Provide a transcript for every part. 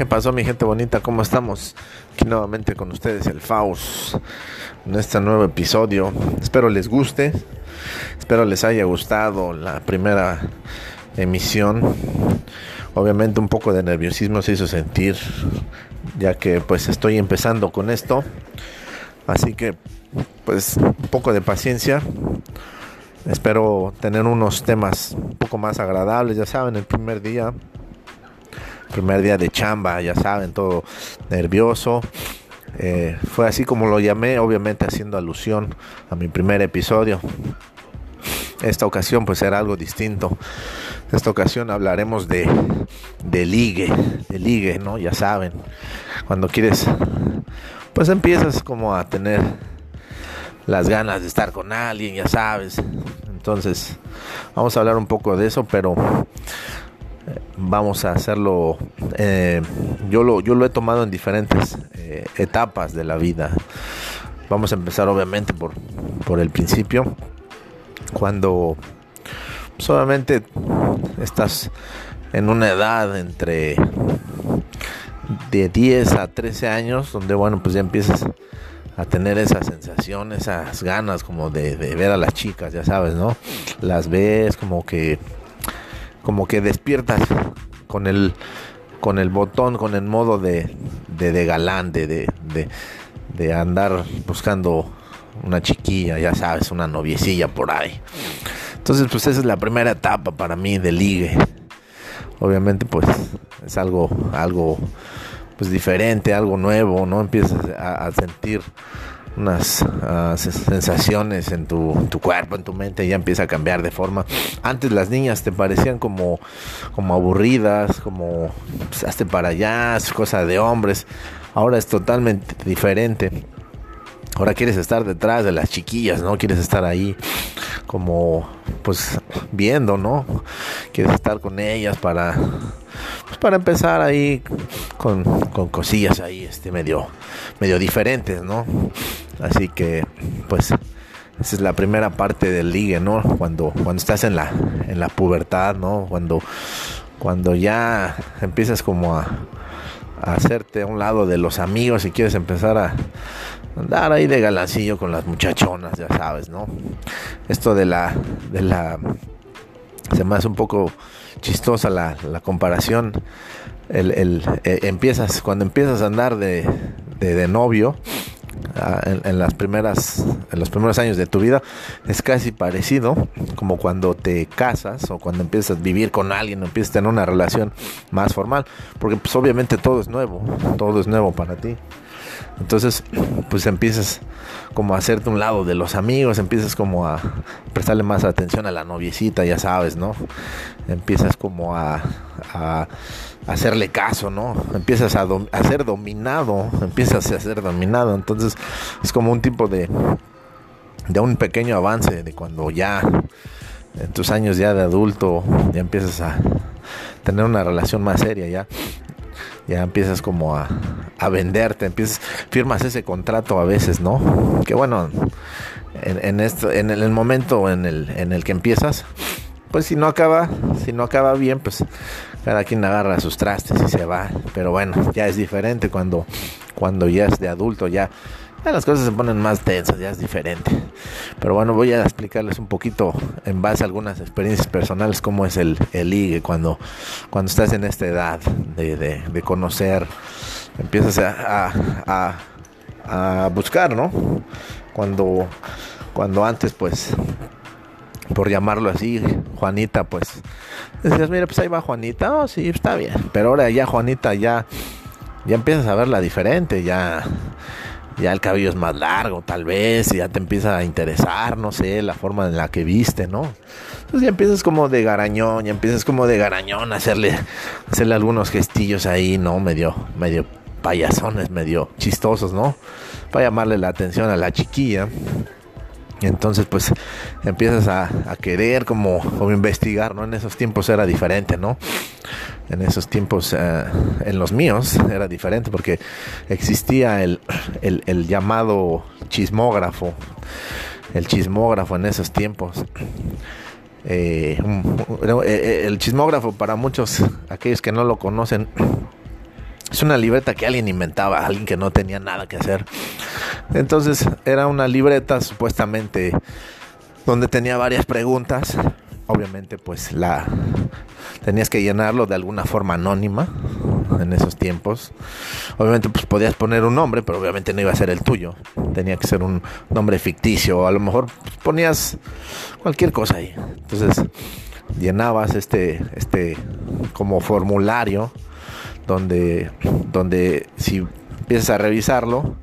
¿Qué pasó mi gente bonita? ¿Cómo estamos? Aquí nuevamente con ustedes el Faust en este nuevo episodio. Espero les guste. Espero les haya gustado la primera emisión. Obviamente un poco de nerviosismo se hizo sentir ya que pues estoy empezando con esto. Así que pues un poco de paciencia. Espero tener unos temas un poco más agradables, ya saben, el primer día primer día de chamba, ya saben, todo nervioso. Eh, fue así como lo llamé, obviamente haciendo alusión a mi primer episodio. Esta ocasión pues será algo distinto. Esta ocasión hablaremos de, de ligue, de ligue, ¿no? Ya saben, cuando quieres, pues empiezas como a tener las ganas de estar con alguien, ya sabes. Entonces, vamos a hablar un poco de eso, pero vamos a hacerlo. Eh, yo, lo, yo lo he tomado en diferentes eh, etapas de la vida. Vamos a empezar obviamente por, por el principio. Cuando solamente estás en una edad entre de 10 a 13 años, donde bueno, pues ya empiezas a tener esa sensación, esas ganas como de ver a las chicas, ya sabes, ¿no? Las ves como que como que despiertas con el con el botón, con el modo de, de, de galán, de, de, de, andar buscando una chiquilla, ya sabes, una noviecilla por ahí. Entonces, pues esa es la primera etapa para mí de ligue. Obviamente, pues es algo, algo, pues diferente, algo nuevo, ¿no? Empiezas a sentir unas ah, sensaciones en tu, cuerpo, en tu mente, ya empieza a cambiar de forma. Antes las niñas te parecían como, como aburridas, como pues, hazte para allá, es cosa de hombres. Ahora es totalmente diferente. Ahora quieres estar detrás de las chiquillas, ¿no? Quieres estar ahí como pues viendo, ¿no? Quieres estar con ellas para pues, para empezar ahí con, con cosillas ahí este medio medio diferentes, ¿no? Así que, pues, esa es la primera parte del ligue, ¿no? Cuando, cuando estás en la, en la pubertad, ¿no? Cuando, cuando ya empiezas como a, hacerte a un lado de los amigos y quieres empezar a andar ahí de galancillo con las muchachonas, ya sabes, ¿no? Esto de la, de la, se me hace un poco chistosa la, la comparación. El, el, eh, empiezas, cuando empiezas a andar de, de, novio, Ah, en, las primeras en los primeros años de tu vida es casi parecido como cuando te casas o cuando empiezas a vivir con alguien empiezas a tener una relación más formal porque pues obviamente todo es nuevo todo es nuevo para ti entonces pues empiezas como a hacerte un lado de los amigos empiezas como a prestarle más atención a la noviecita ya sabes no empiezas como a hacerle caso, ¿no? Empiezas a, ser dominado, empiezas a ser dominado, entonces es como un tipo de, de un pequeño avance de cuando ya en tus años ya de adulto ya empiezas a tener una relación más seria ya ya empiezas como a, a venderte empiezas firmas ese contrato a veces no que bueno en, en esto en el momento en el en el que empiezas pues si no acaba si no acaba bien pues cada quien agarra sus trastes y se va. Pero bueno, ya es diferente cuando, cuando ya es de adulto, ya, las cosas se ponen más tensas, ya es diferente. Pero bueno, voy a explicarles un poquito en base a algunas experiencias personales cómo es el, el cuando, cuando estás en esta edad de, de, conocer, empiezas a, a, a, buscar, ¿no? Cuando, cuando antes pues por llamarlo así, Juanita, pues decías, mira, pues ahí va Juanita, oh, sí, está bien. Pero ahora ya Juanita ya, ya empiezas a verla diferente, ya, ya el cabello es más largo, tal vez, ya te empieza a interesar, no sé, la forma en la que viste, ¿no? Entonces ya empiezas como de garañón, ya empiezas como de garañón a hacerle, hacerle algunos gestillos ahí, ¿no? Medio, medio payasones, medio chistosos, ¿no? Para llamarle la atención a la chiquilla. Entonces pues empiezas a, querer como, como, investigar, ¿no? En esos tiempos era diferente, ¿no? En esos tiempos, eh, en los míos era diferente porque existía el, llamado chismógrafo, el chismógrafo en esos tiempos. Eh, eh, el chismógrafo para muchos, aquellos que no lo conocen, Es una libreta que alguien inventaba, alguien que no tenía nada que hacer. Entonces era una libreta supuestamente donde tenía varias preguntas. Obviamente pues la tenías que llenarlo de alguna forma anónima en esos tiempos. Obviamente pues podías poner un nombre, pero obviamente no iba a ser el tuyo. Tenía que ser un nombre ficticio a lo mejor pues, ponías cualquier cosa ahí. Entonces llenabas este este como formulario donde donde si empiezas a revisarlo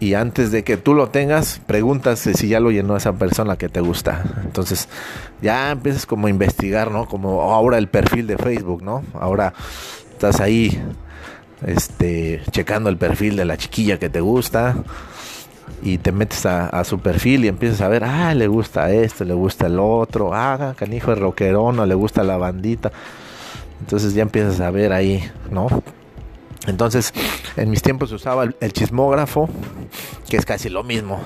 y antes de que tú lo tengas, preguntas si ya lo llenó esa persona que te gusta. Entonces, ya empiezas como a investigar, ¿no? Como ahora el perfil de Facebook, ¿no? Ahora estás ahí este checando el perfil de la chiquilla que te gusta y te metes a, su perfil y empiezas a ver, ah, le gusta esto, le gusta el otro, ah, canijo es rockerón, o le gusta la bandita. Entonces ya empiezas a ver ahí, ¿no? Entonces, en mis tiempos usaba el, chismógrafo, que es casi lo mismo,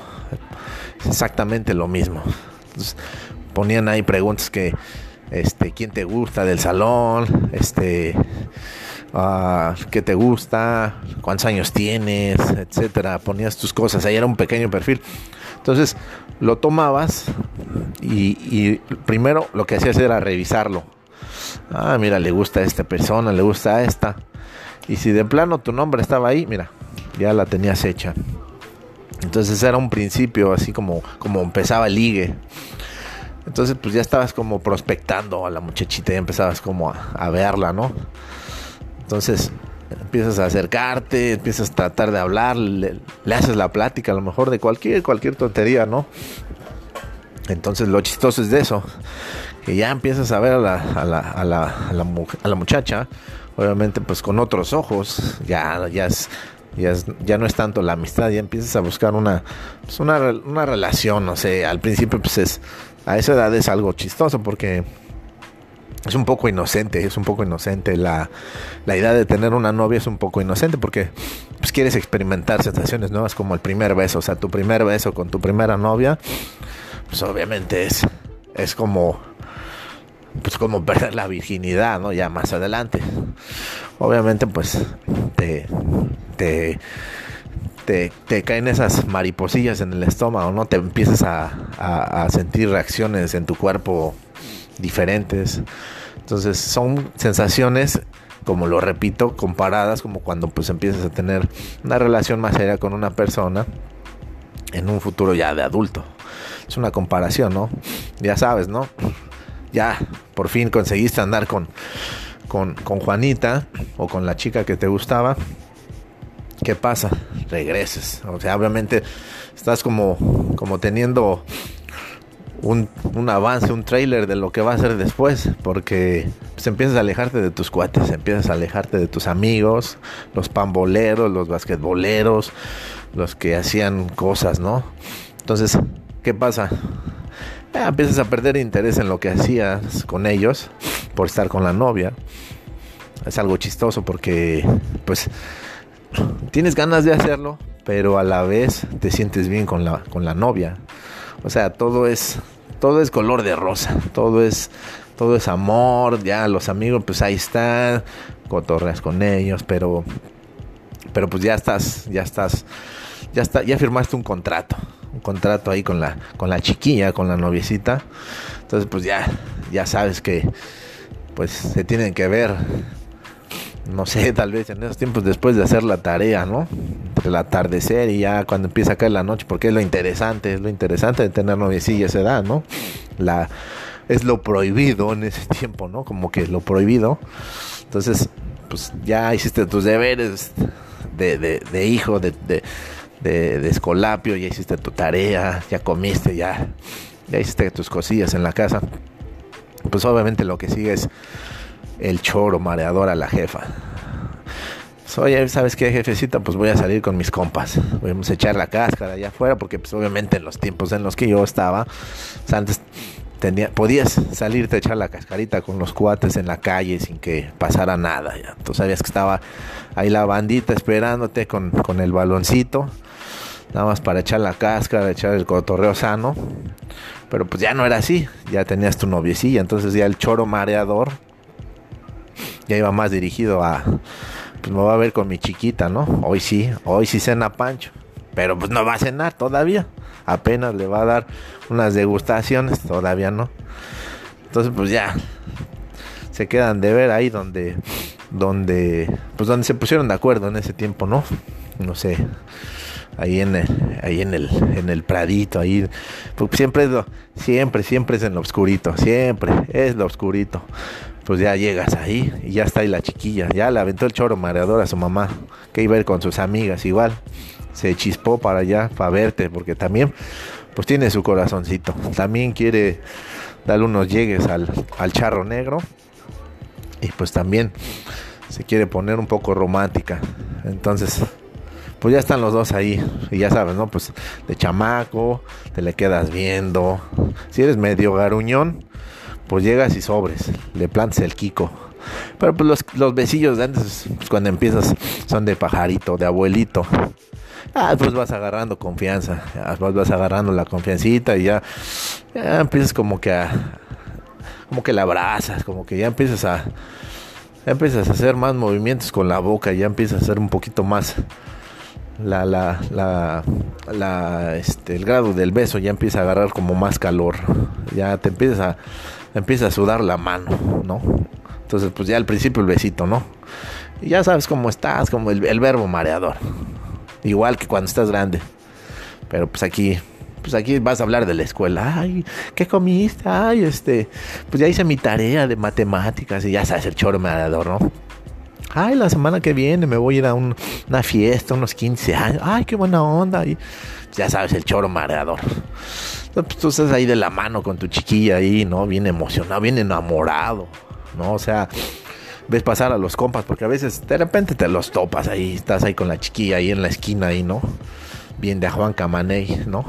exactamente lo mismo. ponían ahí preguntas que, este, ¿quién te gusta del salón? Este, uh, ¿qué te gusta? ¿Cuántos años tienes? Etcétera. Ponías tus cosas, ahí era un pequeño perfil. Entonces, lo tomabas y, y primero lo que hacías era revisarlo. Ah, mira, le gusta a esta persona, le gusta a esta y si de plano tu nombre estaba ahí, mira, ya la tenías hecha. Entonces era un principio así como, como empezaba el ligue. Entonces pues ya estabas como prospectando a la muchachita y empezabas como a, verla, ¿no? Entonces empiezas a acercarte, empiezas a tratar de hablar, le, haces la plática a lo mejor de cualquier, cualquier tontería, ¿no? Entonces lo chistoso es de eso, que ya empiezas a ver a la, a la, a la, a la, a la muchacha obviamente pues con otros ojos, ya, ya es, ya, ya no es tanto la amistad, ya empiezas a buscar una, pues una, una relación, no sé, al principio pues es, a esa edad es algo chistoso porque es un poco inocente, es un poco inocente. La, la, idea de tener una novia es un poco inocente porque pues, quieres experimentar sensaciones nuevas como el primer beso. O sea, tu primer beso con tu primera novia, pues obviamente es, es como pues como perder la virginidad, ¿no? Ya más adelante. Obviamente, pues te, te, te, caen esas mariposillas en el estómago, ¿no? Te empiezas a, sentir reacciones en tu cuerpo diferentes. Entonces son sensaciones, como lo repito, comparadas como cuando pues empiezas a tener una relación más seria con una persona en un futuro ya de adulto. Es una comparación, ¿no? Ya sabes, ¿no? Ya por fin conseguiste andar con, con, Juanita o con la chica que te gustaba, ¿qué pasa? Regreses. O sea, obviamente estás como, como teniendo un, un, avance, un trailer de lo que va a ser después, porque pues, empiezas a alejarte de tus cuates, empiezas a alejarte de tus amigos, los pamboleros, los basquetboleros, los que hacían cosas, ¿no? Entonces, ¿qué pasa? Empiezas a perder interés en lo que hacías con ellos por estar con la novia. Es algo chistoso porque pues tienes ganas de hacerlo, pero a la vez te sientes bien con la, con la novia. O sea, todo es todo es color de rosa, todo es todo es amor, ya los amigos pues ahí están, cotorreas con ellos, pero pero pues ya estás, ya estás ya está ya firmaste un contrato un contrato ahí con la, con la chiquilla, con la noviecita. Entonces, pues ya, ya sabes que pues se tienen que ver, no sé, tal vez en esos tiempos después de hacer la tarea, ¿no? Entre el atardecer y ya cuando empieza a caer la noche, porque es lo interesante, es lo interesante de tener noviecilla a esa edad, ¿no? La, es lo prohibido en ese tiempo, ¿no? Como que lo prohibido. Entonces, pues ya hiciste tus deberes de, de, hijo, de de, escolapio, ya hiciste tu tarea, ya comiste, ya, ya hiciste tus cosillas en la casa. Pues obviamente lo que sigue es el choro mareador a la jefa. Pues, oye, ¿sabes qué, jefecita? Pues voy a salir con mis compas. Vamos a echar la cáscara allá afuera, porque pues obviamente en los tiempos en los que yo estaba, antes tenía, podías salirte a echar la cascarita con los cuates en la calle sin que pasara nada. Ya. Tú sabías que estaba ahí la bandita esperándote con, con el baloncito nada más para echar la cáscara, echar el cotorreo sano. Pero pues ya no era así, ya tenías tu noviecilla, entonces ya el choro mareador ya iba más dirigido a, pues me va a ver con mi chiquita, ¿no? Hoy sí, hoy sí cena Pancho. Pero pues no va a cenar todavía. Apenas le va a dar unas degustaciones, todavía no. Entonces pues ya se quedan de ver ahí donde donde pues donde se pusieron de acuerdo en ese tiempo, ¿no? No sé. Ahí en el, ahí en el, en el pradito, ahí, pues siempre es lo, siempre, siempre es en lo oscurito, siempre es lo oscurito pues ya llegas ahí y ya está ahí la chiquilla. Ya le aventó el choro mareador a su mamá, que iba a ir con sus amigas igual. Se chispó para allá, para verte, porque también, pues tiene su corazoncito. También quiere darle unos llegues al, al charro negro. Y pues también se quiere poner un poco romántica. Entonces, pues ya están los dos ahí. Y ya sabes, ¿no? Pues de chamaco, te le quedas viendo. Si eres medio garuñón, pues llegas y sobres, le plantas el Kiko. Pero pues los, los besillos de antes, pues cuando empiezas, son de pajarito, de abuelito. Ah, pues vas agarrando confianza, vas, vas agarrando la confiancita y ya, ya empiezas como que a, como que la abrazas, como que ya empiezas a, ya empiezas a hacer más movimientos con la boca, ya empiezas a hacer un poquito más la, la, la, la, este, el grado del beso ya empieza a agarrar como más calor, ya te empiezas a, empieza a sudar la mano, ¿no? Entonces, pues ya al principio el besito, ¿no? Y ya sabes cómo estás, como el, verbo mareador. Igual que cuando estás grande. Pero pues aquí, pues aquí vas a hablar de la escuela. Ay, ¿qué comiste? Ay, este, pues ya hice mi tarea de matemáticas y ya sabes el choro mareador, ¿no? Ay, la semana que viene me voy a ir a una fiesta, unos 15 años. Ay, qué buena onda. Y ya sabes, el choro mareador. Pues tú estás ahí de la mano con tu chiquilla ahí, ¿no? Bien emocionado, bien enamorado, ¿no? O sea, ves pasar a los compas, porque a veces de repente te los topas ahí, estás ahí con la chiquilla ahí en la esquina ahí, ¿no? Bien de Juan Camaney, ¿no?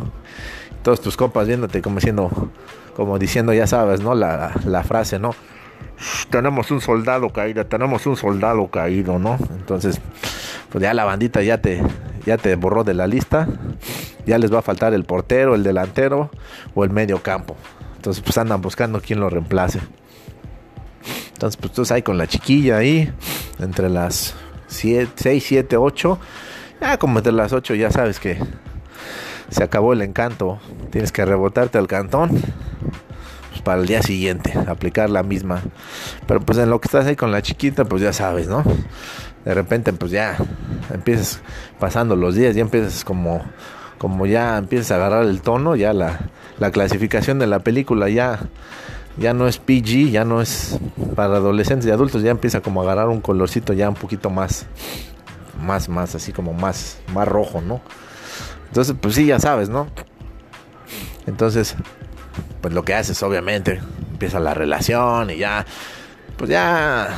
Todos tus compas viéndote como diciendo, como diciendo, ya sabes, ¿no? La frase, ¿no? Tenemos un soldado caído, tenemos un soldado caído, ¿no? Entonces, pues ya la bandita ya te, ya te borró de la lista ya les va a faltar el portero, el delantero o el medio campo. Entonces pues andan buscando quién lo reemplace. Entonces pues tú ahí con la chiquilla ahí, entre las 6, 7, 8. Ya como entre las 8 ya sabes que se acabó el encanto. Tienes que rebotarte al cantón para el día siguiente, aplicar la misma. Pero pues en lo que estás ahí con la chiquita, pues ya sabes, ¿no? De repente pues ya empiezas pasando los días, ya empiezas como como ya empiezas a agarrar el tono, ya la, clasificación de la película ya, ya no es PG, ya no es para adolescentes y adultos, ya empieza como a agarrar un colorcito ya un poquito más, más, más, así como más, más rojo, ¿no? Entonces, pues sí, ya sabes, ¿no? Entonces, pues lo que haces, obviamente, empieza la relación y ya, pues ya,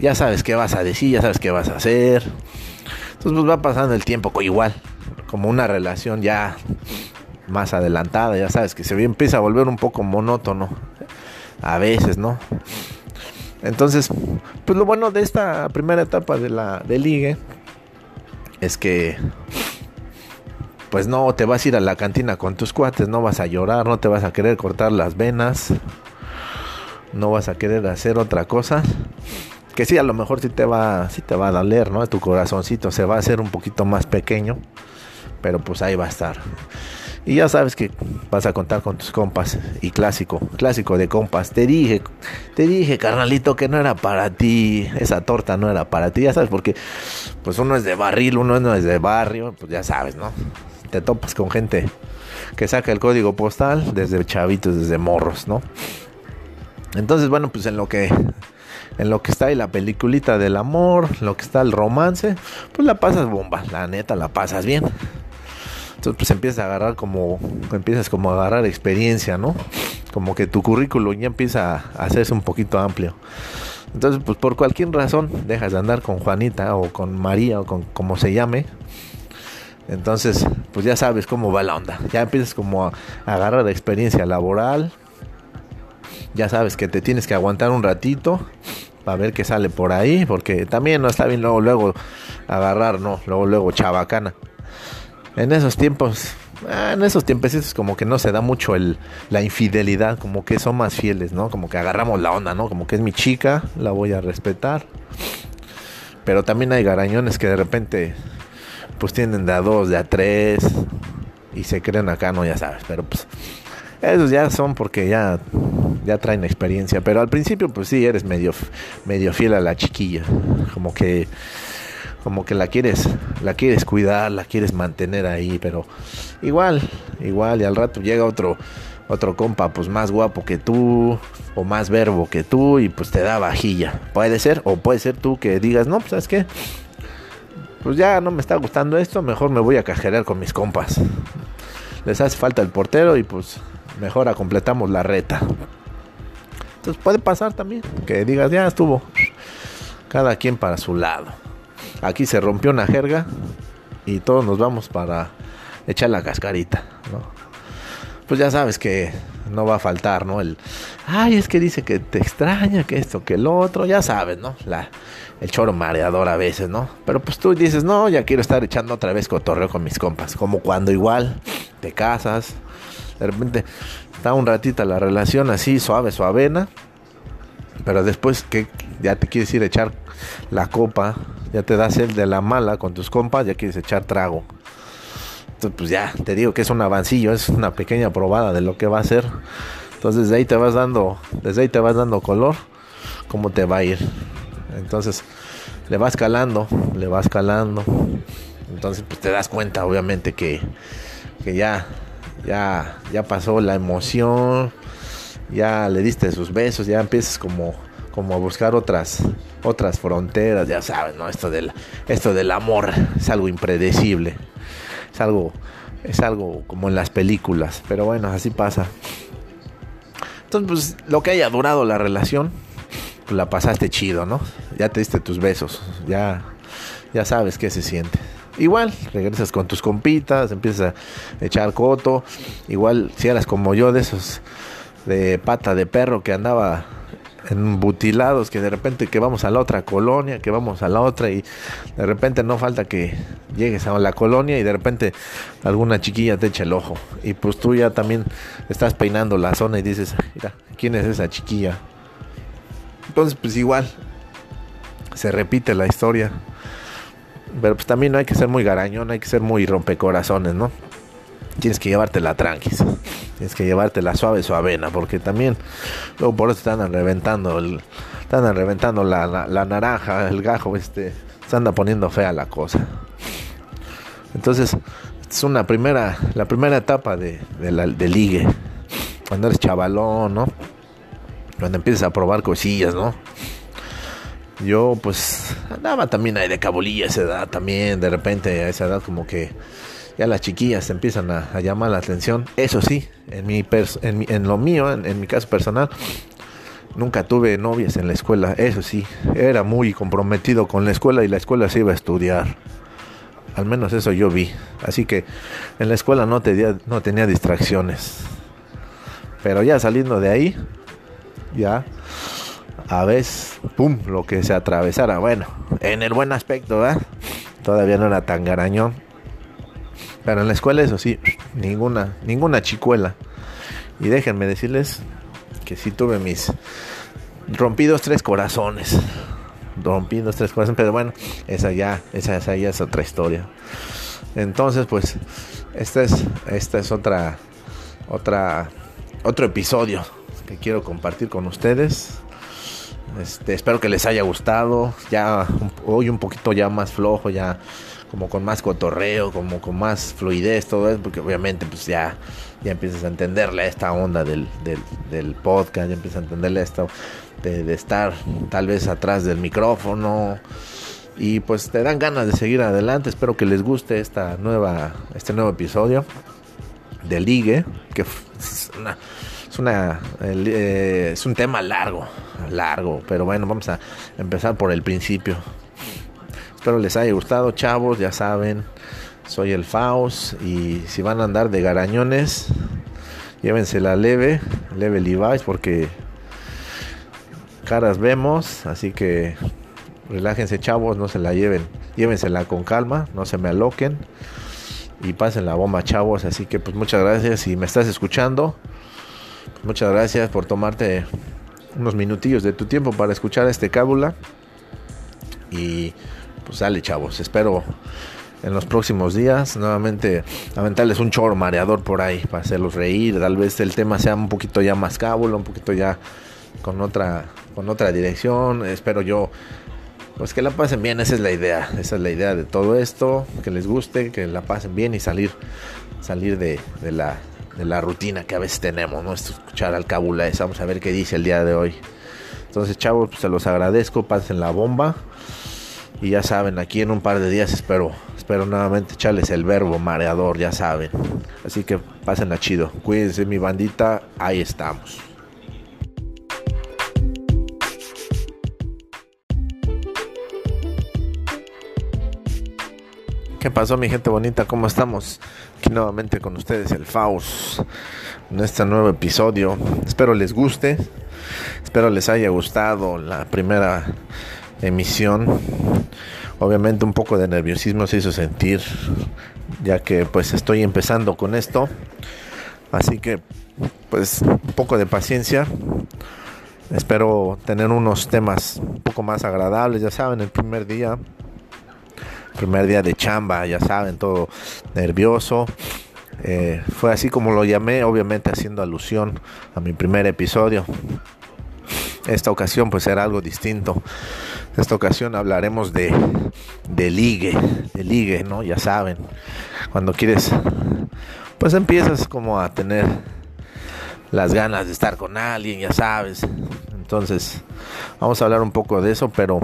ya sabes qué vas a decir, ya sabes qué vas a hacer. Entonces, pues va pasando el tiempo igual como una relación ya más adelantada, ya sabes, que se empieza a volver un poco monótono a veces, ¿no? Entonces, pues lo bueno de esta primera etapa de la de ligue es que pues no te vas a ir a la cantina con tus cuates, no vas a llorar, no te vas a querer cortar las venas, no vas a querer hacer otra cosa. Que sí, a lo mejor sí te va, sí te va a doler, ¿no? Tu corazoncito se va a hacer un poquito más pequeño pero pues ahí va a estar. Y ya sabes que vas a contar con tus compas. Y clásico, clásico de compas. Te dije, te dije, carnalito, que no era para ti. Esa torta no era para ti. Ya sabes, porque pues uno es de barril, uno no es de barrio. Pues ya sabes, ¿no? Te topas con gente que saca el código postal desde chavitos, desde morros, ¿no? Entonces, bueno, pues en lo que en lo que está ahí la peliculita del amor, lo que está el romance, pues la pasas bomba, la neta la pasas bien. Entonces pues empiezas a agarrar como, empiezas como a agarrar experiencia, ¿no? Como que tu currículum ya empieza a hacerse un poquito amplio. Entonces pues por cualquier razón dejas de andar con Juanita o con María o con como se llame. Entonces pues ya sabes cómo va la onda. Ya empiezas como a, agarrar experiencia laboral. Ya sabes que te tienes que aguantar un ratito para ver qué sale por ahí, porque también no está bien luego luego agarrar, no, luego luego chabacana en esos tiempos, ah, en esos tiempos como que no se da mucho el, la infidelidad, como que son más fieles, ¿no? Como que agarramos la onda, ¿no? Como que es mi chica, la voy a respetar. pero también hay garañones que de repente pues tienen de a dos, de a tres y se creen acá, no, ya sabes, pero pues esos ya son porque ya ya traen experiencia, pero al principio pues sí eres medio medio fiel a la chiquilla, como que como que la quieres la quieres cuidar, la quieres mantener ahí, pero igual, igual y al rato llega otro otro compa pues más guapo que tú o más verbo que tú y pues te da vajilla. Puede ser o puede ser tú que digas, "No, pues sabes qué? Pues ya no me está gustando esto, mejor me voy a cajerear con mis compas." Les hace falta el portero y pues mejor a completamos la reta. Entonces puede pasar también que digas, "Ya estuvo." Cada quien para su lado. Aquí se rompió una jerga y todos nos vamos para echar la cascarita, ¿no? pues ya sabes que no va a faltar, ¿no? El, ay, es que dice que te extraña, que esto, que el otro, ya sabes, ¿no? La, el choro mareador a veces, ¿no? Pero pues tú dices, no, ya quiero estar echando otra vez cotorreo con mis compas, como cuando igual te casas, de repente está un ratito la relación así, suave, suavena, pero después que ya te quieres ir a echar la copa, ya te das el de la mala con tus compas, ya quieres echar trago pues ya te digo que es un avancillo, es una pequeña probada de lo que va a ser. Entonces desde ahí te vas dando, desde ahí te vas dando color, cómo te va a ir. Entonces le vas calando, le vas calando. Entonces pues te das cuenta obviamente que, que ya, ya, ya pasó la emoción, ya le diste sus besos, ya empiezas como, como a buscar otras, otras fronteras, ya sabes, ¿no? Esto del, esto del amor es algo impredecible. Es algo, es algo como en las películas, pero bueno, así pasa. Entonces, pues lo que haya durado la relación, la pasaste chido, ¿no? Ya te diste tus besos, ya, ya sabes qué se siente. Igual, regresas con tus compitas, empiezas a echar coto. Igual, si eras como yo, de esos de pata de perro que andaba embutilados que de repente que vamos a la otra colonia, que vamos a la otra y de repente no falta que llegues a la colonia y de repente alguna chiquilla te echa el ojo y pues tú ya también estás peinando la zona y dices, mira, ¿quién es esa chiquilla? Entonces pues igual se repite la historia. Pero pues también no hay que ser muy garañón, hay que ser muy rompecorazones, ¿no? Tienes que llevártela tranquis. Tienes que llevarte la suave suavena, porque también luego por eso están reventando, están reventando la, la, naranja, el gajo, este, se anda poniendo fea la cosa. Entonces, es una primera, la primera etapa de, de, la, de cuando eres chavalón, ¿no? Cuando empiezas a probar cosillas, ¿no? Yo pues andaba también ahí de cabulilla a esa edad también, de repente a esa edad como que ya las chiquillas empiezan a, llamar la atención. Eso sí, en, mi en, en, lo mío, en, mi caso personal, nunca tuve novias en la escuela. Eso sí, era muy comprometido con la escuela y la escuela se iba a estudiar. Al menos eso yo vi. Así que en la escuela no tenía, no tenía distracciones. Pero ya saliendo de ahí, ya a veces, pum, lo que se atravesara. Bueno, en el buen aspecto, ¿verdad? Todavía no era tan garañón pero en la escuela, eso sí, ninguna, ninguna chicuela. Y déjenme decirles que sí tuve mis rompidos tres corazones. Rompidos tres corazones, pero bueno, esa ya, esa, esa ya es otra historia. Entonces, pues, esta es, esta es otra, otra, otro episodio que quiero compartir con ustedes. Este, espero que les haya gustado. Ya hoy un poquito ya más flojo, ya como con más cotorreo, como con más fluidez, todo eso, porque obviamente pues ya, ya empiezas a entenderle esta onda del, del, podcast, ya empiezas a entenderle esto de, estar tal vez atrás del micrófono y pues te dan ganas de seguir adelante. Espero que les guste esta nueva, este nuevo episodio de Ligue, que es, una, eh, es un tema largo, largo, pero bueno, vamos a empezar por el principio. Espero les haya gustado, chavos, ya saben, soy el Faust y si van a andar de garañones, llévensela leve, leve Levi's porque caras vemos, así que relájense chavos, no se la lleven, llévensela con calma, no se me aloquen y pasen la bomba chavos, así que pues muchas gracias si me estás escuchando, muchas gracias por tomarte unos minutillos de tu tiempo para escuchar este cábula. Y pues dale chavos, espero en los próximos días nuevamente aventarles un choro mareador por ahí para hacerlos reír, tal vez el tema sea un poquito ya más cábulo, un poquito ya con otra con otra dirección, espero yo pues que la pasen bien, esa es la idea, esa es la idea de todo esto, que les guste, que la pasen bien y salir salir de, la, de la rutina que a veces tenemos, ¿no? Escuchar al esa vamos a ver qué dice el día de hoy. Entonces, chavos, pues, se los agradezco, pasen la bomba. Y ya saben, aquí en un par de días espero, espero nuevamente echarles el verbo mareador, ya saben. Así que pásenla chido. Cuídense mi bandita, ahí estamos. ¿Qué pasó mi gente bonita? ¿Cómo estamos? Nuevamente con ustedes el Faust en este nuevo episodio. Espero les guste. Espero les haya gustado la primera emisión. Obviamente un poco de nerviosismo se hizo sentir ya que pues estoy empezando con esto. Así que pues un poco de paciencia. Espero tener unos temas un poco más agradables, ya saben, el primer día primer día de chamba, ya saben, todo nervioso. Eh, fue así como lo llamé, obviamente haciendo alusión a mi primer episodio. Esta ocasión pues será algo distinto. Esta ocasión hablaremos de, de ligue, de ligue, ¿no? Ya saben, cuando quieres, pues empiezas como a tener las ganas de estar con alguien, ya sabes. Entonces, vamos a hablar un poco de eso, pero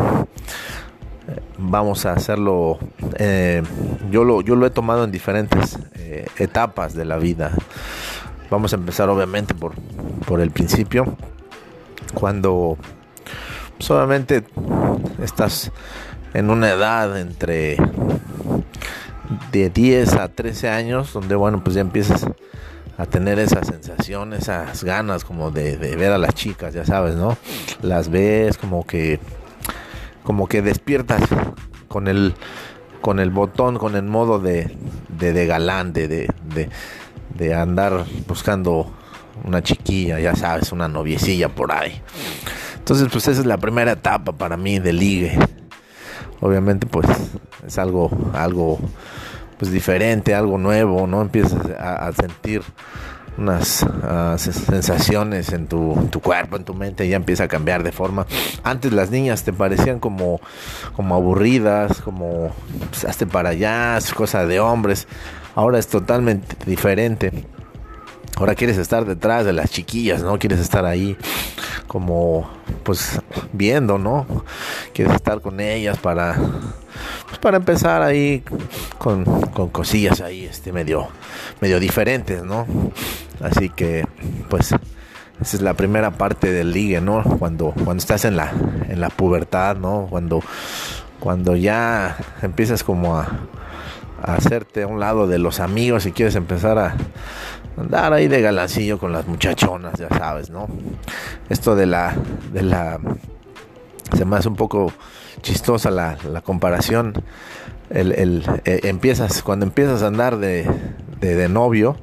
vamos a hacerlo eh, yo lo yo lo he tomado en diferentes eh, etapas de la vida vamos a empezar obviamente por por el principio cuando solamente pues, estás en una edad entre de 10 a 13 años donde bueno pues ya empiezas a tener esa sensación, esas ganas como de, de ver a las chicas, ya sabes, ¿no? Las ves como que como que despiertas con el con el botón, con el modo de, de, galán, de, de, de, andar buscando una chiquilla, ya sabes, una noviecilla por ahí. Entonces, pues esa es la primera etapa para mí de ligue. Obviamente, pues es algo, algo, pues diferente, algo nuevo, ¿no? Empiezas a sentir unas ah, sensaciones en tu, cuerpo, en tu mente, ya empieza a cambiar de forma. Antes las niñas te parecían como, como aburridas, como pues, hazte para allá, es cosa de hombres. Ahora es totalmente diferente. Ahora quieres estar detrás de las chiquillas, ¿no? Quieres estar ahí como pues viendo, ¿no? Quieres estar con ellas para pues para empezar ahí con, con cosillas ahí este medio medio diferentes, ¿no? Así que, pues, esa es la primera parte del ligue, ¿no? Cuando, cuando estás en la, en la pubertad, ¿no? Cuando, cuando ya empiezas como a, hacerte a un lado de los amigos y quieres empezar a andar ahí de galancillo con las muchachonas, ya sabes, ¿no? Esto de la, de la, se me hace un poco chistosa la, la comparación. El, el, eh, empiezas, cuando empiezas a andar de, de novio,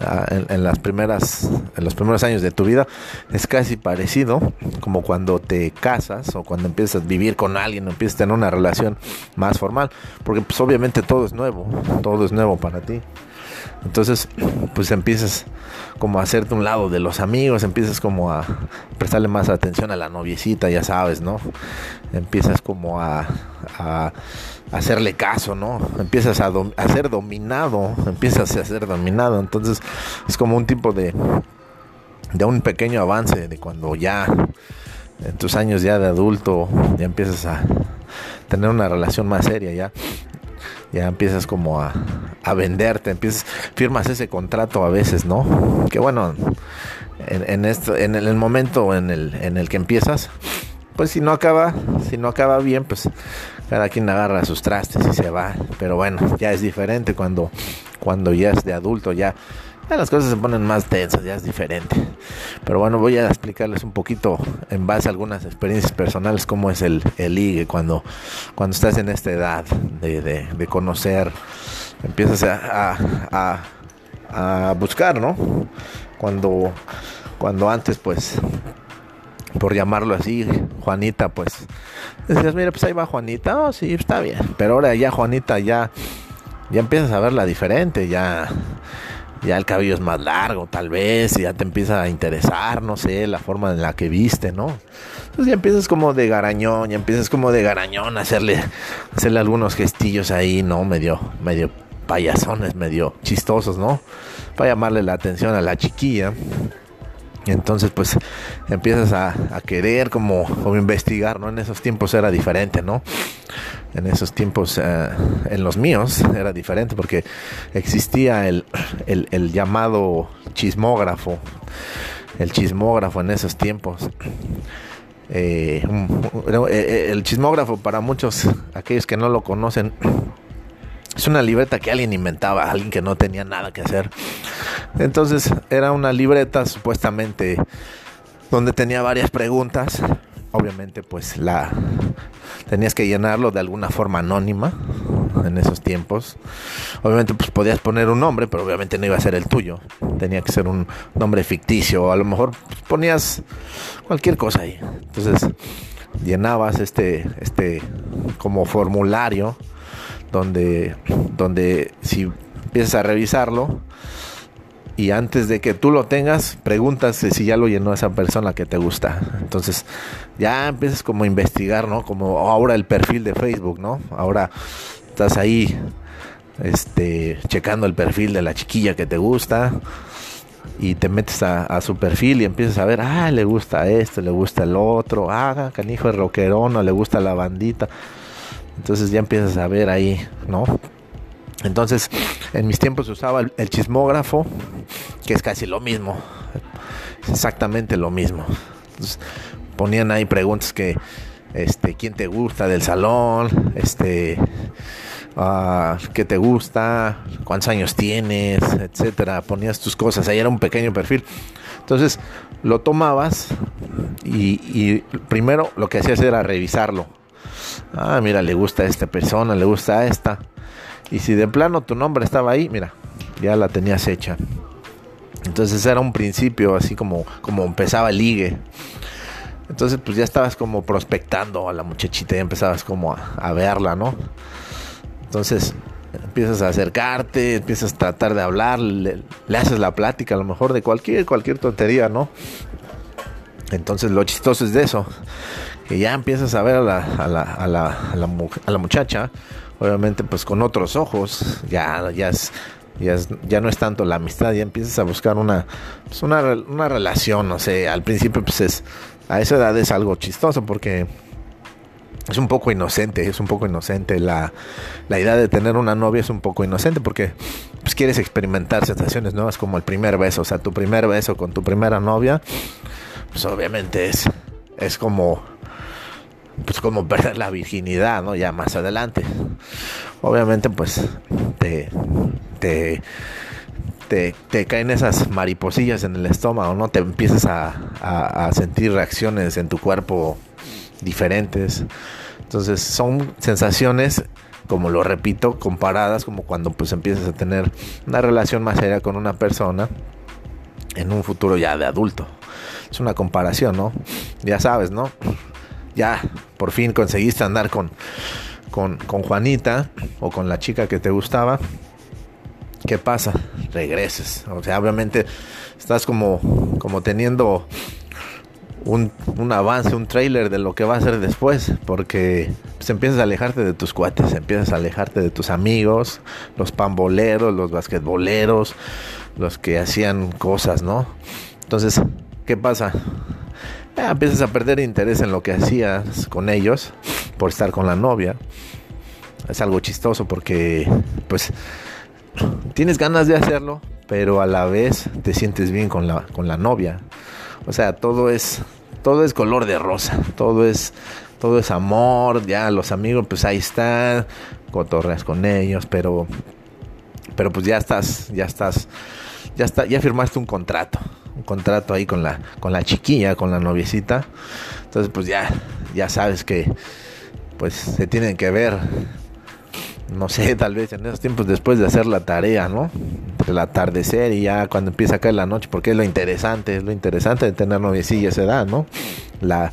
Ah, en, las primeras en los primeros años de tu vida es casi parecido como cuando te casas o cuando empiezas a vivir con alguien empiezas a tener una relación más formal porque pues obviamente todo es nuevo todo es nuevo para ti entonces pues empiezas como a hacerte un lado de los amigos empiezas como a prestarle más atención a la noviecita ya sabes no empiezas como a hacerle caso, ¿no? Empiezas a, ser dominado, empiezas a ser dominado, entonces es como un tipo de, de un pequeño avance de cuando ya en tus años ya de adulto ya empiezas a tener una relación más seria, ya ya empiezas como a, a venderte, empiezas, firmas ese contrato a veces, ¿no? Que bueno, en, en esto, en el, momento en el, en el que empiezas, pues si no acaba, si no acaba bien, pues cada quien agarra sus trastes y se va. Pero bueno, ya es diferente cuando, cuando ya es de adulto, ya, las cosas se ponen más tensas, ya es diferente. Pero bueno, voy a explicarles un poquito en base a algunas experiencias personales cómo es el, el cuando, cuando estás en esta edad de, de, conocer, empiezas a, a, a, buscar, ¿no? Cuando, cuando antes pues por llamarlo así, Juanita, pues decías, mira, pues ahí va Juanita, oh, sí, está bien. Pero ahora ya Juanita ya, ya empiezas a verla diferente, ya, ya el cabello es más largo, tal vez, y ya te empieza a interesar, no sé, la forma en la que viste, ¿no? Entonces ya empiezas como de garañón, ya empiezas como de garañón a hacerle, hacerle algunos gestillos ahí, ¿no? Medio, medio payasones, medio chistosos, ¿no? Para llamarle la atención a la chiquilla. Entonces, pues empiezas a, querer como, como, investigar, ¿no? En esos tiempos era diferente, ¿no? En esos tiempos, eh, en los míos, era diferente porque existía el, el, llamado chismógrafo, el chismógrafo en esos tiempos. Eh, eh, el chismógrafo para muchos, aquellos que no lo conocen, es una libreta que alguien inventaba, alguien que no tenía nada que hacer. Entonces era una libreta supuestamente donde tenía varias preguntas. Obviamente pues la tenías que llenarlo de alguna forma anónima en esos tiempos. Obviamente pues podías poner un nombre, pero obviamente no iba a ser el tuyo. Tenía que ser un nombre ficticio o a lo mejor pues, ponías cualquier cosa ahí. Entonces llenabas este este como formulario donde, donde si empiezas a revisarlo y antes de que tú lo tengas, preguntas si ya lo llenó esa persona que te gusta. Entonces ya empiezas como a investigar, ¿no? Como ahora el perfil de Facebook, ¿no? Ahora estás ahí este, checando el perfil de la chiquilla que te gusta y te metes a, su perfil y empiezas a ver, ah, le gusta esto, le gusta el otro, ah, canijo de rockerón, o le gusta la bandita. Entonces ya empiezas a ver ahí, ¿no? Entonces, en mis tiempos se usaba el, chismógrafo, que es casi lo mismo, exactamente lo mismo. Ponían ahí preguntas que, este, ¿quién te gusta del salón? Este, uh, ¿qué te gusta? ¿Cuántos años tienes? Etcétera. Ponías tus cosas, ahí era un pequeño perfil. Entonces, lo tomabas y, y primero lo que hacías era revisarlo Ah, mira, le gusta a esta persona, le gusta a esta. Y si de plano tu nombre estaba ahí, mira, ya la tenías hecha. Entonces era un principio así como, como empezaba el ligue. Entonces pues ya estabas como prospectando a la muchachita y empezabas como a, verla, ¿no? Entonces empiezas a acercarte, empiezas a tratar de hablar, le, le, haces la plática a lo mejor de cualquier, cualquier tontería, ¿no? Entonces lo chistoso es de eso, que ya empiezas a ver a la, a la, a la, a la, a la muchacha, obviamente pues con otros ojos, ya, ya es, ya, ya, no es tanto la amistad, ya empiezas a buscar una, pues una, una, relación, no sé, al principio pues es, a esa edad es algo chistoso porque es un poco inocente, es un poco inocente, la, la idea de tener una novia es un poco inocente porque pues quieres experimentar sensaciones nuevas como el primer beso, o sea, tu primer beso con tu primera novia, pues obviamente es, es como pues como perder la virginidad, ¿no? Ya más adelante. Obviamente, pues te, te, te, caen esas mariposillas en el estómago, ¿no? Te empiezas a, a, sentir reacciones en tu cuerpo diferentes. Entonces son sensaciones, como lo repito, comparadas como cuando pues empiezas a tener una relación más seria con una persona en un futuro ya de adulto. Es una comparación, ¿no? Ya sabes, ¿no? Ya por fin conseguiste andar con, con, Juanita o con la chica que te gustaba, ¿qué pasa? Regreses. O sea, obviamente estás como, como teniendo un, un, avance, un trailer de lo que va a ser después, porque pues, empiezas a alejarte de tus cuates, empiezas a alejarte de tus amigos, los pamboleros, los basquetboleros, los que hacían cosas, ¿no? Entonces, ¿qué pasa? Empiezas a perder interés en lo que hacías con ellos por estar con la novia. Es algo chistoso porque pues tienes ganas de hacerlo, pero a la vez te sientes bien con la, con la novia. O sea, todo es todo es color de rosa, todo es todo es amor, ya los amigos pues ahí están, cotorreas con ellos, pero pero pues ya estás, ya estás ya está ya firmaste un contrato un contrato ahí con la, con la chiquilla, con la noviecita. Entonces, pues ya, ya sabes que pues se tienen que ver, no sé, tal vez en esos tiempos después de hacer la tarea, ¿no? el atardecer y ya cuando empieza a caer la noche, porque es lo interesante, es lo interesante de tener noviecilla esa edad, ¿no? La,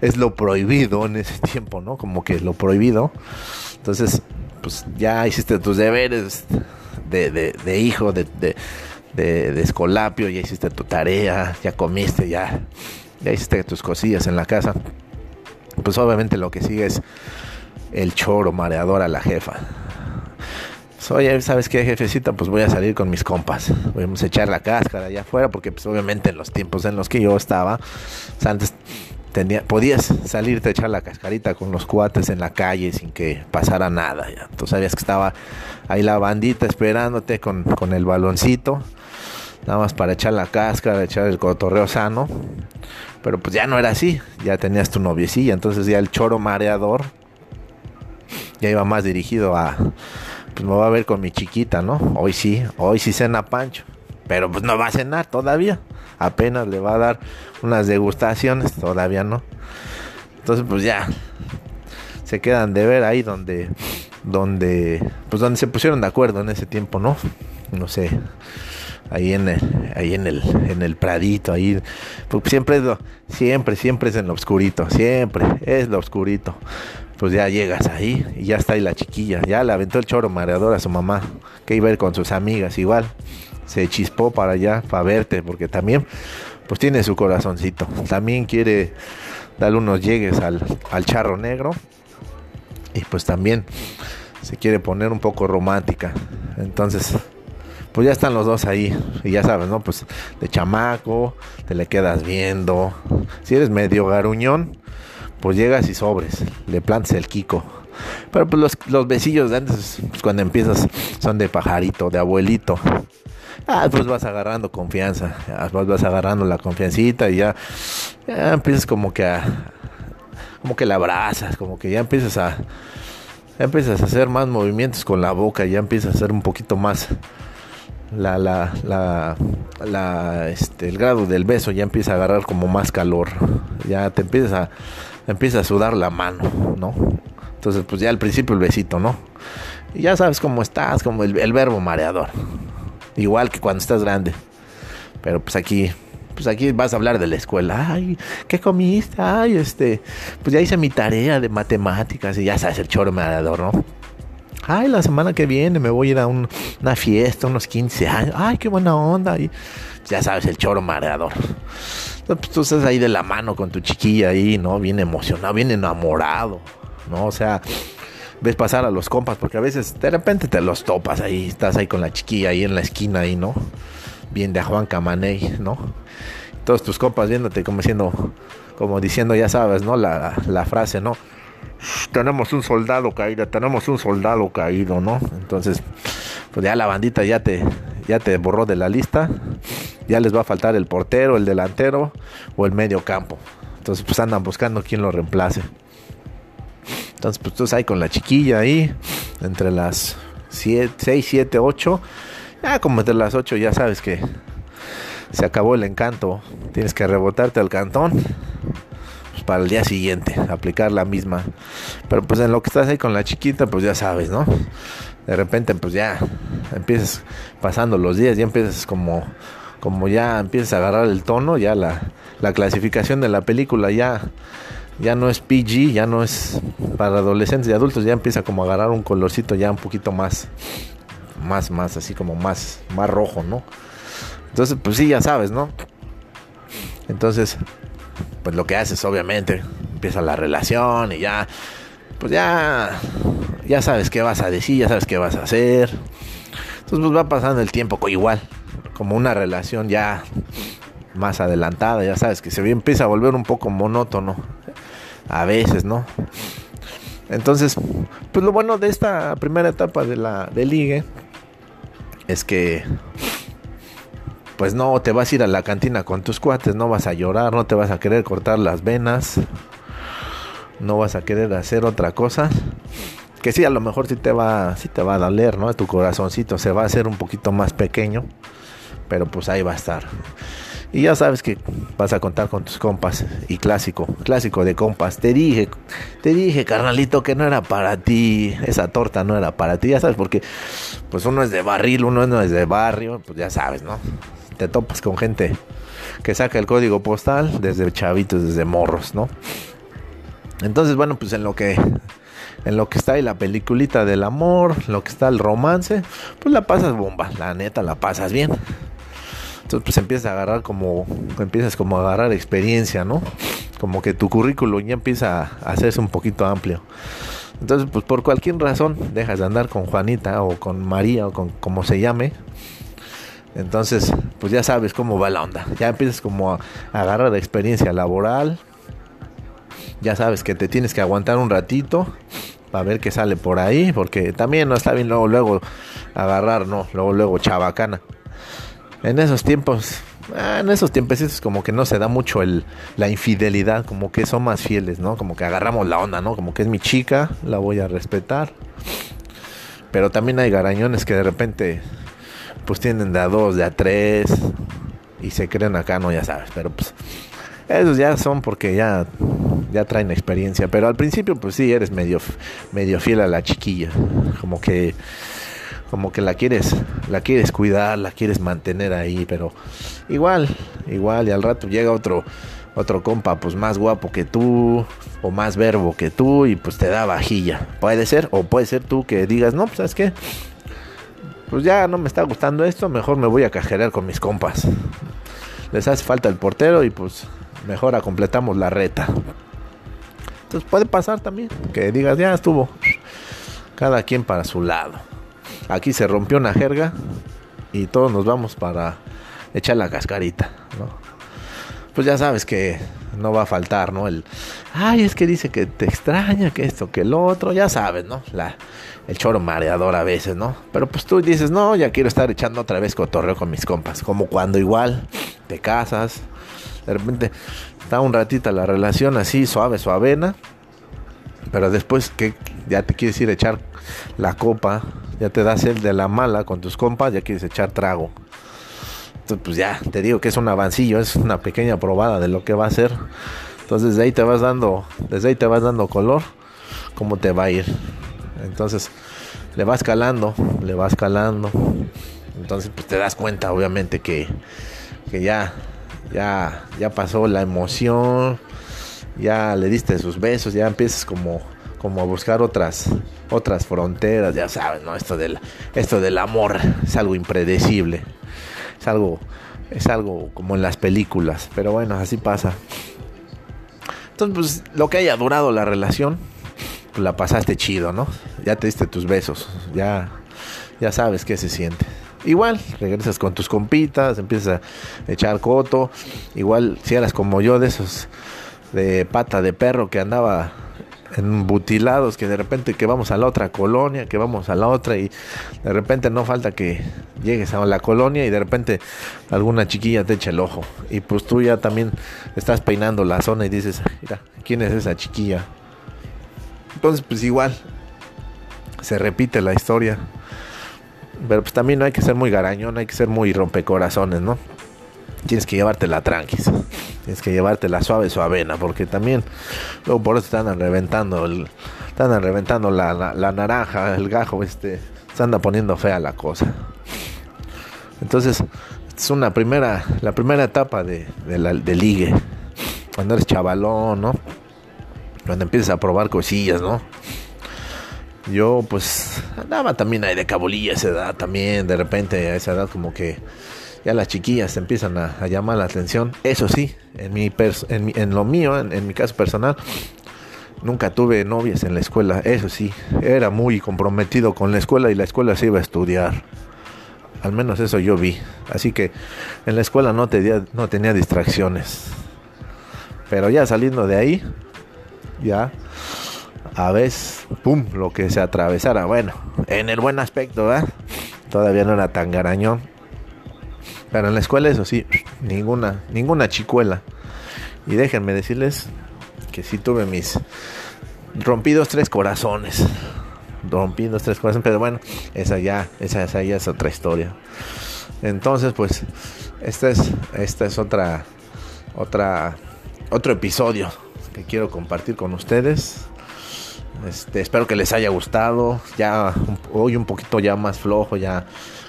es lo prohibido en ese tiempo, ¿no? Como que lo prohibido. Entonces, pues ya hiciste tus deberes de, de, hijo, de, de, escolapio, ya hiciste tu tarea, ya comiste, ya, ya hiciste tus cosillas en la casa. Pues obviamente lo que sigue es el choro mareador a la jefa. Pues, oye, ¿sabes qué, jefecita? Pues voy a salir con mis compas. Vamos a echar la cáscara allá afuera, porque pues obviamente en los tiempos en los que yo estaba, antes tenía, podías salirte a echar la cascarita con los cuates en la calle sin que pasara nada. Ya. Tú sabías que estaba ahí la bandita esperándote con, con el baloncito, nada más para echar la cáscara, echar el cotorreo sano. Pero pues ya no era así, ya tenías tu noviecilla, entonces ya el choro mareador ya iba más dirigido a, pues me voy a ver con mi chiquita, ¿no? Hoy sí, hoy sí cena Pancho, pero pues no va a cenar todavía, apenas le va a dar unas degustaciones, todavía no. Entonces pues ya, se quedan de ver ahí donde, donde, pues donde se pusieron de acuerdo en ese tiempo, ¿no? No sé, ahí en el, ahí en el, en el pradito, ahí, porque siempre es lo, siempre, siempre es en lo oscurito, siempre es lo oscurito pues ya llegas ahí y ya está ahí la chiquilla. Ya le aventó el choro mareador a su mamá, que iba a ir con sus amigas igual. Se chispó para allá, para verte, porque también, pues tiene su corazoncito. También quiere darle unos llegues al, al charro negro. Y pues también se quiere poner un poco romántica. Entonces, pues ya están los dos ahí. Y ya sabes, ¿no? Pues de chamaco, te le quedas viendo. Si eres medio garuñón, pues llegas y sobres, le plantas el kiko. Pero pues los, los besillos de antes, pues cuando empiezas, son de pajarito, de abuelito. Ah, pues vas agarrando confianza, vas, vas agarrando la confiancita y ya, ya empiezas como que a, como que la abrazas, como que ya empiezas a, ya empiezas a hacer más movimientos con la boca, ya empiezas a hacer un poquito más la, la, la, la, este, el grado del beso ya empieza a agarrar como más calor, ya te empiezas a empieza a sudar la mano, ¿no? Entonces, pues ya al principio el besito, ¿no? Y ya sabes cómo estás, como el, verbo mareador. Igual que cuando estás grande. Pero pues aquí, pues aquí vas a hablar de la escuela. Ay, ¿qué comiste? Ay, este, pues ya hice mi tarea de matemáticas y ya sabes el choro mareador, ¿no? Ay, la semana que viene me voy a ir a una fiesta, unos 15 años. Ay, qué buena onda. Y ya sabes, el choro mareador. Pues tú estás ahí de la mano con tu chiquilla ahí, ¿no? Bien emocionado, bien enamorado, ¿no? O sea, ves pasar a los compas, porque a veces de repente te los topas ahí, estás ahí con la chiquilla ahí en la esquina ahí, ¿no? Bien de Juan Camaney, ¿no? Todos tus compas viéndote como diciendo, como diciendo, ya sabes, ¿no? La, la frase, ¿no? Tenemos un soldado caído, tenemos un soldado caído, ¿no? Entonces, pues ya la bandita ya te, ya te borró de la lista ya les va a faltar el portero, el delantero o el medio campo. Entonces pues andan buscando quién lo reemplace. Entonces pues tú ahí con la chiquilla ahí, entre las 6, 7, 8. Ya como entre las 8 ya sabes que se acabó el encanto. Tienes que rebotarte al cantón para el día siguiente, aplicar la misma. Pero pues en lo que estás ahí con la chiquita, pues ya sabes, ¿no? De repente pues ya empiezas pasando los días, ya empiezas como como ya empiezas a agarrar el tono, ya la, clasificación de la película ya, ya no es PG, ya no es para adolescentes y adultos, ya empieza como a agarrar un colorcito ya un poquito más, más, más, así como más, más rojo, ¿no? Entonces, pues sí, ya sabes, ¿no? Entonces, pues lo que haces, obviamente, empieza la relación y ya, pues ya, ya sabes qué vas a decir, ya sabes qué vas a hacer. Entonces, pues va pasando el tiempo igual, como una relación ya más adelantada, ya sabes que se empieza a volver un poco monótono a veces, ¿no? Entonces, pues lo bueno de esta primera etapa de la de ligue es que pues no te vas a ir a la cantina con tus cuates, no vas a llorar, no te vas a querer cortar las venas, no vas a querer hacer otra cosa. Que sí, a lo mejor sí te va, sí te va a doler, ¿no? Tu corazoncito se va a hacer un poquito más pequeño pero pues ahí va a estar. Y ya sabes que vas a contar con tus compas. Y clásico, clásico de compas. Te dije, te dije, carnalito, que no era para ti. Esa torta no era para ti. Ya sabes, porque pues uno es de barril, uno no es de barrio. Pues ya sabes, ¿no? Te topas con gente que saca el código postal desde chavitos, desde morros, ¿no? Entonces, bueno, pues en lo que en lo que está ahí la peliculita del amor, lo que está el romance, pues la pasas bomba, la neta la pasas bien. Entonces pues empiezas a agarrar como, empiezas como a agarrar experiencia, ¿no? Como que tu currículum ya empieza a hacerse un poquito amplio. Entonces pues por cualquier razón dejas de andar con Juanita o con María o con como se llame. Entonces pues ya sabes cómo va la onda. Ya empiezas como a, agarrar experiencia laboral. Ya sabes que te tienes que aguantar un ratito para ver qué sale por ahí, porque también no está bien luego luego agarrar, no, luego luego chabacana en esos tiempos, ah, en esos tiempecitos como que no se da mucho el, la infidelidad, como que son más fieles, ¿no? Como que agarramos la onda, ¿no? Como que es mi chica, la voy a respetar. Pero también hay garañones que de repente pues tienen de a dos, de a tres y se creen acá, no, ya sabes, pero pues esos ya son porque ya ya traen experiencia, pero al principio pues sí eres medio medio fiel a la chiquilla, como que como que la quieres, la quieres cuidar, la quieres mantener ahí, pero igual, igual, y al rato llega otro, otro compa, pues más guapo que tú, o más verbo que tú, y pues te da vajilla. Puede ser, o puede ser tú que digas, no, pues sabes qué, pues ya no me está gustando esto, mejor me voy a cajerear con mis compas. Les hace falta el portero y pues mejor completamos la reta. Entonces puede pasar también que digas, ya estuvo, cada quien para su lado. Aquí se rompió una jerga y todos nos vamos para echar la cascarita, ¿no? Pues ya sabes que no va a faltar, ¿no? El, ay, es que dice que te extraña, que esto, que el otro, ya sabes, ¿no? La, el choro mareador a veces, ¿no? Pero pues tú dices, no, ya quiero estar echando otra vez cotorreo con mis compas, como cuando igual te casas, de repente está un ratito la relación así, suave, suavena, pero después que ya te quieres ir a echar la copa ya te das el de la mala con tus compas, ya quieres echar trago. Pues ya, te digo que es un avancillo, es una pequeña probada de lo que va a ser. Entonces, desde ahí te vas dando, desde ahí te vas dando color, cómo te va a ir. Entonces, le vas calando, le vas calando. Entonces, pues te das cuenta, obviamente, que, que ya, ya, ya pasó la emoción, ya le diste sus besos, ya empiezas como como a buscar otras otras fronteras, ya sabes, ¿no? Esto del esto del amor es algo impredecible. Es algo es algo como en las películas, pero bueno, así pasa. Entonces, pues lo que haya durado la relación, pues la pasaste chido, ¿no? Ya te diste tus besos, ya ya sabes qué se siente. Igual, regresas con tus compitas, empiezas a echar coto. Igual, si eras como yo, de esos de pata de perro que andaba embutilados que de repente que vamos a la otra colonia, que vamos a la otra y de repente no falta que llegues a la colonia y de repente alguna chiquilla te echa el ojo y pues tú ya también estás peinando la zona y dices, mira, ¿quién es esa chiquilla? Entonces pues igual se repite la historia. Pero pues también no hay que ser muy garañón, hay que ser muy rompecorazones, ¿no? Tienes que llevártela tranquis. Tienes que llevártela suave, suavena. Porque también, luego por eso están reventando, están reventando la, la, naranja, el gajo, este. Se anda poniendo fea la cosa. Entonces, es una primera, la primera etapa de, de, la, de ligue. Cuando eres chavalón, ¿no? Cuando empiezas a probar cosillas, ¿no? Yo pues andaba también ahí de cabulilla a esa edad también, de repente a esa edad como que ya las chiquillas empiezan a, llamar la atención. Eso sí, en, mi en, lo mío, en, mi caso personal, nunca tuve novias en la escuela. Eso sí, era muy comprometido con la escuela y la escuela se iba a estudiar. Al menos eso yo vi. Así que en la escuela no tenía, no tenía distracciones. Pero ya saliendo de ahí, ya a veces, pum, lo que se atravesara. Bueno, en el buen aspecto, ¿verdad? Todavía no era tan garañón pero en la escuela, eso sí, ninguna, ninguna chicuela. Y déjenme decirles que sí tuve mis rompidos tres corazones. Rompidos tres corazones, pero bueno, esa ya, esa, esa ya es otra historia. Entonces, pues, esta es, esta es otra, otra, otro episodio que quiero compartir con ustedes. Este, espero que les haya gustado. Ya hoy un poquito ya más flojo, ya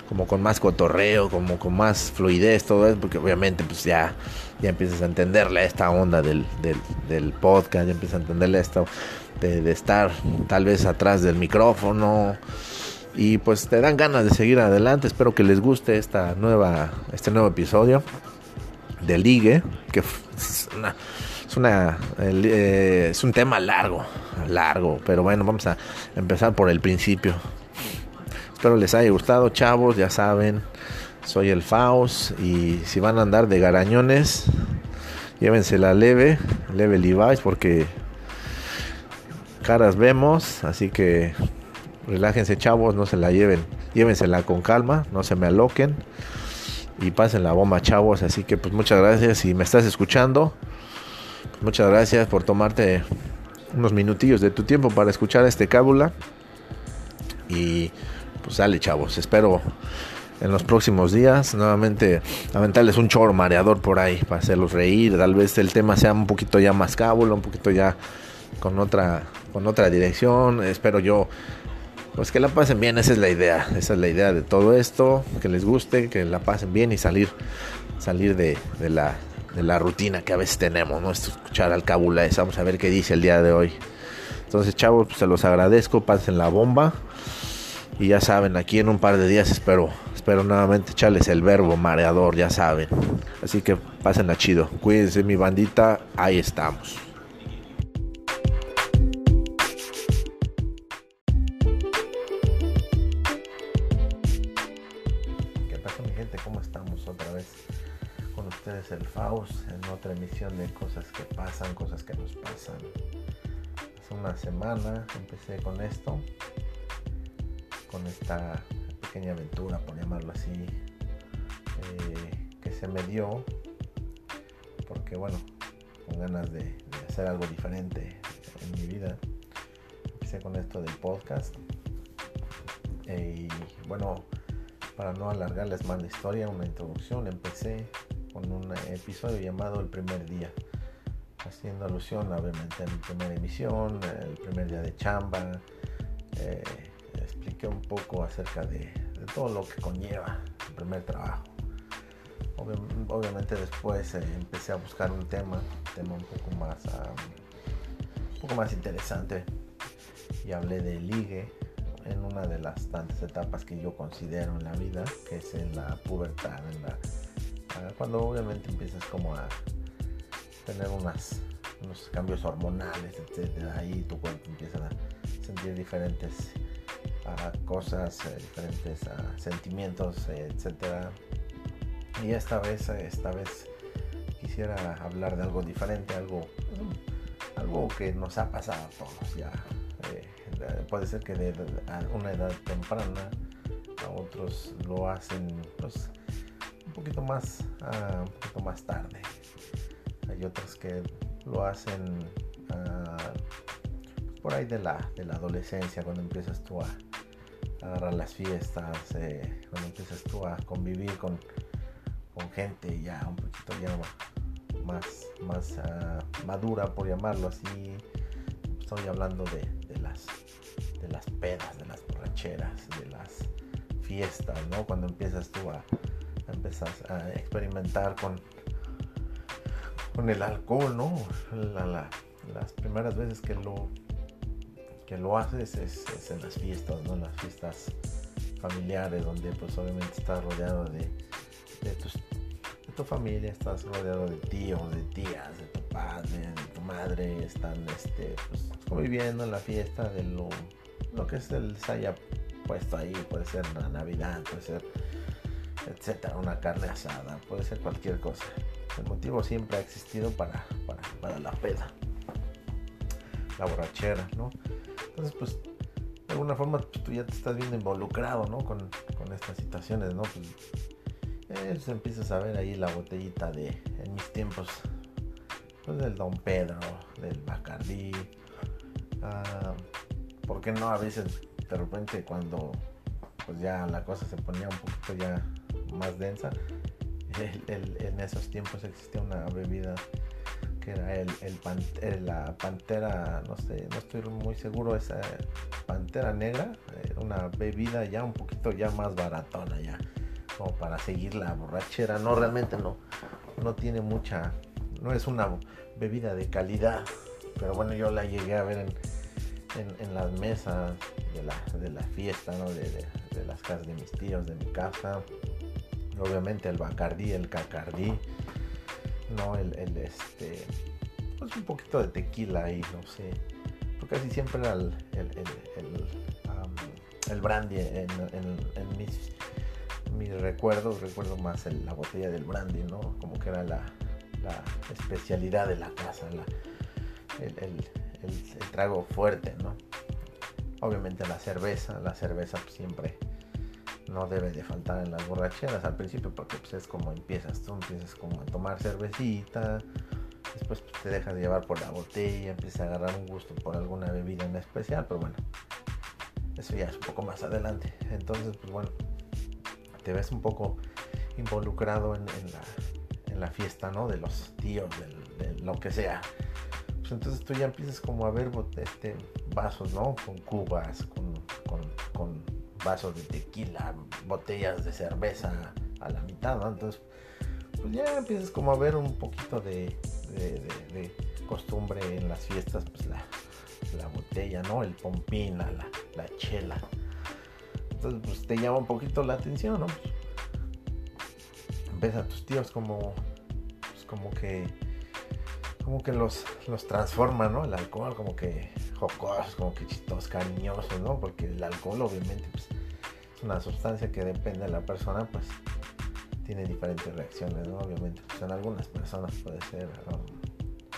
como con más cotorreo, como con más fluidez, todo eso, porque obviamente pues ya, ya empiezas a entenderle esta onda del, del, podcast, ya empiezas a entenderle esto de, de, estar tal vez atrás del micrófono y pues te dan ganas de seguir adelante. Espero que les guste esta nueva, este nuevo episodio de Ligue, que es una es, una, eh, es un tema largo, largo, pero bueno, vamos a empezar por el principio. Espero les haya gustado, chavos, ya saben, soy el Faust y si van a andar de garañones, llévensela leve, leve Levi's porque caras vemos, así que relájense chavos, no se la lleven, llévensela con calma, no se me aloquen y pasen la bomba chavos, así que pues muchas gracias si me estás escuchando. Muchas gracias por tomarte unos minutillos de tu tiempo para escuchar este cábula. Y pues sale chavos, espero en los próximos días nuevamente aventarles un chorro mareador por ahí para hacerlos reír. Tal vez el tema sea un poquito ya más cábula, un poquito ya con otra, con otra dirección. Espero yo pues que la pasen bien, esa es la idea, esa es la idea de todo esto, que les guste, que la pasen bien y salir, salir de, de la de la rutina que a veces tenemos, ¿no? Escuchar al Cabulés, vamos a ver qué dice el día de hoy. Entonces, chavos, pues, se los agradezco, pasen la bomba. Y ya saben, aquí en un par de días espero, espero nuevamente echarles el verbo mareador, ya saben. Así que pásenla chido. Cuídense mi bandita, ahí estamos. ¿Qué pasa mi gente? ¿Cómo estamos otra vez? con ustedes el Faust en otra emisión de cosas que pasan, cosas que nos pasan. Hace una semana empecé con esto, con esta pequeña aventura, por llamarlo así, eh, que se me dio, porque bueno, con ganas de, hacer algo diferente en mi vida, empecé con esto del podcast. y bueno, para no alargarles más la historia, una introducción, empecé con un episodio llamado El primer día, haciendo alusión obviamente a mi primera emisión, el primer día de chamba. Eh, un poco acerca de, todo lo que conlleva el primer trabajo. obviamente después eh, empecé a buscar un tema, un tema un poco más, un poco más interesante y hablé de ligue en una de las tantas etapas que yo considero en la vida, que es en la pubertad, en la cuando obviamente empiezas como a tener unos cambios hormonales, etcétera, ahí tu cuerpo empieza a sentir diferentes ah, cosas, eh, diferentes ah, sentimientos, etcétera. Y esta vez, esta vez quisiera hablar de algo diferente, algo, algo que nos ha pasado a todos ya. Eh, puede ser que de, una edad temprana a otros lo hacen pues, un poquito más, uh, un poquito más tarde. Hay otras que lo hacen uh, por ahí de la, de la adolescencia, cuando empiezas tú a, agarrar las fiestas, eh, cuando empiezas tú a convivir con, con gente ya un poquito ya más, más uh, madura, por llamarlo así. Estoy hablando de, de, las, de las pedas, de las borracheras, de las fiestas, ¿no? Cuando empiezas tú a, empezás a experimentar con, con el alcohol, ¿no? las primeras veces que lo, que lo haces es, en las fiestas, ¿no? las fiestas familiares, donde pues obviamente estás rodeado de, de, tu familia, estás rodeado de tíos, de tías, de tu padre, de tu madre, están este, pues, conviviendo en la fiesta de lo, lo que se les haya puesto ahí, puede ser la Navidad, puede ser etcétera, una carne asada, puede ser cualquier cosa. El motivo siempre ha existido para, para, la peda, la borrachera, ¿no? Entonces, pues, de alguna forma pues, tú ya te estás viendo involucrado, ¿no? Con, estas situaciones, ¿no? Pues, eh, empiezas a ver ahí la botellita de, en mis tiempos, pues del Don Pedro, del Bacardí, ah, ¿por qué no a veces de repente cuando pues ya la cosa se ponía un poquito ya más densa. en esos tiempos existía una bebida era el, el, la pantera, no sé, no estoy muy seguro, esa pantera negra, eh, una bebida ya un poquito ya más baratona ya, como para seguir la borrachera, no, realmente no, no tiene mucha, no es una bebida de calidad, pero bueno, yo la llegué a ver en, en, las mesas de la, de la fiesta, ¿no? de, de, las casas de mis tíos, de mi casa, obviamente el bacardí, el cacardí, no el, el este pues un poquito de tequila ahí no sé. Porque casi siempre era el, el, el, brandy en, en, mis, mis recuerdos recuerdo más la botella del brandy no como que era la, la especialidad de la casa la, el, trago fuerte no obviamente la cerveza la cerveza pues, siempre no debe de faltar en las borracheras al principio porque pues, es como empiezas tú empiezas como a tomar cervecita después pues, te dejas llevar por la botella empiezas a agarrar un gusto por alguna bebida en especial pero bueno eso ya es un poco más adelante. Entonces pues bueno te ves un poco involucrado en, la, fiesta no de los tíos de lo que sea. Pues entonces tú ya empiezas como a ver este, vasos no con cubas con vasos de tequila, botellas de cerveza a la mitad, ¿no? Entonces, pues ya empiezas como a ver un poquito de, costumbre en las fiestas, pues la, botella, ¿no? El pompín, la, la, chela. Entonces, pues te llama un poquito la atención, ¿no? ves a tus tíos como, pues como que, como que los, los transforma, ¿no? El alcohol, como que jocosos, como que chistosos, cariñosos, ¿no? Porque el alcohol obviamente pues, es una sustancia que depende de la persona, pues tiene diferentes reacciones, ¿no? Obviamente, pues en algunas personas puede ser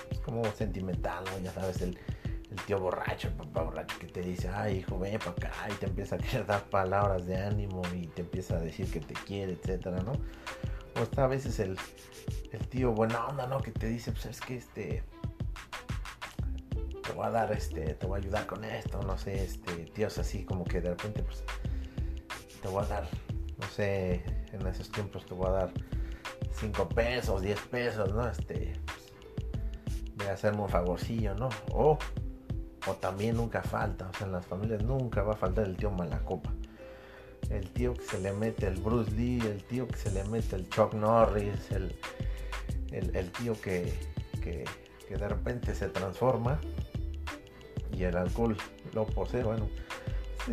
pues, como sentimental, ¿no? Ya sabes, el, tío borracho, el papá borracho que te dice, ay hijo, ven para acá, y te empieza a dar palabras de ánimo y te empieza a decir que te quiere, etcétera, ¿no? O está a veces el, el tío buena onda, ¿no? Que te dice, pues es que este te voy a dar, este, te voy a ayudar con esto, no sé, este, tíos así como que de repente, pues, te voy a dar, no sé, en esos tiempos te voy a dar 5 pesos, 10 pesos, ¿no? Este, pues, voy a hacerme un favorcillo, ¿no? O, o también nunca falta, o sea, en las familias nunca va a faltar el tío Malacopa. El tío que se le mete el Bruce Lee, el tío que se le mete el Chuck Norris, el, el, tío que, que, de repente se transforma y el alcohol lo posee, bueno,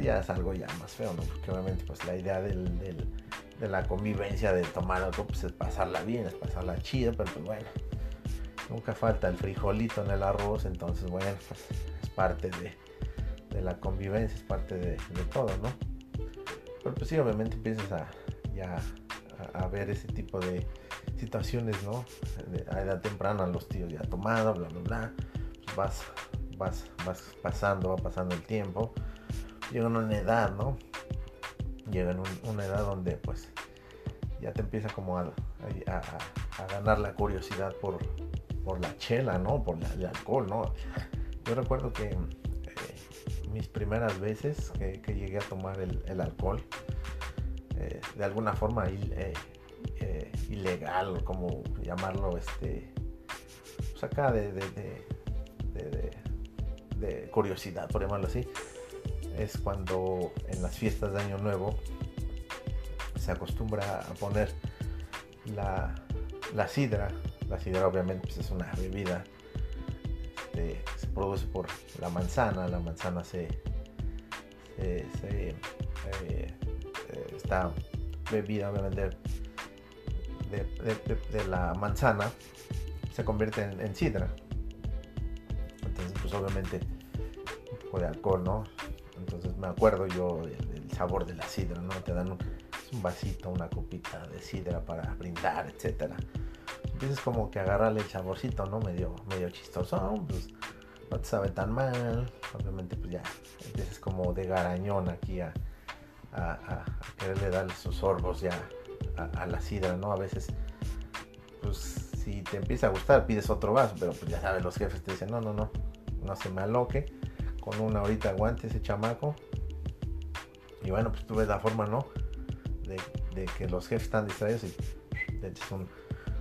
ya es algo ya más feo, ¿no? Porque obviamente pues la idea del, de la convivencia de tomar algo pues es pasarla bien, es pasarla chida, pero pues bueno, nunca falta el frijolito en el arroz, entonces bueno, pues es parte de, la convivencia, es parte de, todo, ¿no? Pero pues sí, obviamente empiezas a ya a, ver ese tipo de situaciones, ¿no? a edad temprana los tíos ya tomado, bla, bla, bla, pues vas vas, vas pasando, va pasando el tiempo, llegan a una edad, ¿no? Llegan a una edad donde pues ya te empieza como a, ganar la curiosidad por, por la chela, ¿no? Por el alcohol, ¿no? Yo recuerdo que mis primeras veces que, llegué a tomar el, alcohol, eh, de alguna forma eh, ilegal, como llamarlo, este, pues acá de, de de curiosidad, por llamarlo así, es cuando en las fiestas de Año Nuevo se acostumbra a poner la, la sidra. La sidra obviamente pues, es una bebida este, se produce por la manzana. La manzana se, eh, eh, está bebida de, la manzana se convierte en, sidra pues obviamente un poco de alcohol, ¿no? Entonces me acuerdo yo del, sabor de la sidra, ¿no? Te dan un, vasito, una copita de sidra para brindar, etcétera. Empiezas como que a agarrarle el saborcito, ¿no? Medio, medio chistoso, pues no te sabe tan mal. Obviamente pues ya empiezas como de garañón aquí a, a, quererle dar sus sorbos ya a, la sidra, ¿no? A veces pues si te empieza a gustar pides otro vaso, pero pues ya sabes, los jefes te dicen, no, no, no, no se me aloque, con una horita aguante ese chamaco. Y bueno, pues tú ves la forma, ¿no? de, que los jefes están distraídos y un,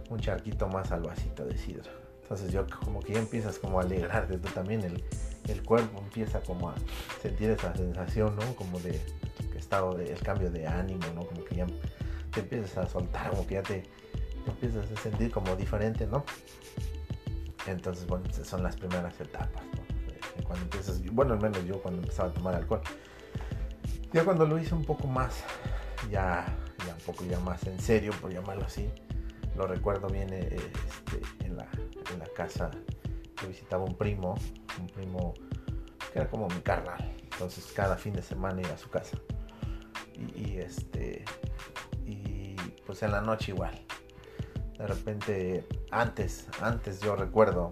un charquito más al de sidra. Entonces yo como que ya empiezas como a alegrarte tú también, el, el cuerpo empieza como a sentir esa sensación, ¿no? Como de estado de el cambio de ánimo, ¿no? Como que ya te empiezas a soltar, como que ya te, empiezas a sentir como diferente, ¿no? Entonces, bueno, son las primeras etapas. Cuando empiezas, bueno, al menos yo cuando empezaba a tomar alcohol. Ya cuando lo hice un poco más, ya, ya un poco ya más en serio, por llamarlo así, lo recuerdo bien eh, este, en, la, en la casa que visitaba un primo, un primo que era como mi carnal. Entonces cada fin de semana iba a su casa. Y, este y pues en la noche igual. De repente, antes, antes yo recuerdo,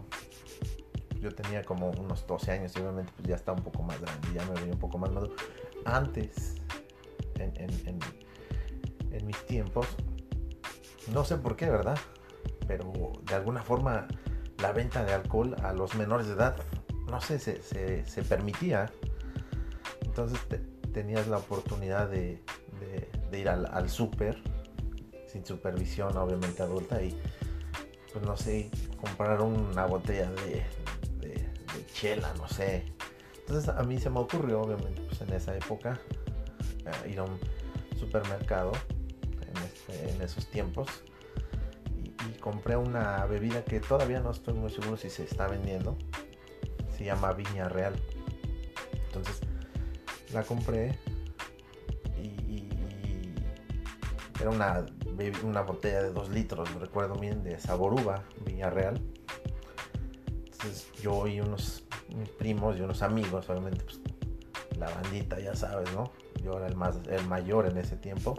yo tenía como unos 12 años y obviamente pues ya estaba un poco más grande, ya me veía un poco más maduro. Antes, en, en, en mis tiempos, no sé por qué, ¿verdad? Pero de alguna forma la venta de alcohol a los menores de edad, no sé, se, permitía. Entonces tenías la oportunidad de, ir al, al súper, sin supervisión obviamente adulta, y pues no sé, comprar una botella de, de, chela, no sé. Entonces a mí se me ocurrió, obviamente, pues en esa época, eh, ir a un supermercado en, esos tiempos compré una bebida que todavía no estoy muy seguro si se está vendiendo. Se llama Viña Real. Entonces la compré y, era una, una botella de 2 litros, recuerdo bien, de sabor uva, Viña Real. Entonces yo y unos primos y unos amigos, obviamente pues, la bandita, ya sabes, ¿no? Yo era el más el mayor en ese tiempo.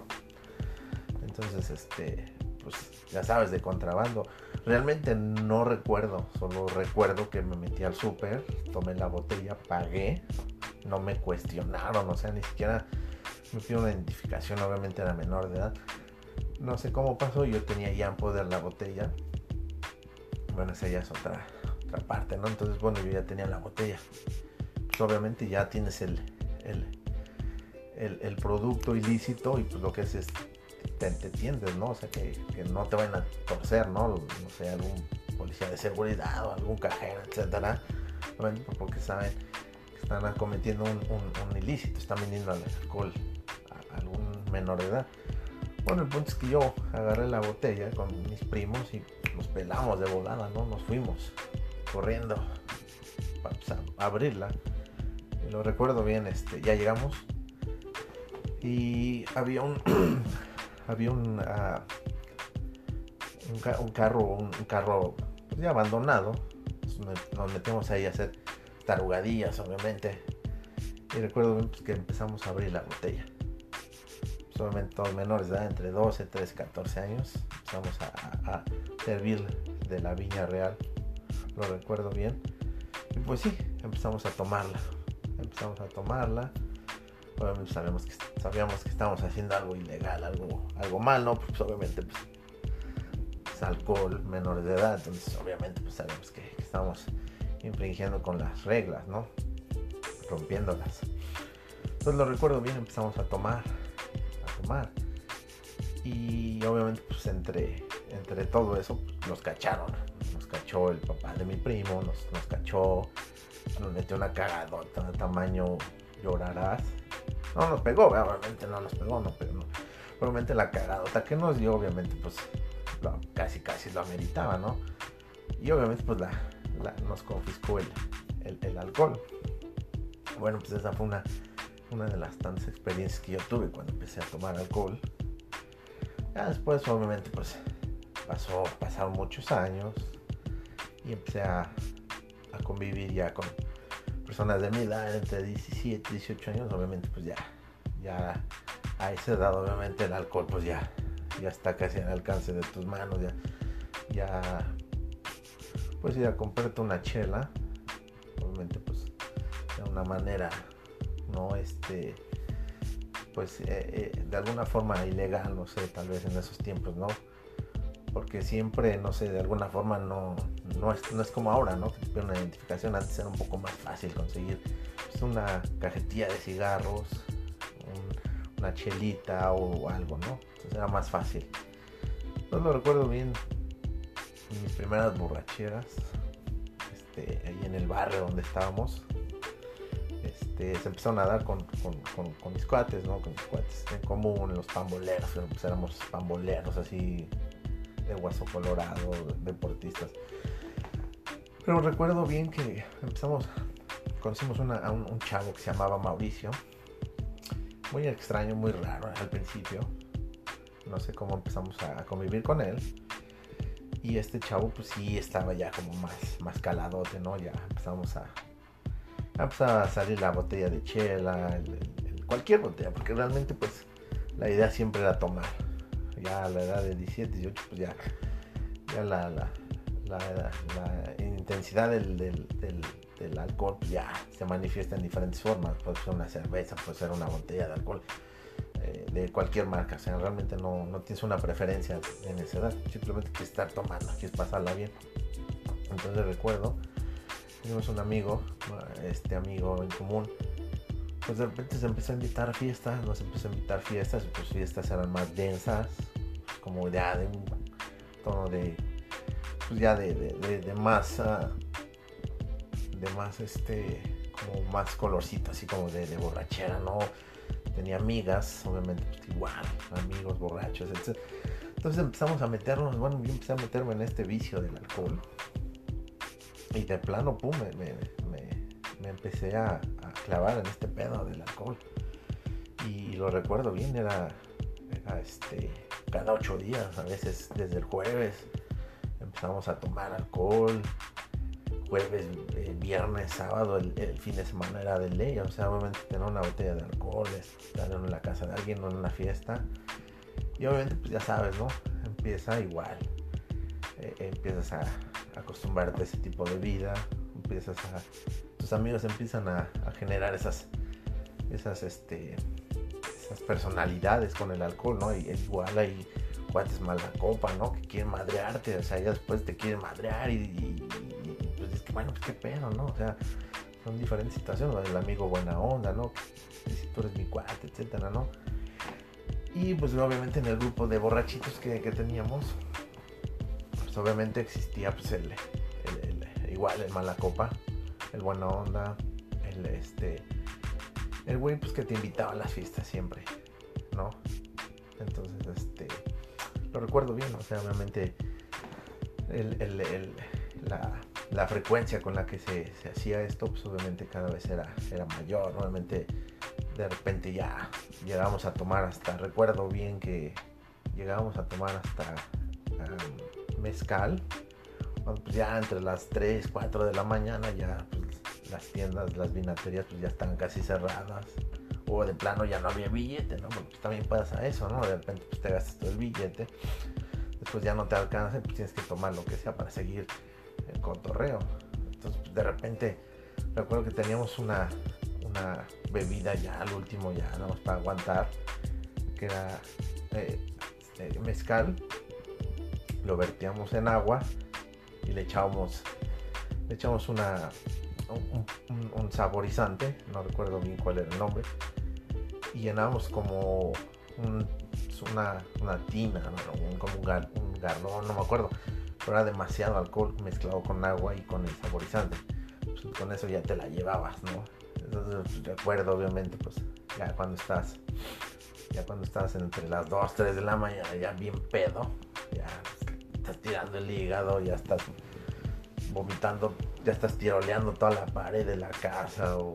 Entonces, este, pues ya sabes, de contrabando. Realmente no recuerdo, solo recuerdo que me metí al súper, tomé la botella, pagué, no me cuestionaron, o sea, ni siquiera me pidieron una identificación, obviamente era menor de edad. No sé cómo pasó, yo tenía ya en poder la botella. Bueno, esa ya es otra, otra parte, ¿no? Entonces, bueno, yo ya tenía la botella. Pues obviamente ya tienes el, el, el, producto ilícito y pues lo que es es te, entiendes, ¿no? O sea, que, no te vayan a torcer, ¿no? No sé, algún policía de seguridad o algún cajero, etcétera. Porque saben que están cometiendo un, ilícito, están vendiendo alcohol a algún menor de edad. Bueno, el punto es que yo agarré la botella con mis primos y nos pelamos de volada, ¿no? Nos fuimos corriendo para pues, abrirla. Lo recuerdo bien, este, ya llegamos y había un había un, uh, un, carro, un, carro pues, ya abandonado. Nos metimos ahí a hacer tarugadillas, obviamente. Y recuerdo pues, que empezamos a abrir la botella. Solamente todos menores, ¿verdad? entre 12, 13, 14 años. Empezamos a, a, servir de la viña real. Lo recuerdo bien. Y pues sí, empezamos a tomarla. Empezamos a tomarla obviamente sabemos que, sabíamos que estábamos haciendo algo ilegal, algo, algo mal. Pues obviamente pues, es alcohol, menores de edad, entonces obviamente pues sabemos que, que estamos infringiendo con las reglas, ¿no? Rompiéndolas. Entonces lo recuerdo bien, empezamos a tomar, a tomar. Y obviamente pues entre, entre todo eso pues, nos cacharon. Nos cachó el papá de mi primo, nos, nos cachó, nos metió una cagadota de tamaño llorarás. No nos pegó, obviamente no nos pegó, no pegó. Obviamente la cagadota que nos dio, obviamente, pues casi casi lo ameritaba, ¿no? Y obviamente, pues la, nos confiscó el, el, alcohol. Bueno, pues esa fue una, una de las tantas experiencias que yo tuve cuando empecé a tomar alcohol. Ya después, obviamente, pues pasó, pasaron muchos años y empecé a, a convivir ya con, personas de mi edad, entre 17 y 18 años, obviamente pues ya, ya a esa edad obviamente el alcohol pues ya, ya está casi al alcance de tus manos, ya, ya pues ir a comprarte una chela, obviamente pues de una manera no este pues eh, eh, de alguna forma ilegal, no sé, tal vez en esos tiempos, ¿no? Porque siempre, no sé, de alguna forma no, no es, no es como ahora, ¿no? Que una identificación. Antes era un poco más fácil conseguir pues, una cajetilla de cigarros, una chelita o algo, ¿no? Entonces era más fácil. No lo recuerdo bien. Mis primeras borracheras, este, ahí en el barrio donde estábamos, este, se empezaron a dar con, mis cuates, ¿no? Con mis cuates en común, los pamboleros, pues éramos pamboleros así de hueso colorado, deportistas. Pero recuerdo bien que empezamos, conocimos a un, chavo que se llamaba Mauricio, muy extraño, muy raro al principio. No sé cómo empezamos a convivir con él. Y este chavo pues sí estaba ya como más, más caladote, ¿no? Ya empezamos a, empezar a salir la botella de chela, cualquier botella, porque realmente pues la idea siempre era tomar. Ya a la edad de 17, 18 pues ya, ya la, la, intensidad del, del, alcohol pues, ya se manifiesta en diferentes formas. Puede ser una cerveza, puede ser una botella de alcohol eh, de cualquier marca. O sea, realmente no, no, tienes una preferencia en esa edad. Simplemente quieres estar tomando, quieres pasarla bien. Entonces recuerdo, tenemos un amigo, este amigo en común, pues de repente se empezó a invitar fiestas, nos empezó a invitar fiestas, pues fiestas eran más densas, como ya de un tono de, pues ya de, de, más, ah, de más este, como más colorcito, así como de, borrachera, ¿no? tenía amigas, obviamente pues, igual, amigos borrachos, etc. Entonces empezamos a meternos, bueno, yo empecé a meterme en este vicio del alcohol. Y de plano, pum, me, me, empecé a, clavar en este pedo del alcohol. Y lo recuerdo bien, era, era este, cada ocho días, a veces desde el jueves empezamos a tomar alcohol, jueves, eh, viernes, sábado, el, fin de semana era de ley. O sea, obviamente tener una botella de alcohol, estar en la casa de alguien o en una fiesta. Y obviamente, pues ya sabes, ¿no? Empieza igual. Eh, empiezas a acostumbrarte a ese tipo de vida. Empiezas a. Tus amigos empiezan a, generar esas. Esas, este. Esas personalidades con el alcohol, ¿no? Y igual hay cuates mala copa, ¿no? Que quieren madrearte, o sea, ya después te quieren madrear y bueno, pues qué pedo, ¿no? O sea, son diferentes situaciones, el amigo buena onda, ¿no? Si tú eres mi cuate, etcétera, ¿no? Y pues obviamente en el grupo de borrachitos que, teníamos, pues obviamente existía pues el, igual el mala copa, el buena onda, el este, el güey pues que te invitaba a las fiestas siempre, ¿no? Entonces, este, lo recuerdo bien, o sea, obviamente el, el la, la frecuencia con la que se, hacía esto, pues obviamente cada vez era, era mayor. Nuevamente, de repente ya llegábamos a tomar hasta, recuerdo bien que llegábamos a tomar hasta mezcal. Pues ya entre las 3, 4 de la mañana ya pues, las tiendas, las vinaterías pues ya están casi cerradas. O de plano ya no había billete, ¿no? Porque pues, también pasa eso, ¿no? De repente pues te gastas todo el billete. Después ya no te alcanza, pues tienes que tomar lo que sea para seguir el cotorreo. Entonces, de repente, recuerdo que teníamos una, una bebida ya al último, ya nada para aguantar, que era eh, este, mezcal. Lo vertíamos en agua y le echábamos, le echábamos una, un, saborizante, no recuerdo bien cuál era el nombre, y llenamos como una, una, tina, como un, un garrón, no me acuerdo pero era demasiado alcohol mezclado con agua y con el saborizante. Pues, con eso ya te la llevabas, ¿no? Entonces pues, recuerdo obviamente pues ya cuando estás, ya cuando estás entre las 2, 3 de la mañana ya bien pedo, ya estás tirando el hígado, ya estás vomitando, ya estás tiroleando toda la pared de la casa o,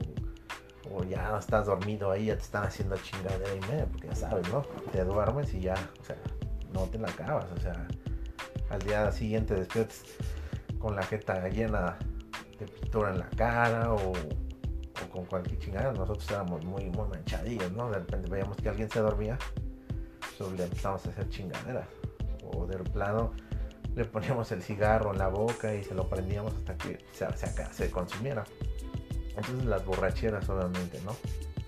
ya estás dormido ahí, ya te están haciendo chingadera y media, porque ya sabes, ¿no? Te duermes y ya, o sea, no te la acabas, o sea, al día siguiente despiertes con la jeta llena de pintura en la cara o, con cualquier chingada. Nosotros éramos muy, muy manchadillos, ¿no? De repente veíamos que alguien se dormía, solo le empezamos a hacer chingaderas. O de plano le poníamos el cigarro en la boca y se lo prendíamos hasta que se, se, consumiera. Entonces las borracheras obviamente, ¿no?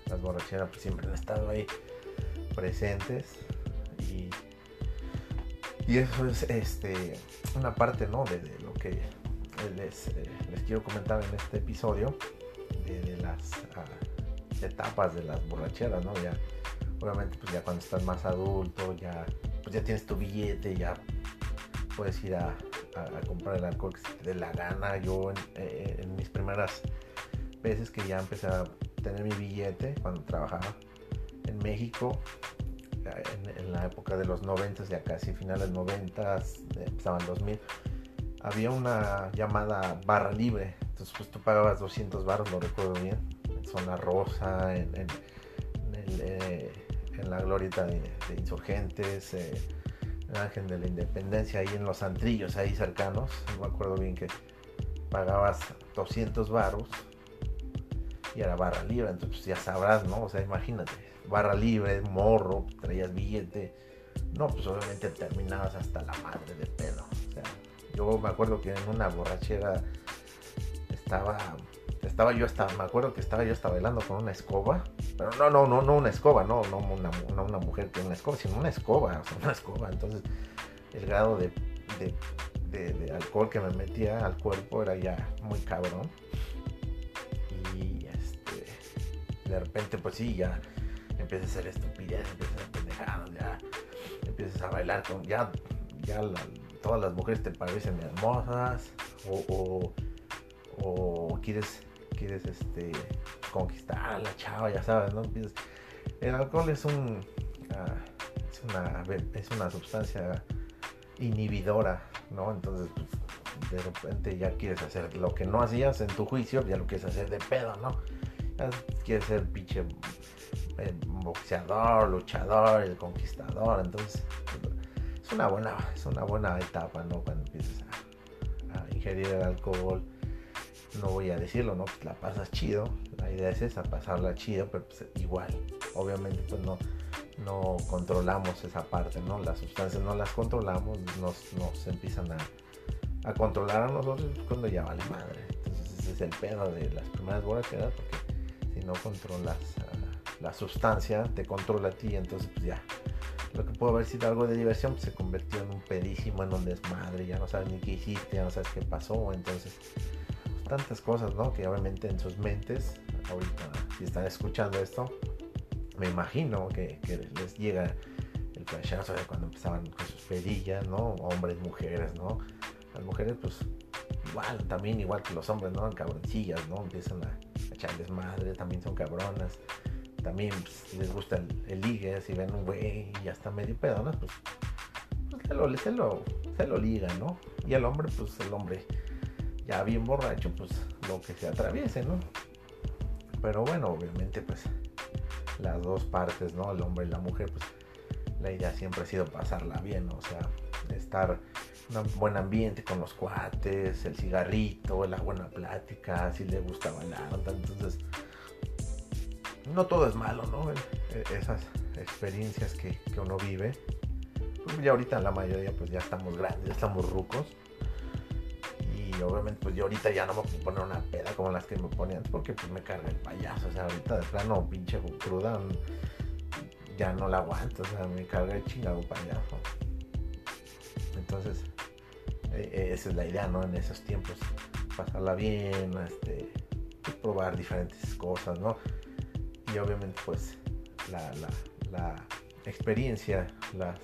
Las borracheras pues, siempre han estado ahí presentes y y eso es este, una parte ¿no? de, lo que les, eh, les, quiero comentar en este episodio, de, las ah, etapas de las borracheras, ¿no? Ya obviamente pues ya cuando estás más adulto, ya, pues ya tienes tu billete, ya puedes ir a, comprar el alcohol que te dé la gana. Yo en, en, mis primeras veces que ya empecé a tener mi billete cuando trabajaba en México, en, la época de los 90, ya casi finales 90, empezaban 2000, había una llamada barra libre. Entonces, pues tú pagabas 200 barros, lo recuerdo bien, en zona rosa, en, en, eh, la glorieta de, Insurgentes, eh, el de la Independencia, ahí en los antrillos, ahí cercanos. No me acuerdo bien que pagabas 200 barros y era barra libre, entonces pues, ya sabrás, ¿no? O sea, imagínate, barra libre, morro, traías billete. No, pues obviamente terminabas hasta la madre de pedo. Yo me acuerdo que en una borrachera estaba estaba yo hasta, me acuerdo que estaba yo hasta bailando con una escoba, pero no, no, no, no una escoba, no, no una, una, mujer que una escoba, sino una escoba, una escoba. Entonces, el grado de, de, alcohol que me metía al cuerpo era ya muy cabrón. Y este, de repente, pues sí, ya empieza a hacer estupidez, empieza a pendejadas, ya empiezas a bailar con, ya, ya todas las mujeres te parecen hermosas, o, o, quieres, quieres este, conquistar a la chava, ya sabes, ¿no? El alcohol es un, ah, es, una, es una sustancia inhibidora, ¿no? Entonces, pues, de repente ya quieres hacer lo que no hacías en tu juicio, ya lo quieres hacer de pedo, ¿no? Ya quieres ser pinche el boxeador, luchador, el conquistador. Entonces, es una buena, es una buena etapa, ¿no? Cuando empiezas a, ingerir el alcohol. No voy a decirlo, ¿no? Pues la pasas chido. La idea es esa, pasarla chido, pero pues igual. Obviamente, pues no, no controlamos esa parte, ¿no? Las sustancias no las controlamos, nos, nos empiezan a, a controlar a nosotros cuando ya vale madre. Entonces ese es el pedo de las primeras borracheras porque si no controlas la sustancia te controla a ti, entonces pues ya. Lo que pudo haber sido algo de diversión pues, se convirtió en un pedísimo, en un desmadre, ya no sabes ni qué hiciste, ya no sabes qué pasó, entonces pues, tantas cosas, ¿no? Que obviamente en sus mentes, ahorita si están escuchando esto, me imagino que, les llega el flashazo de cuando empezaban con sus pedillas, ¿no? Hombres, mujeres, ¿no? Las mujeres pues igual, también igual que los hombres, ¿no? Cabroncillas, ¿no? Empiezan a, a echar desmadre, también son cabronas también pues, les gusta el, ligue, si ven un güey y ya está medio pedo, ¿no? Pues, pues se, lo, se, lo, se lo liga, ¿no? Y el hombre, pues el hombre ya bien borracho, pues lo que se atraviese, ¿no? Pero bueno, obviamente, pues las dos partes, ¿no? El hombre y la mujer, pues la idea siempre ha sido pasarla bien, ¿no? o sea, estar en un buen ambiente con los cuates, el cigarrito, la buena plática, si le gusta bailar, entonces no todo es malo, ¿no? E, esas experiencias que, uno vive. Pues ya ahorita la mayoría pues ya estamos grandes, ya estamos rucos. Obviamente pues yo ahorita ya no me puedo poner una peda como las que me ponían porque pues me carga el payaso. O sea, ahorita de plano pinche cruda ya no la aguanto. O sea, me carga el chingado payaso. Entonces, e, e, esa es la idea, ¿no? En esos tiempos, pasarla bien, este, probar diferentes cosas, ¿no? y obviamente pues la, la, experiencia, las,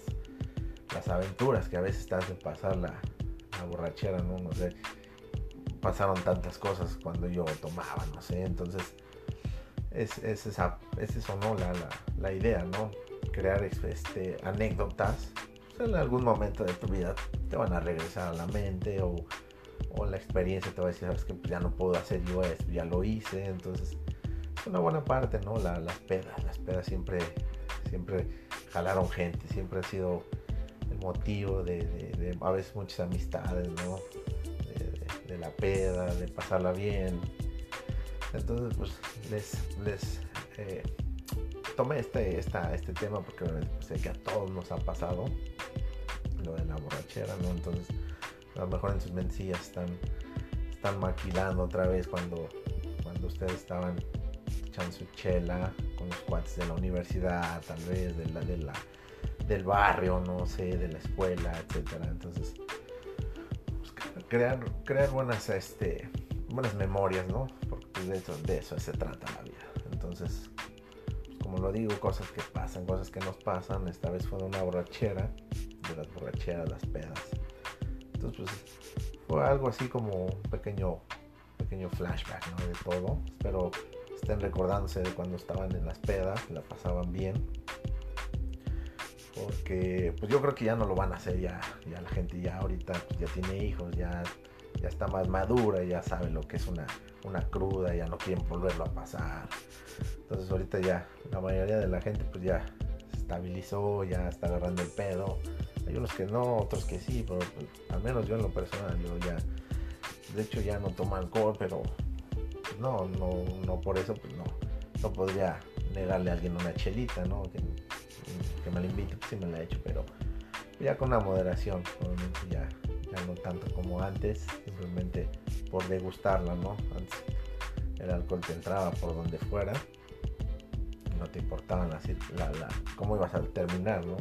las aventuras que a veces te hacen pasar la, borrachera, ¿no? No sé, pasaron tantas cosas cuando yo tomaba, no sé, entonces es, es, esa, es eso, ¿no? La, la, idea, ¿no? Crear este, anécdotas pues, en algún momento de tu vida te van a regresar a la mente o, o la experiencia te va a decir, sabes que pues, ya no puedo hacer yo esto, ya lo hice, entonces una buena parte, ¿no? las pedas, las pedas siempre, siempre jalaron gente, siempre ha sido el motivo de, a veces muchas amistades, ¿no? De, la peda, de pasarla bien. Entonces, pues les, les eh, tomé este, esta, este tema porque sé que a todos nos ha pasado lo de la borrachera, ¿no? Entonces, a lo mejor en sus mencillas están, están maquilando otra vez cuando, cuando ustedes estaban echan su chela con los cuates de la universidad, tal vez de la, de la, del barrio, no sé, de la escuela, etcétera. Entonces, crear, crear buenas, este, buenas memorias, ¿no? Porque de eso, de eso se trata la vida. Entonces, pues, como lo digo, cosas que pasan, cosas que nos pasan. Esta vez fue una borrachera, de las borracheras, las pedas. Entonces, pues fue algo así como un pequeño, pequeño flashback ¿no? de todo. Espero estén recordándose de cuando estaban en las pedas, la pasaban bien. Porque pues yo creo que ya no lo van a hacer ya, ya la gente ya ahorita pues, ya tiene hijos, ya, ya está más madura, ya sabe lo que es una, una cruda, ya no quieren volverlo a pasar. Entonces ahorita ya la mayoría de la gente pues ya se estabilizó, ya está agarrando el pedo. Hay unos que no, otros que sí, pero pues, al menos yo en lo personal, yo ya, de hecho ya no tomo alcohol, pero no, no, no por eso, pues no, no podría negarle a alguien una chelita, ¿no? Me la invite, pues sí me la he hecho, pero ya con una moderación, obviamente ya, ya no tanto como antes, simplemente por degustarla, ¿no? Antes el alcohol te entraba por donde fuera, no te importaba la, la, cómo ibas a terminar, ¿no?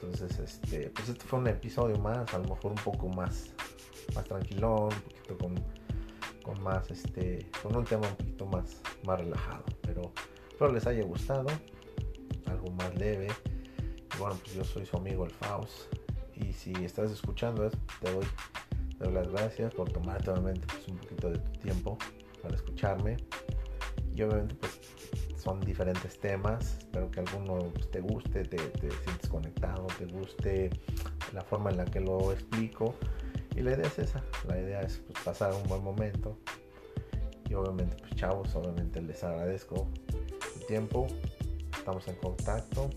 Entonces, este, pues este fue un episodio más, a lo mejor un poco más, más tranquilón, un poquito con, con más, este, con un tema un poquito más, más relajado, pero espero les haya gustado, algo más leve. Y bueno, pues yo soy su amigo el Faust, y si estás escuchando te doy, te doy las gracias por tomarte obviamente pues, un poquito de tu tiempo para escucharme. Y obviamente pues son diferentes temas. Espero que alguno pues, te guste, te, sientes conectado, te guste la forma en la que lo explico. Y la idea es esa. La idea es pues, pasar un buen momento. Y obviamente pues chavos, obviamente les agradezco su tiempo. Estamos en contacto.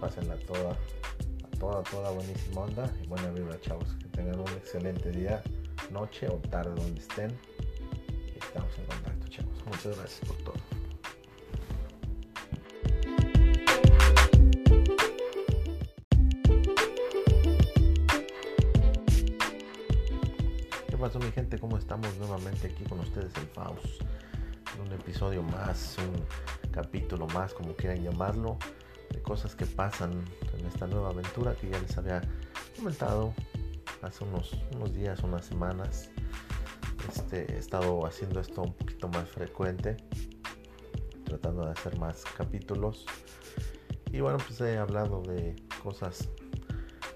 Pásenla toda, a toda, toda buenísima onda. Y buena vibra chavos. Que tengan un excelente día, noche o tarde donde estén. Estamos en contacto chavos. Muchas gracias por todo. pasó mi gente? ¿Cómo estamos nuevamente aquí con ustedes el Faust? Un episodio más, un capítulo más, como quieran llamarlo, de cosas que pasan en esta nueva aventura que ya les había comentado hace unos, unos días, unas semanas. Este, he estado haciendo esto un poquito más frecuente, tratando de hacer más capítulos. Y bueno, pues he hablado de cosas,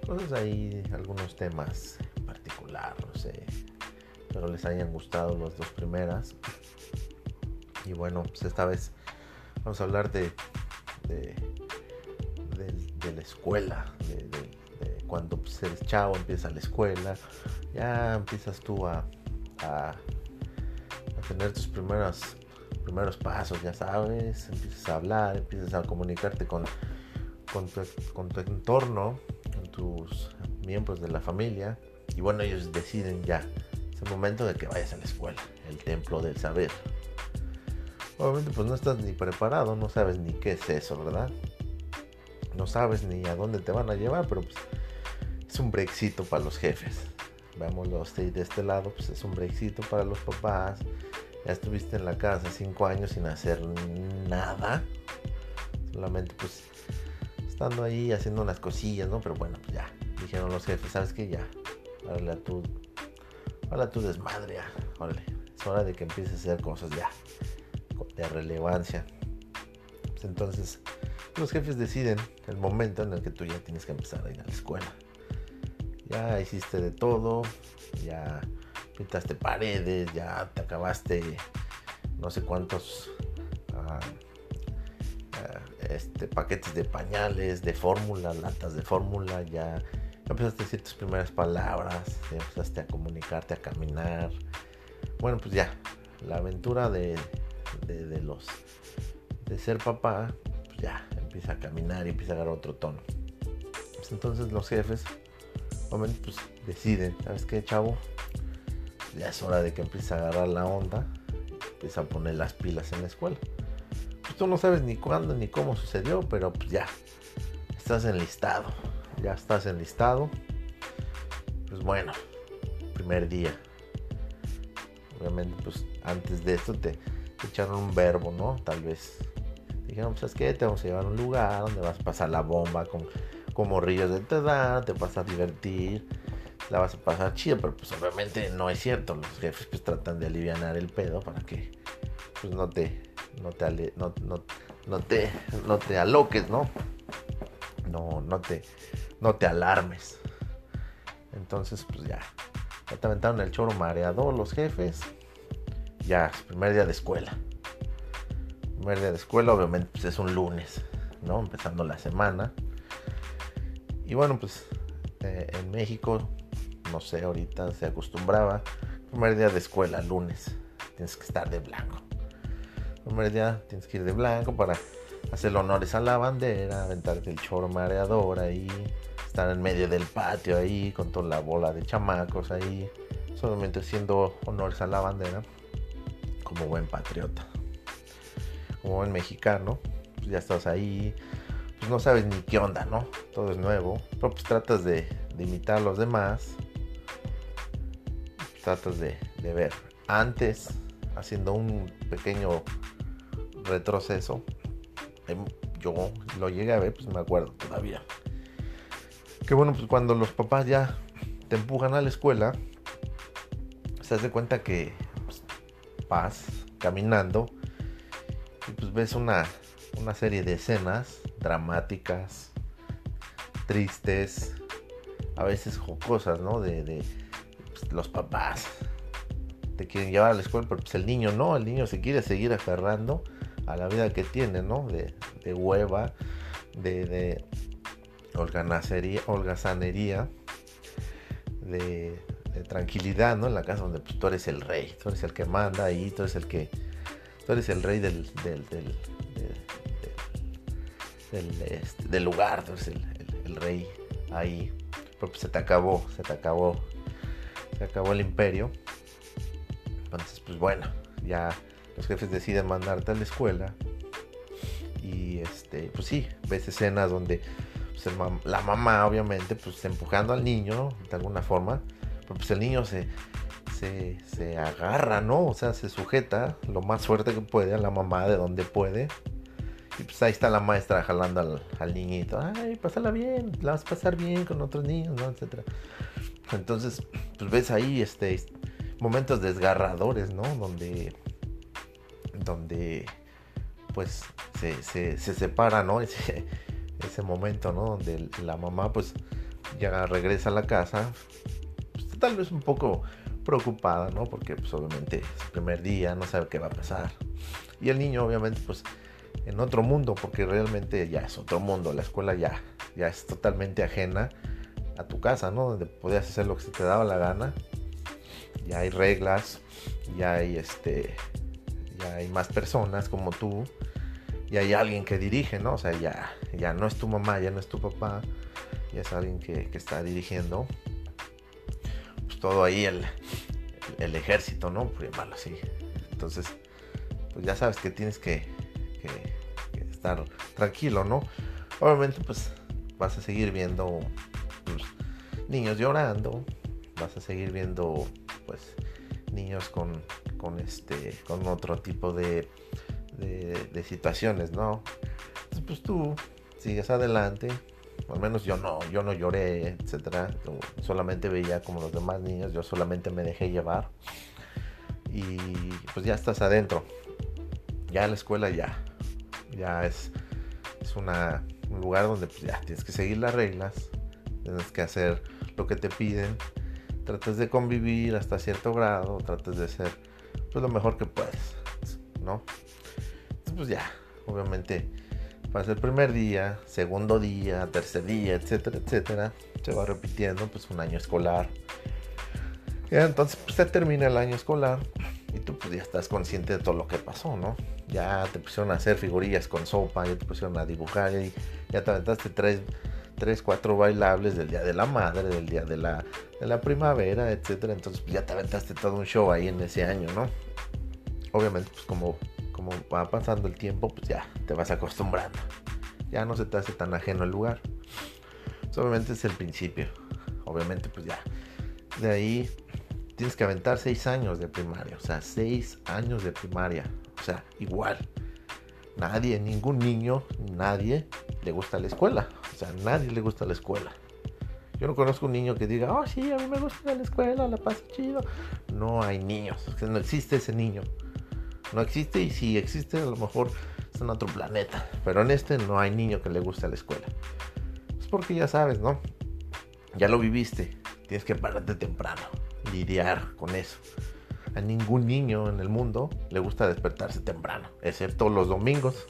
cosas ahí, algunos temas en particular, no sé, espero les hayan gustado las dos primeras. Y bueno, pues esta vez vamos a hablar de, de, la escuela, de, cuando pues, eres chavo, empieza la escuela, ya empiezas tú a, a, tener tus primeros, primeros pasos, ya sabes, empiezas a hablar, empiezas a comunicarte con, con, tu, con tu entorno, con tus miembros de la familia. Y bueno, ellos deciden ya es el momento de que vayas a la escuela, el templo del saber. Obviamente pues no estás ni preparado, no sabes ni qué es eso, ¿verdad? No sabes ni a dónde te van a llevar, pero pues es un brexito para los jefes. Veámoslo de este lado, pues es un brexito para los papás. Ya estuviste en la casa cinco años sin hacer nada. Solamente pues estando ahí haciendo unas cosillas, ¿no? Pero bueno, pues ya. Dijeron los jefes, ¿sabes qué? Ya. Dale a tu Hola tu desmadre, órale. Es hora de que empieces a hacer cosas ya de relevancia. Entonces, los jefes deciden el momento en el que tú ya tienes que empezar a ir a la escuela. Ya hiciste de todo, ya pintaste paredes, ya te acabaste no sé cuántos ah, ah, este, paquetes de pañales, de fórmula, latas de fórmula, ya empezaste a decir tus primeras palabras, empezaste a comunicarte, a caminar. Bueno, pues ya, la aventura de, de, los de ser papá, pues ya empieza a caminar y empieza a agarrar otro tono. Pues entonces los jefes, obviamente, pues deciden, ¿sabes qué, chavo? Ya es hora de que empiece a agarrar la onda, empieza a poner las pilas en la escuela. Pues tú no sabes ni cuándo ni cómo sucedió, pero pues ya, estás enlistado ya estás enlistado. Pues bueno, primer día. Obviamente, pues antes de esto te, echaron un verbo, ¿no? Tal vez. Dijeron, pues es que te vamos a llevar a un lugar donde vas a pasar la bomba con, con morrillos de tu edad, te vas a divertir, la vas a pasar chido, pero pues obviamente no es cierto. Los jefes pues tratan de aliviar el pedo para que pues no te, no te, no, te, no te aloques, ¿no? No, no te, no te alarmes. Entonces, pues ya, ya te aventaron el choro mareador los jefes. Ya, primer día de escuela. Primer día de escuela, obviamente, pues es un lunes, ¿no? Empezando la semana. Y bueno, pues eh, en México, no sé, ahorita se acostumbraba. Primer día de escuela, lunes. Tienes que estar de blanco. Primer día tienes que ir de blanco para hacer honores a la bandera, aventarte el choro mareador ahí, estar en medio del patio ahí con toda la bola de chamacos ahí, solamente haciendo honores a la bandera como buen patriota, como buen mexicano, pues ya estás ahí, pues no sabes ni qué onda, ¿no? Todo es nuevo, pero pues tratas de, imitar a los demás, tratas de, de ver antes, haciendo un pequeño retroceso, em, yo lo llegué a ver, pues me acuerdo todavía. Que bueno, pues cuando los papás ya te empujan a la escuela, se hace cuenta que vas caminando y pues ves una, una serie de escenas dramáticas, tristes, a veces jocosas, ¿no? De, de pues, los papás te quieren llevar a la escuela, pero pues el niño no, el niño se quiere seguir aferrando a la vida que tiene, ¿no? De, de hueva, de, de holgazanería, de, tranquilidad, ¿no? En la casa donde pues, tú eres el rey, tú eres el que manda ahí, tú eres el que, tú eres el rey del, del, del, del, este, lugar, tú eres el, rey ahí, pues, se te acabó, se te acabó, se acabó el imperio. Entonces, pues bueno, ya los jefes deciden mandarte a la escuela y este pues sí ves escenas donde pues, la mamá obviamente pues empujando al niño de alguna forma pero pues el niño se, se, agarra no o sea se sujeta lo más fuerte que puede a la mamá de donde puede. Y pues ahí está la maestra jalando al, al niñito. Ay pásala bien la vas a pasar bien con otros niños no etcétera. Entonces pues ves ahí este momentos desgarradores no donde donde pues se, se, separa, ¿no? Ese, ese momento, ¿no? Donde la mamá pues ya regresa a la casa, pues, tal vez un poco preocupada, ¿no? Porque pues obviamente es el primer día, no sabe qué va a pasar. Y el niño obviamente pues en otro mundo, porque realmente ya es otro mundo, la escuela ya, ya es totalmente ajena a tu casa, ¿no? Donde podías hacer lo que se te daba la gana. Ya hay reglas, ya hay este ya hay más personas como tú, y hay alguien que dirige, ¿no? O sea, ya, ya no es tu mamá, ya no es tu papá, ya es alguien que, está dirigiendo. Pues todo ahí el, el, ejército, ¿no? Llamarlo así. Entonces, pues ya sabes que tienes que, estar tranquilo, ¿no? Obviamente, pues vas a seguir viendo pues, niños llorando, vas a seguir viendo, pues, niños con con este con otro tipo de, de, situaciones no Entonces, pues tú sigues adelante al menos yo no yo no lloré etcétera. Solamente veía como los demás niños yo solamente me dejé llevar. Y pues ya estás adentro. Ya la escuela ya ya es es una, un lugar donde pues ya tienes que seguir las reglas tienes que hacer lo que te piden tratas de convivir hasta cierto grado tratas de ser pues lo mejor que puedes, ¿no? Entonces, pues ya, obviamente, pasa el primer día, segundo día, tercer día, etcétera, etcétera, se va repitiendo, pues un año escolar. Y entonces, pues se termina el año escolar y tú pues ya estás consciente de todo lo que pasó, ¿no? Ya te pusieron a hacer figurillas con sopa, ya te pusieron a dibujar ya te aventaste tres, tres, cuatro bailables del día de la madre, del día de la, de la primavera, etcétera. Entonces pues, ya te aventaste todo un show ahí en ese año, ¿no? Obviamente, pues como, va pasando el tiempo, pues ya te vas acostumbrando. Ya no se te hace tan ajeno el lugar. obviamente es el principio. Obviamente, pues ya. De ahí tienes que aventar seis años de primaria. O sea, seis años de primaria. O sea, igual. Nadie, ningún niño, nadie le gusta la escuela. O sea, nadie le gusta la escuela. Yo no conozco un niño que diga, oh sí, a mí me gusta la escuela, la paso chido. No hay niños, no existe ese niño. No existe y si existe a lo mejor es en otro planeta. Pero en este no hay niño que le guste la escuela. Es porque ya sabes, ¿no? Ya lo viviste. Tienes que pararte temprano. Lidiar con eso. A ningún niño en el mundo le gusta despertarse temprano. Excepto los domingos.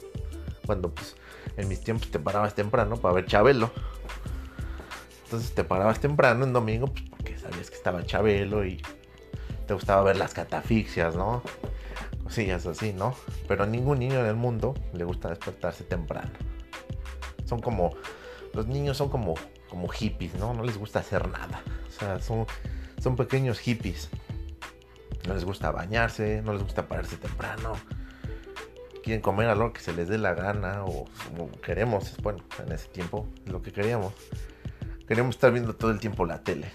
Cuando pues en mis tiempos te parabas temprano para ver Chabelo. Entonces te parabas temprano en domingo pues, porque sabías que estaba Chabelo y te gustaba ver las catafixias, ¿no? Cosillas así, ¿no? Pero a ningún niño en el mundo le gusta despertarse temprano. Son como, los niños son como, como hippies, ¿no? No les gusta hacer nada. O sea, son, son pequeños hippies. No les gusta bañarse, no les gusta pararse temprano. Quieren comer a lo que se les dé la gana o como queremos. Bueno, en ese tiempo lo que queríamos. Queríamos estar viendo todo el tiempo la tele.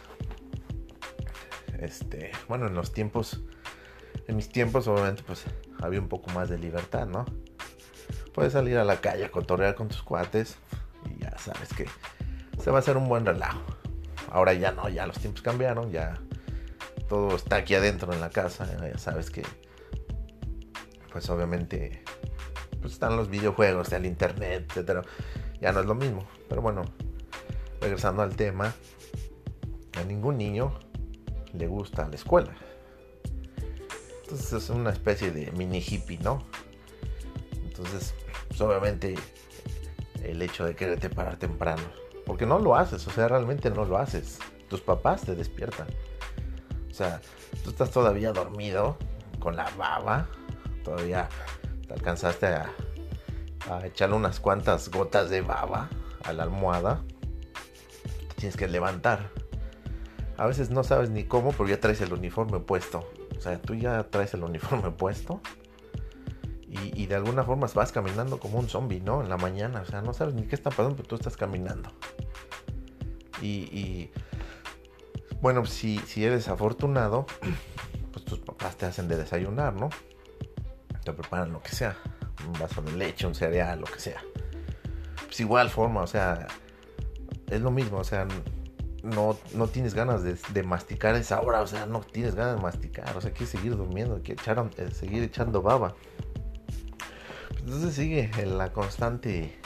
Este, bueno, en los tiempos, en mis tiempos obviamente pues había un poco más de libertad, ¿no? Puedes salir a la calle a cotorrear con tus cuates y ya sabes que se va a hacer un buen relajo. Ahora ya no, ya los tiempos cambiaron, ya todo está aquí adentro en la casa, ya sabes que pues obviamente pues están los videojuegos, el internet, etcétera. Ya no es lo mismo, pero bueno, regresando al tema, a ningún niño le gusta la escuela. Es una especie de mini hippie, ¿no? Entonces, pues obviamente el hecho de quererte parar temprano, porque no lo haces, o sea, realmente no lo haces. Tus papás te despiertan. O sea, tú estás todavía dormido con la baba, todavía te alcanzaste a, a echarle unas cuantas gotas de baba a la almohada. Te tienes que levantar a veces no sabes ni cómo, pero ya traes el uniforme puesto. O sea, tú ya traes el uniforme puesto. Y, de alguna forma vas caminando como un zombie, ¿no? En la mañana. O sea, no sabes ni qué está pasando, pero tú estás caminando. Y, bueno, si, si eres afortunado, pues tus papás te hacen de desayunar, ¿no? Te preparan lo que sea. Un vaso de leche, un cereal, lo que sea. Pues igual forma, o sea, es lo mismo, o sea, no, no tienes ganas de, masticar esa hora, o sea, no tienes ganas de masticar, o sea, quieres seguir durmiendo, quieres eh, seguir echando baba. Entonces sigue la constante,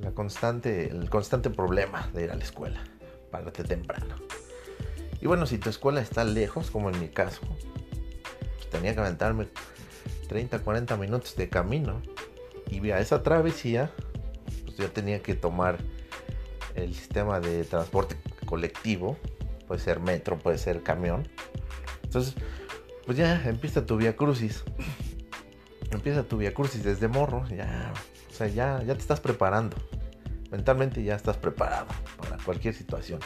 la constante, el constante problema de ir a la escuela, párate temprano. Y bueno, si tu escuela está lejos, como en mi caso, pues tenía que aventarme 30, 40 minutos de camino. Y a esa travesía, pues ya tenía que tomar el sistema de transporte colectivo, puede ser metro, puede ser camión. Entonces, pues ya empieza tu vía crucis. Empieza tu vía crucis desde morro, ya, o sea, ya, ya te estás preparando. Mentalmente ya estás preparado para cualquier situación.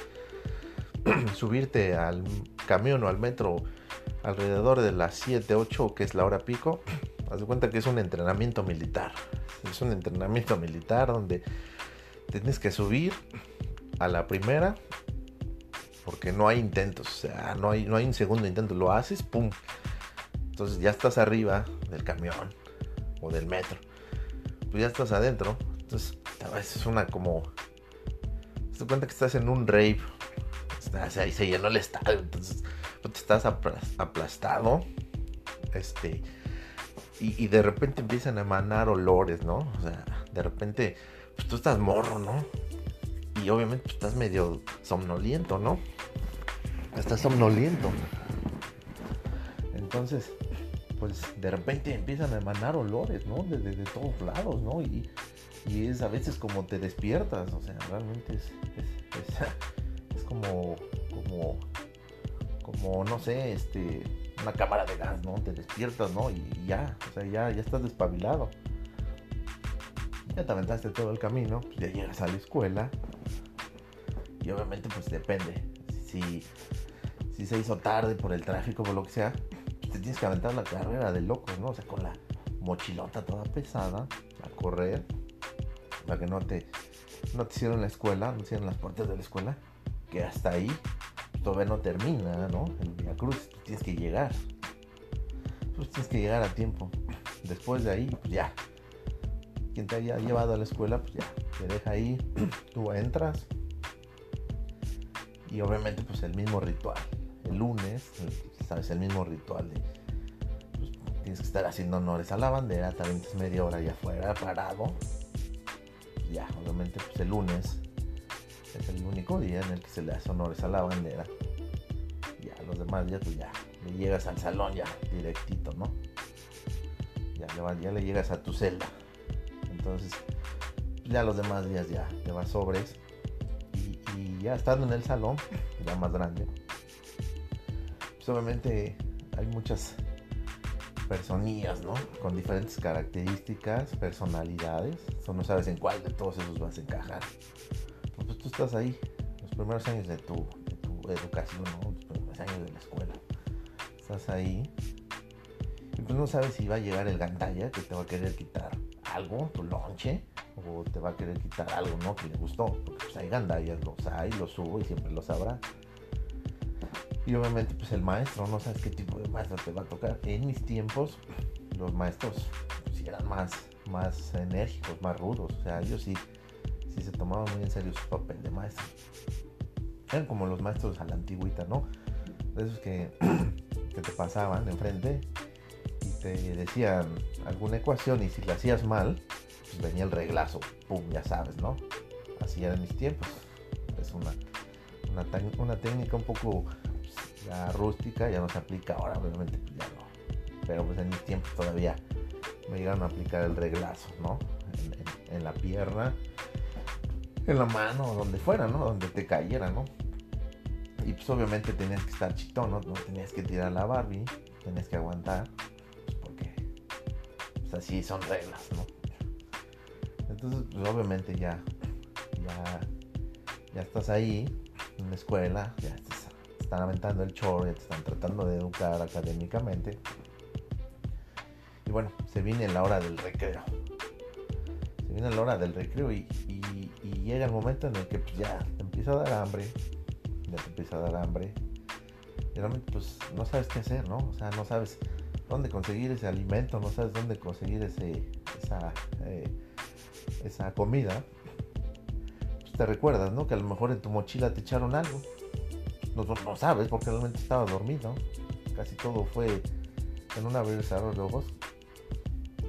Subirte al camión o al metro alrededor de las 7, 8, que es la hora pico, haz de cuenta que es un entrenamiento militar. Es un entrenamiento militar donde tienes que subir a la primera porque no hay intentos, o sea, no hay, no hay un segundo intento, lo haces, ¡pum! Entonces ya estás arriba del camión o del metro, pues ya estás adentro, entonces es una como, te das cuenta que estás en un rave, ahí se llenó el estadio, entonces pues, estás aplastado, este, y, y de repente empiezan a emanar olores, ¿no? O sea, de repente, pues tú estás morro, ¿no? Y obviamente pues, estás medio somnoliento, ¿no? Estás somnoliento. Entonces, pues de repente empiezan a emanar olores, ¿no? De, todos lados, ¿no? Y, es a veces como te despiertas, o sea, realmente es, es, como, como, como, no sé, este, una cámara de gas, ¿no? Te despiertas, ¿no? Y, ya, o sea, ya, ya estás despabilado. Ya te aventaste todo el camino, pues ya llegas a la escuela, y obviamente pues depende. Si, si se hizo tarde por el tráfico o lo que sea, pues, te tienes que aventar la carrera de loco, ¿no? O sea, con la mochilota toda pesada a correr para que no te, no te cierren la escuela, no te las puertas de la escuela, que hasta ahí todavía no termina, ¿no? El Via Cruz, tú tienes que llegar. Pues tienes que llegar a tiempo. Después de ahí, pues ya. Quien te haya llevado a la escuela, pues ya, te deja ahí, tú entras, y obviamente pues el mismo ritual. El lunes, sabes, el mismo ritual de... Pues, tienes que estar haciendo honores a la bandera, te avientas media hora allá afuera parado. Ya, obviamente, pues el lunes es el único día en el que se le hace honores a la bandera. Ya, los demás días, pues ya, le llegas al salón ya, directito, ¿no? Ya, ya le llegas a tu celda. Entonces, ya los demás días ya vas sobres. Y, ya estando en el salón, ya más grande, pues obviamente hay muchas personillas, ¿no? Con diferentes características, personalidades. Tú no sabes en cuál de todos esos vas a encajar. Pues tú estás ahí, los primeros años de tu, educación, ¿no? Los primeros años de la escuela. Estás ahí. Y pues no sabes si va a llegar el gandalla que te va a querer quitar algo, tu lonche, o te va a querer quitar algo, ¿no? Que le gustó. Porque pues hay gandallas, los hay, los subo y siempre los habrá. Y obviamente pues el maestro, no sabes qué tipo de maestro te va a tocar. En mis tiempos los maestros pues, eran más, más enérgicos, más rudos. O sea, ellos sí, sí se tomaban muy en serio su papel de maestro. Eran como los maestros a la antigüita, ¿no? De esos que, que te pasaban enfrente y te decían alguna ecuación y si la hacías mal, pues venía el reglazo, pum, ya sabes, ¿no? Así era en mis tiempos. Es una, una, técnica un poco ya rústica, ya no se aplica ahora, obviamente pues ya no. Pero pues en mis tiempos todavía me llegaron a aplicar el reglazo, ¿no? En, la pierna, en la mano, donde fuera, ¿no? Donde te cayera, ¿no? Y pues obviamente tenías que estar chitón, ¿no? No tenías que tirar la Barbie, tenías que aguantar, pues pues así son reglas, ¿no? Entonces, pues obviamente ya, ya, ya estás ahí en la escuela, ya estás están aventando el chorro, te están tratando de educar académicamente. Y bueno, se viene la hora del recreo. Se viene la hora del recreo y, llega el momento en el que pues, ya te empieza a dar hambre. Ya te empieza a dar hambre. Y realmente pues no sabes qué hacer, ¿no? O sea, no sabes dónde conseguir ese alimento, no sabes dónde conseguir ese, esa, eh, esa comida. Pues te recuerdas, ¿no? Que a lo mejor en tu mochila te echaron algo no, sabes porque realmente estaba dormido. Casi todo fue en un abrir y cerrar de ojos.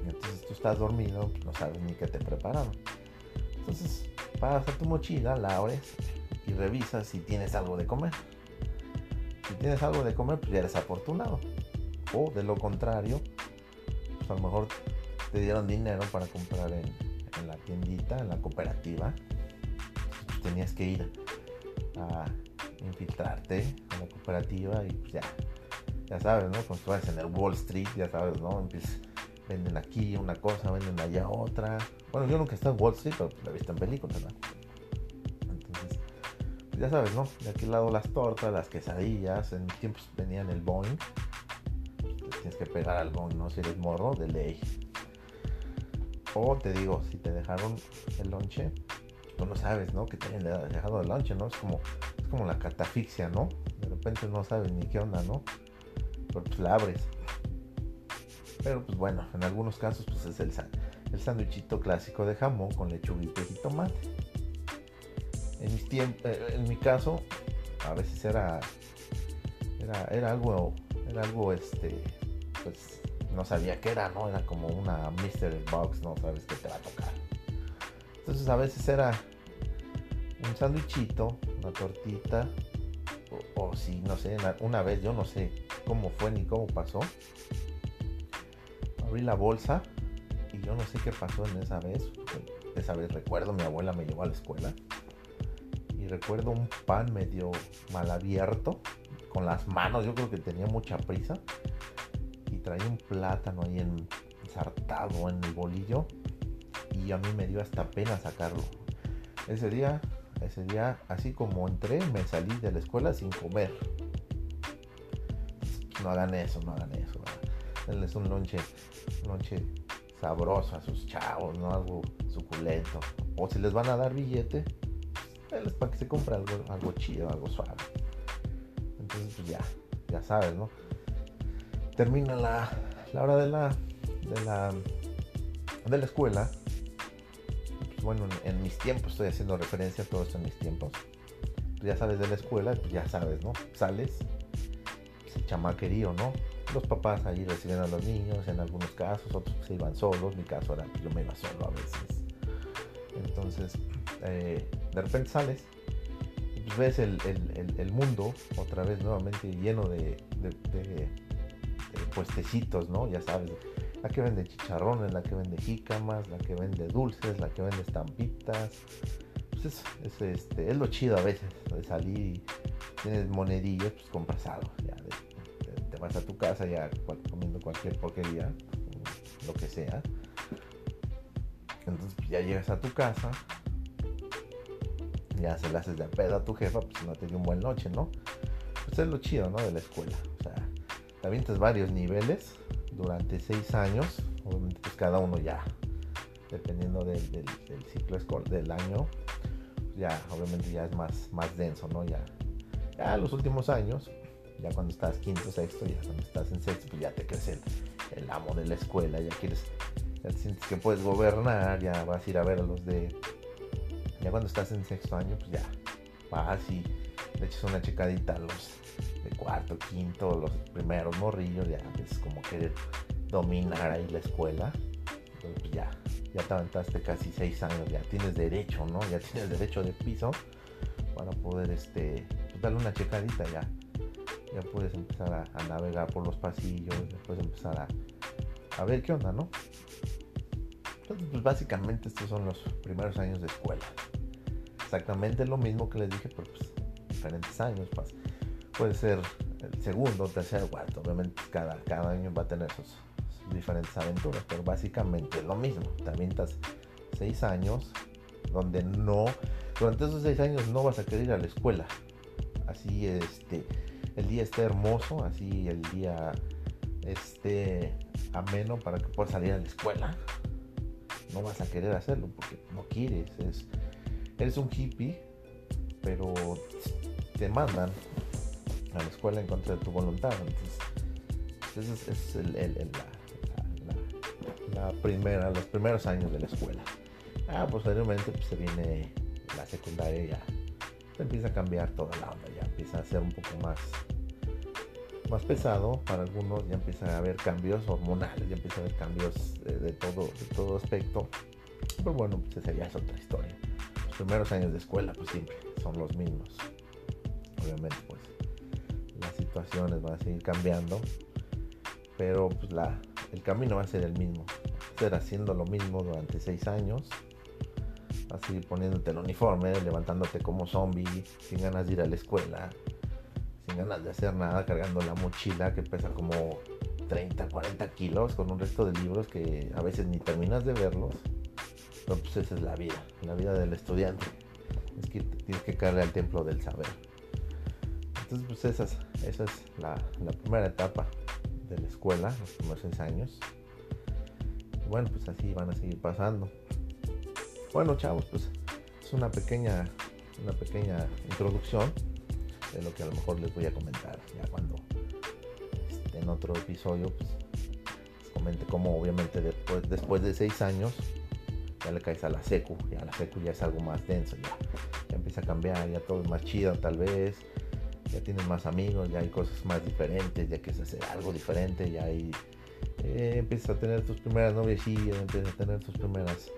entonces tú estás dormido, no sabes ni qué te prepararon. Entonces vas a tu mochila, la abres y revisas si tienes algo de comer. Si tienes algo de comer, pues ya eres afortunado. O de lo contrario, a lo mejor te dieron dinero para comprar en, la tiendita, en la cooperativa. Tenías que ir a infiltrarte en la cooperativa y pues ya, ya sabes, ¿no? Tú en el Wall Street, ya sabes, ¿no? Venden aquí una cosa, venden allá otra. Bueno, yo nunca he estado en Wall Street, pero la he visto en películas, ¿no? Pues ya sabes, ¿no? De aquel lado las tortas, las quesadillas, en tiempos venían el Boeing. Tienes que pegar al Boeing, ¿no? Si eres morro, de ley. O te digo, si te dejaron el lonche, tú no sabes, ¿no? Que te hayan dejado el lonche, ¿no? Es como como la catafixia, ¿no? De repente no sabes ni qué onda, ¿no? Pero pues la abres. Pero pues bueno, en algunos casos pues es el, el sándwichito clásico de jamón con lechuguita y tomate. En, mis eh, en mi caso, a veces era, era, era algo, era algo, este, pues no sabía qué era, ¿no? Era como una mystery box, no sabes qué te va a tocar. Entonces a veces era un sándwichito una tortita, o, si, no sé, una vez, yo no sé cómo fue ni cómo pasó, abrí la bolsa y yo no sé qué pasó en esa vez. Esa vez recuerdo, mi abuela me llevó a la escuela y recuerdo un pan medio mal abierto, con las manos, yo creo que tenía mucha prisa y traía un plátano ahí ensartado en el bolillo y a mí me dio hasta pena sacarlo. Ese día ese día, así como entré, me salí de la escuela sin comer. No hagan eso, no hagan eso. Denles un lonche, lonche sabroso a sus chavos, ¿no? Algo suculento. O si les van a dar billete, denles para que se compre algo, algo chido, algo suave. Entonces, pues ya, ya sabes, ¿no? Termina la, la hora de la, de la, de la escuela bueno, en, mis tiempos, estoy haciendo referencia a todo esto en mis tiempos. Pues ya sabes de la escuela, pues ya sabes, ¿no? Sales, pues chamaquerío, ¿no? los papás ahí reciben a los niños en algunos casos, otros se iban solos, mi caso era yo me iba solo a veces. Entonces, eh, de repente sales, pues ves el, el, mundo otra vez nuevamente lleno de, de, puestecitos, ¿no? Ya sabes, la que vende chicharrones, la que vende jícamas, la que vende dulces, la que vende estampitas. Pues es, es, este, es lo chido a veces de salir y tienes monedillas, pues compras algo. Ya, te vas a tu casa ya comiendo cualquier porquería, lo que sea. Entonces pues, ya llegas a tu casa, ya se le haces de pedo a tu jefa, pues no te dio un buen noche, ¿no? Pues es lo chido, ¿no? De la escuela. O sea, te varios niveles durante seis años. Obviamente, pues cada uno ya, dependiendo del, ciclo escolar del año, ya, obviamente ya es más, más denso, ¿no? Ya, ya los últimos años, ya cuando estás quinto, sexto, ya cuando estás en sexto, pues ya te crees el, el amo de la escuela, ya quieres, ya te sientes que puedes gobernar, ya vas a ir a ver a los de ya cuando estás en sexto año, pues ya vas y le echas una checadita a los de cuarto, quinto, los primeros morrillos, ya es como querer dominar ahí la escuela. Entonces, pues ya, ya te aventaste casi seis años, ya tienes derecho, ¿no? Ya tienes derecho de piso para poder este, pues, darle una checadita ya. Ya puedes empezar a, navegar por los pasillos, ya puedes empezar a, a ver qué onda, ¿no? Entonces, pues básicamente estos son los primeros años de escuela exactamente lo mismo que les dije, pero pues diferentes años. Puede ser el segundo, tercer, cuarto. Obviamente cada, cada año va a tener sus, diferentes aventuras, pero básicamente lo mismo. Te avientas seis años donde no, durante esos seis años no vas a querer ir a la escuela. Así este, el día esté hermoso, así el día esté ameno para que puedas salir a la escuela. No vas a querer hacerlo porque no quieres. Es, eres un hippie, pero te mandan a la escuela en contra de tu voluntad. Entonces, ese es, el, la, primera, los primeros años de la escuela. Ah, posteriormente pues, se viene la secundaria ya. Se empieza a cambiar toda la onda, ya empieza a ser un poco más más pesado para algunos ya empieza a haber cambios hormonales ya empieza a haber cambios de, todo de todo aspecto pero bueno pues esa ya es otra historia primeros años de escuela pues siempre son los mismos. Obviamente pues las situaciones van a seguir cambiando, pero pues la, el camino va a ser el mismo. Ser haciendo lo mismo durante seis años. Vas a seguir poniéndote el uniforme, levantándote como zombie, sin ganas de ir a la escuela, sin ganas de hacer nada, cargando la mochila que pesa como 30, 40 kilos con un resto de libros que a veces ni terminas de verlos pero pues esa es la vida, la vida del estudiante. Es que tienes que caerle al templo del saber. Entonces, pues esa es, esa es la, primera etapa de la escuela, los primeros seis años. bueno, pues así van a seguir pasando. Bueno, chavos, pues es una pequeña, una pequeña introducción de lo que a lo mejor les voy a comentar ya cuando en otro episodio, pues les comente cómo obviamente después, después de seis años ya le caes a la secu, ya la secu ya es algo más denso, ya, ya empieza a cambiar, ya todo es más chido tal vez, ya tienes más amigos, ya hay cosas más diferentes, ya quieres hacer algo diferente, ya hay, eh, empiezas a tener tus primeras noviecillas, empiezas a tener tus primeras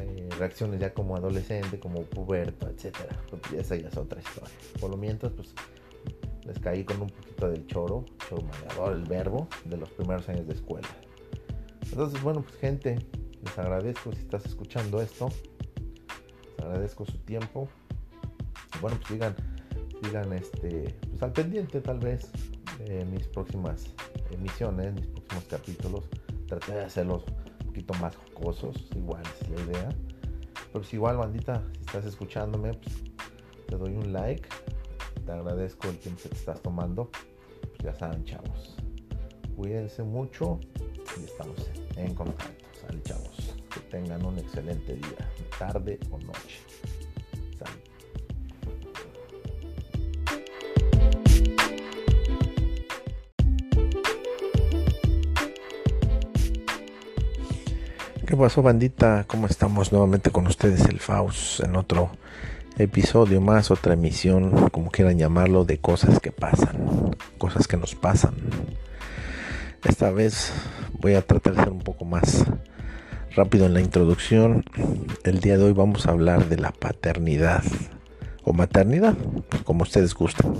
eh, reacciones ya como adolescente, como puberto, etcétera. Pues esa ya es otra historia. Por lo mientras, pues les caí con un poquito del choro, choro el verbo de los primeros años de escuela. Entonces, bueno, pues gente, les agradezco si estás escuchando esto. Les agradezco su tiempo. bueno, pues sigan, sigan este, pues al pendiente tal vez de mis próximas emisiones, mis próximos capítulos. Traté de hacerlos más jocosos, igual es la idea. Pero si igual, bandita, si estás escuchándome, pues te doy un like. Te agradezco el tiempo que te estás tomando. Pues ya saben, chavos. Cuídense mucho y estamos en contacto chavos. Que tengan un excelente día, tarde o noche. ¿Qué pasó bandita? ¿Cómo estamos nuevamente con ustedes el Faust en otro episodio más, otra emisión, como quieran llamarlo, de cosas que pasan, cosas que nos pasan. Esta vez voy a tratar de ser un poco más rápido en la introducción. El día de hoy vamos a hablar de la paternidad o maternidad, como ustedes gustan.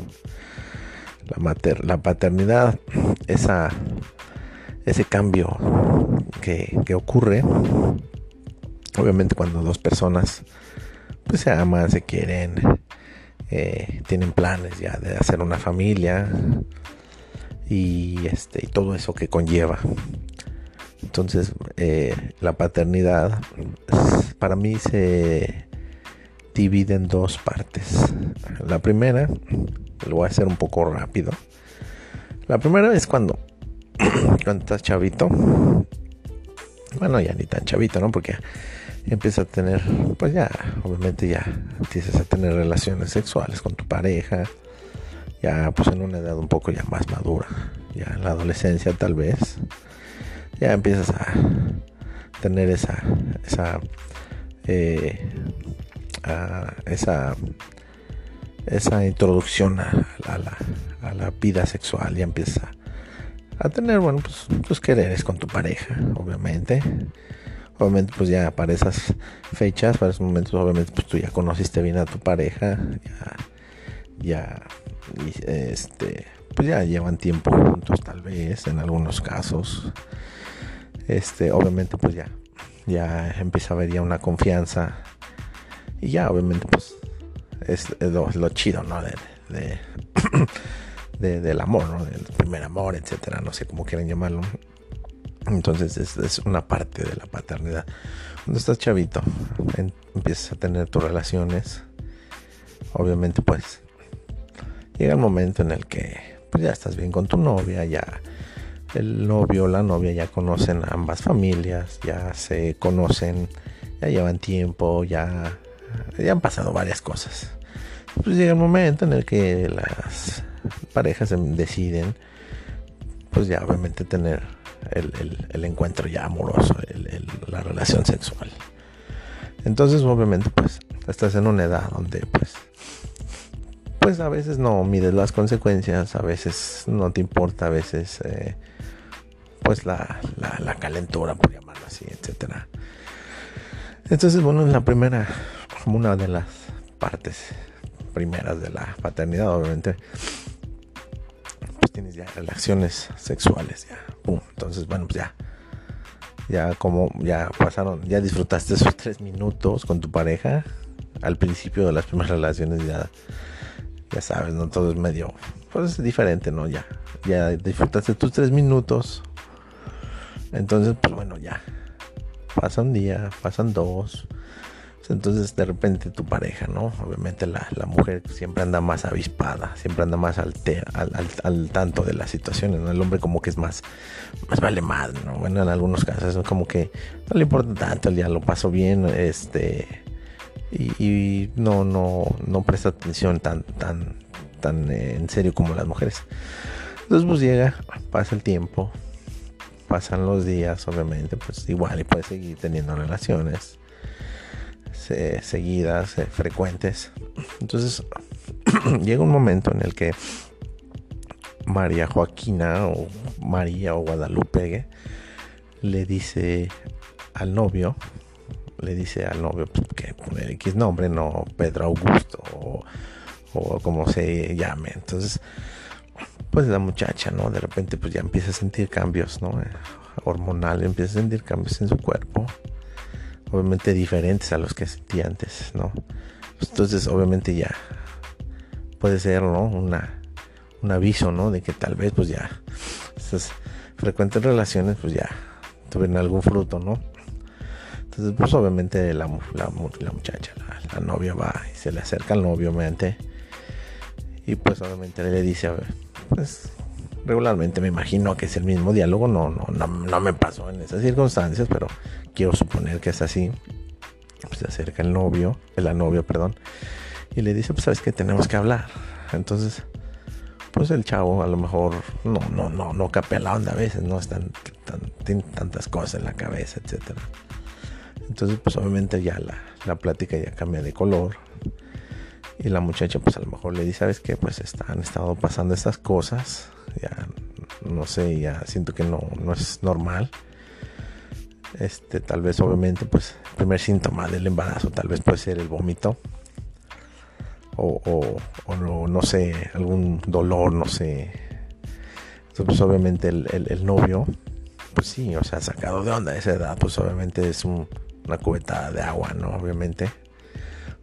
La, mater la paternidad, esa, ese cambio que, que ocurre, obviamente cuando dos personas pues se aman, se quieren, eh, tienen planes ya de hacer una familia y este y todo eso que conlleva. Entonces eh, la paternidad para mí se divide en dos partes. La primera, lo voy a hacer un poco rápido. La primera es cuando, cuando estás chavito. Bueno, ya ni tan chavito, ¿no? Porque empiezas a tener, pues ya, obviamente ya empiezas a tener relaciones sexuales con tu pareja, ya pues en una edad un poco ya más madura, ya en la adolescencia tal vez, ya empiezas a tener esa, esa, eh, esa, esa introducción a, la, a, la, vida sexual, ya empiezas a, tener, bueno, pues tus quereres con tu pareja, obviamente. Obviamente pues ya para esas fechas, para esos momentos, obviamente pues tú ya conociste bien a tu pareja, ya, ya, este, pues ya llevan tiempo juntos tal vez, en algunos casos, este, obviamente pues ya, ya empieza a haber ya una confianza. Y ya obviamente pues es, lo, chido, ¿no? De, del amor, ¿no? Del primer amor, etcétera, no sé cómo quieren llamarlo. Entonces es, una parte de la paternidad. Cuando estás chavito, empiezas a tener tus relaciones. Obviamente pues llega el momento en el que pues ya estás bien con tu novia, ya el novio o la novia ya conocen ambas familias, ya se conocen, ya llevan tiempo, ya, ya han pasado varias cosas. Pues llega el momento en el que las parejas deciden, pues ya obviamente tener el, encuentro ya amoroso, la relación sexual. Entonces, obviamente, pues, estás en una edad donde, pues, pues a veces no mides las consecuencias, a veces no te importa, a veces, eh, pues, la, la, calentura, por llamarlo así, etcétera. Entonces, bueno, en la primera, como una de las partes primeras de la paternidad, obviamente, tienes ya relaciones sexuales, ya, Entonces, bueno, pues ya, ya como ya pasaron, ya disfrutaste esos tres minutos con tu pareja al principio de las primeras relaciones, ya, ya sabes, ¿no? Todo es medio, pues es diferente, ¿no? Ya, ya disfrutaste tus tres minutos. Entonces, pues bueno, ya. Pasa un día, pasan dos, entonces de repente tu pareja, ¿no? Obviamente la, mujer siempre anda más avispada, siempre anda más al, al, tanto de las situaciones, ¿no? El hombre como que es más, más vale más, ¿no? Bueno, en algunos casos es como que no le importa tanto, el día lo paso bien, este, y, no, no, no presta atención tan, tan, tan eh, en serio como las mujeres. Entonces pues llega, pasa el tiempo, pasan los días, obviamente, pues igual y puede seguir teniendo relaciones seguidas, eh, frecuentes. Entonces llega un momento en el que María Joaquina o María o Guadalupe le dice al novio, le dice al novio pues, que poner X nombre, no Pedro Augusto o, como se llame. Entonces, pues la muchacha, ¿no? De repente pues ya empieza a sentir cambios, ¿no? Hormonal, empieza a sentir cambios en su cuerpo obviamente diferentes a los que sentí antes, ¿no? Entonces, obviamente ya puede ser, ¿no? Una, un aviso, ¿no? De que tal vez, pues ya, estas frecuentes relaciones, pues ya tuvieron algún fruto, ¿no? Entonces, pues obviamente la, la, la muchacha, la, novia va y se le acerca al novio, obviamente. Y pues obviamente le dice, a ver, pues regularmente me imagino que es el mismo diálogo, no, no, no, no me pasó en esas circunstancias, pero quiero suponer que es así. Pues se acerca el novio, la novia, perdón, y le dice, pues sabes que tenemos que hablar. Entonces, pues el chavo a lo mejor no, no, no, no capea la onda a veces, no están tan, tiene tantas cosas en la cabeza, etcétera. Entonces, pues obviamente ya la, la plática ya cambia de color. Y la muchacha, pues a lo mejor le dice, ¿sabes qué? Pues han estado pasando estas cosas. Ya no sé, ya siento que no, no es normal. Este, tal vez obviamente, pues, el primer síntoma del embarazo tal vez puede ser el vómito. O, o, no, no, sé, algún dolor, no sé. Entonces, pues, obviamente el, el, novio, pues sí, o sea, sacado de onda a esa edad, pues obviamente es una cubeta de agua, ¿no? Obviamente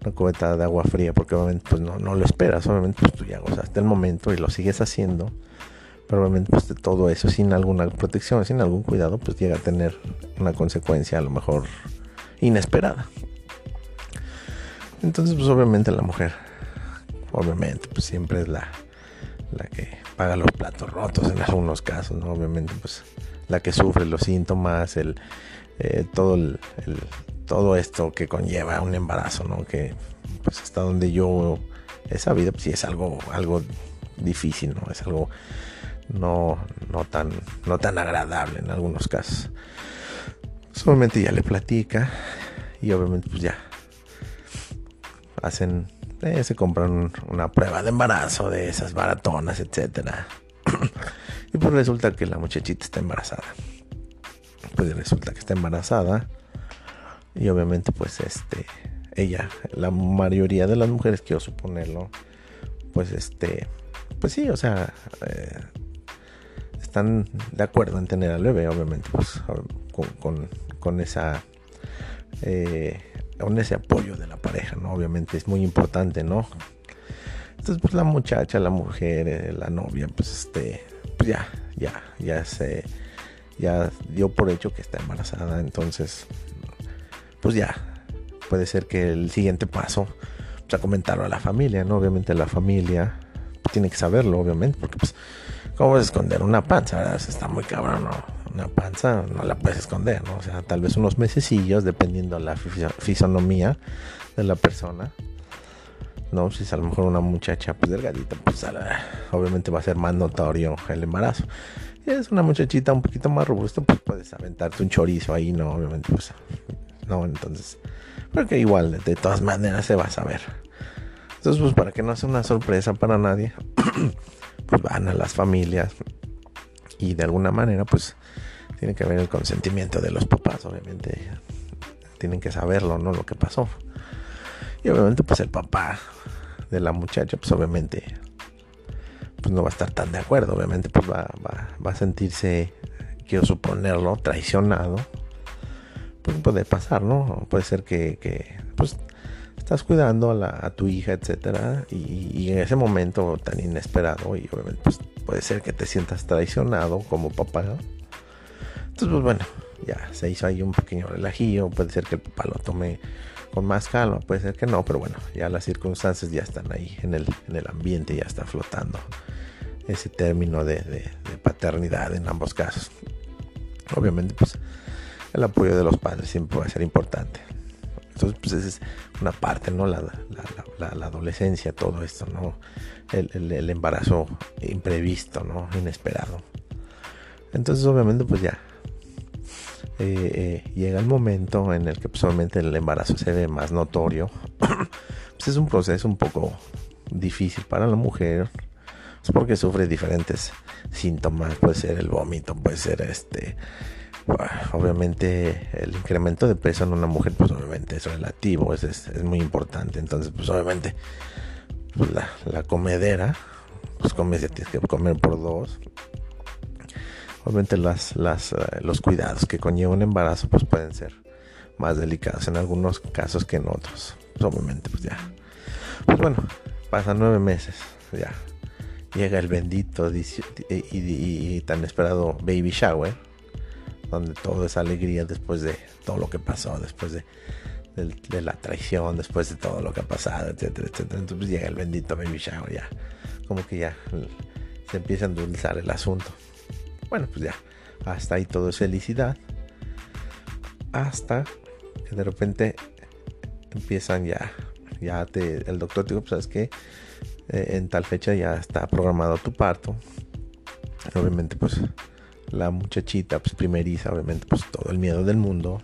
una cubeta de agua fría porque obviamente pues no, no lo esperas, obviamente pues tú ya gozaste el momento y lo sigues haciendo probablemente pues de todo eso sin alguna protección, sin algún cuidado, pues llega a tener una consecuencia a lo mejor inesperada. Entonces pues obviamente la mujer, obviamente pues siempre es la, la que paga los platos rotos en algunos casos, ¿no? Obviamente pues la que sufre los síntomas, el, eh, todo el, todo esto que conlleva un embarazo, ¿no? Que pues hasta donde yo he sabido, pues sí es algo, algo difícil, ¿no? Es algo no, no, tan, no tan agradable en algunos casos. Solamente ya le platica y obviamente pues ya hacen, eh, se compran una prueba de embarazo de esas baratonas, etcétera. y pues resulta que la muchachita está embarazada. Pues resulta que está embarazada y obviamente pues este ella, la mayoría de las mujeres quiero suponerlo, pues este, pues sí, o sea, eh, están de acuerdo en tener al bebé, obviamente, pues con, con, esa eh, con ese apoyo de la pareja, ¿no? Obviamente es muy importante, ¿no? Entonces, pues la muchacha, la mujer, eh, la novia, pues este, pues ya, ya, ya se, ya dio por hecho que está embarazada, entonces, pues ya, puede ser que el siguiente paso, pues a comentarlo a la familia, ¿no? Obviamente la familia tiene que saberlo, obviamente, porque pues ¿Cómo a esconder una panza? ¿verdad? Está muy cabrón, ¿no? Una panza no la puedes esconder, ¿no? O sea, tal vez unos mesecillos, dependiendo de la fisonomía de la persona. No, si es a lo mejor una muchacha pues delgadita, pues obviamente va a ser más notorio el embarazo. Si es una muchachita un poquito más robusta, pues puedes aventarte un chorizo ahí, ¿no? Obviamente, pues, no, entonces, porque igual, de todas maneras se va a saber. Entonces, pues para que no sea una sorpresa para nadie, pues van a las familias y de alguna manera pues tiene que haber el consentimiento de los papás, obviamente tienen que saberlo, ¿no? Lo que pasó. Y obviamente pues el papá de la muchacha pues obviamente pues no va a estar tan de acuerdo, obviamente pues va, va, a sentirse, quiero suponerlo, traicionado. Pues puede pasar, ¿no? Puede ser que, que pues estás cuidando a, tu hija, etcétera, y, en ese momento tan inesperado, y obviamente pues, puede ser que te sientas traicionado como papá. Entonces, pues bueno, ya se hizo ahí un pequeño relajillo, puede ser que el papá lo tome con más calma, puede ser que no, pero bueno, ya las circunstancias ya están ahí en el, en el ambiente, ya está flotando ese término de, de paternidad en ambos casos. Obviamente, pues el apoyo de los padres siempre va a ser importante. Entonces, pues esa es una parte, ¿no? La, adolescencia, todo esto, ¿no? El, embarazo imprevisto, ¿no? Inesperado. Entonces, obviamente, pues ya. Eh, eh, llega el momento en el que pues, el embarazo se ve más notorio. pues es un proceso un poco difícil para la mujer. Es porque sufre diferentes síntomas. Puede ser el vómito, puede ser este obviamente el incremento de peso en una mujer, pues obviamente es relativo, es, es, muy importante. Entonces, pues obviamente pues, la, comedera, pues comes, tienes que comer por dos. Obviamente las, las, eh, los cuidados que conlleva un embarazo, pues pueden ser más delicados en algunos casos que en otros. Pues obviamente, pues ya. Pues bueno, pasan nueve meses, ya. Llega el bendito y tan esperado baby shower donde todo es alegría después de todo lo que pasó, después de, la traición, después de todo lo que ha pasado, etcétera, etcétera. Entonces llega el bendito baby shower, ya, como que ya se empieza a endulzar el asunto. Bueno, pues ya, hasta ahí todo es felicidad. Hasta que de repente empiezan ya, ya te, el doctor te dijo, pues sabes que eh, en tal fecha ya está programado tu parto. Obviamente, pues la muchachita pues primeriza, obviamente pues todo el miedo del mundo,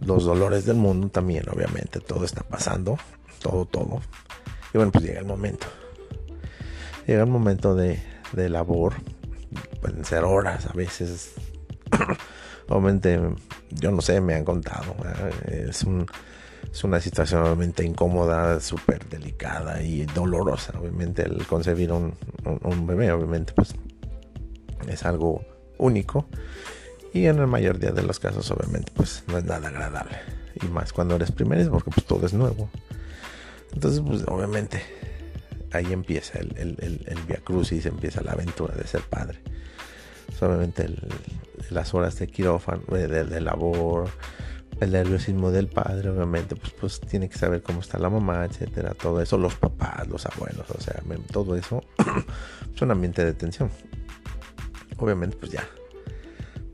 los dolores del mundo también, obviamente, todo está pasando, todo, todo. Y bueno, pues llega el momento. Llega el momento de, de labor, pueden ser horas a veces. Obviamente, yo no sé, me han contado. Es, un, es una situación obviamente incómoda, súper delicada y dolorosa. Obviamente, el concebir un, un, bebé, obviamente, pues es algo único. Y en la mayoría de los casos, obviamente, pues no es nada agradable. Y más cuando eres primero, porque pues todo es nuevo. Entonces, pues obviamente, ahí empieza el, el, el, Via Crucis, empieza la aventura de ser padre. Obviamente las horas de quirófano, de, de, labor, el nerviosismo del padre, obviamente, pues, pues tiene que saber cómo está la mamá, etcétera, todo eso, los papás, los abuelos, o sea, todo eso es un ambiente de tensión. Obviamente, pues ya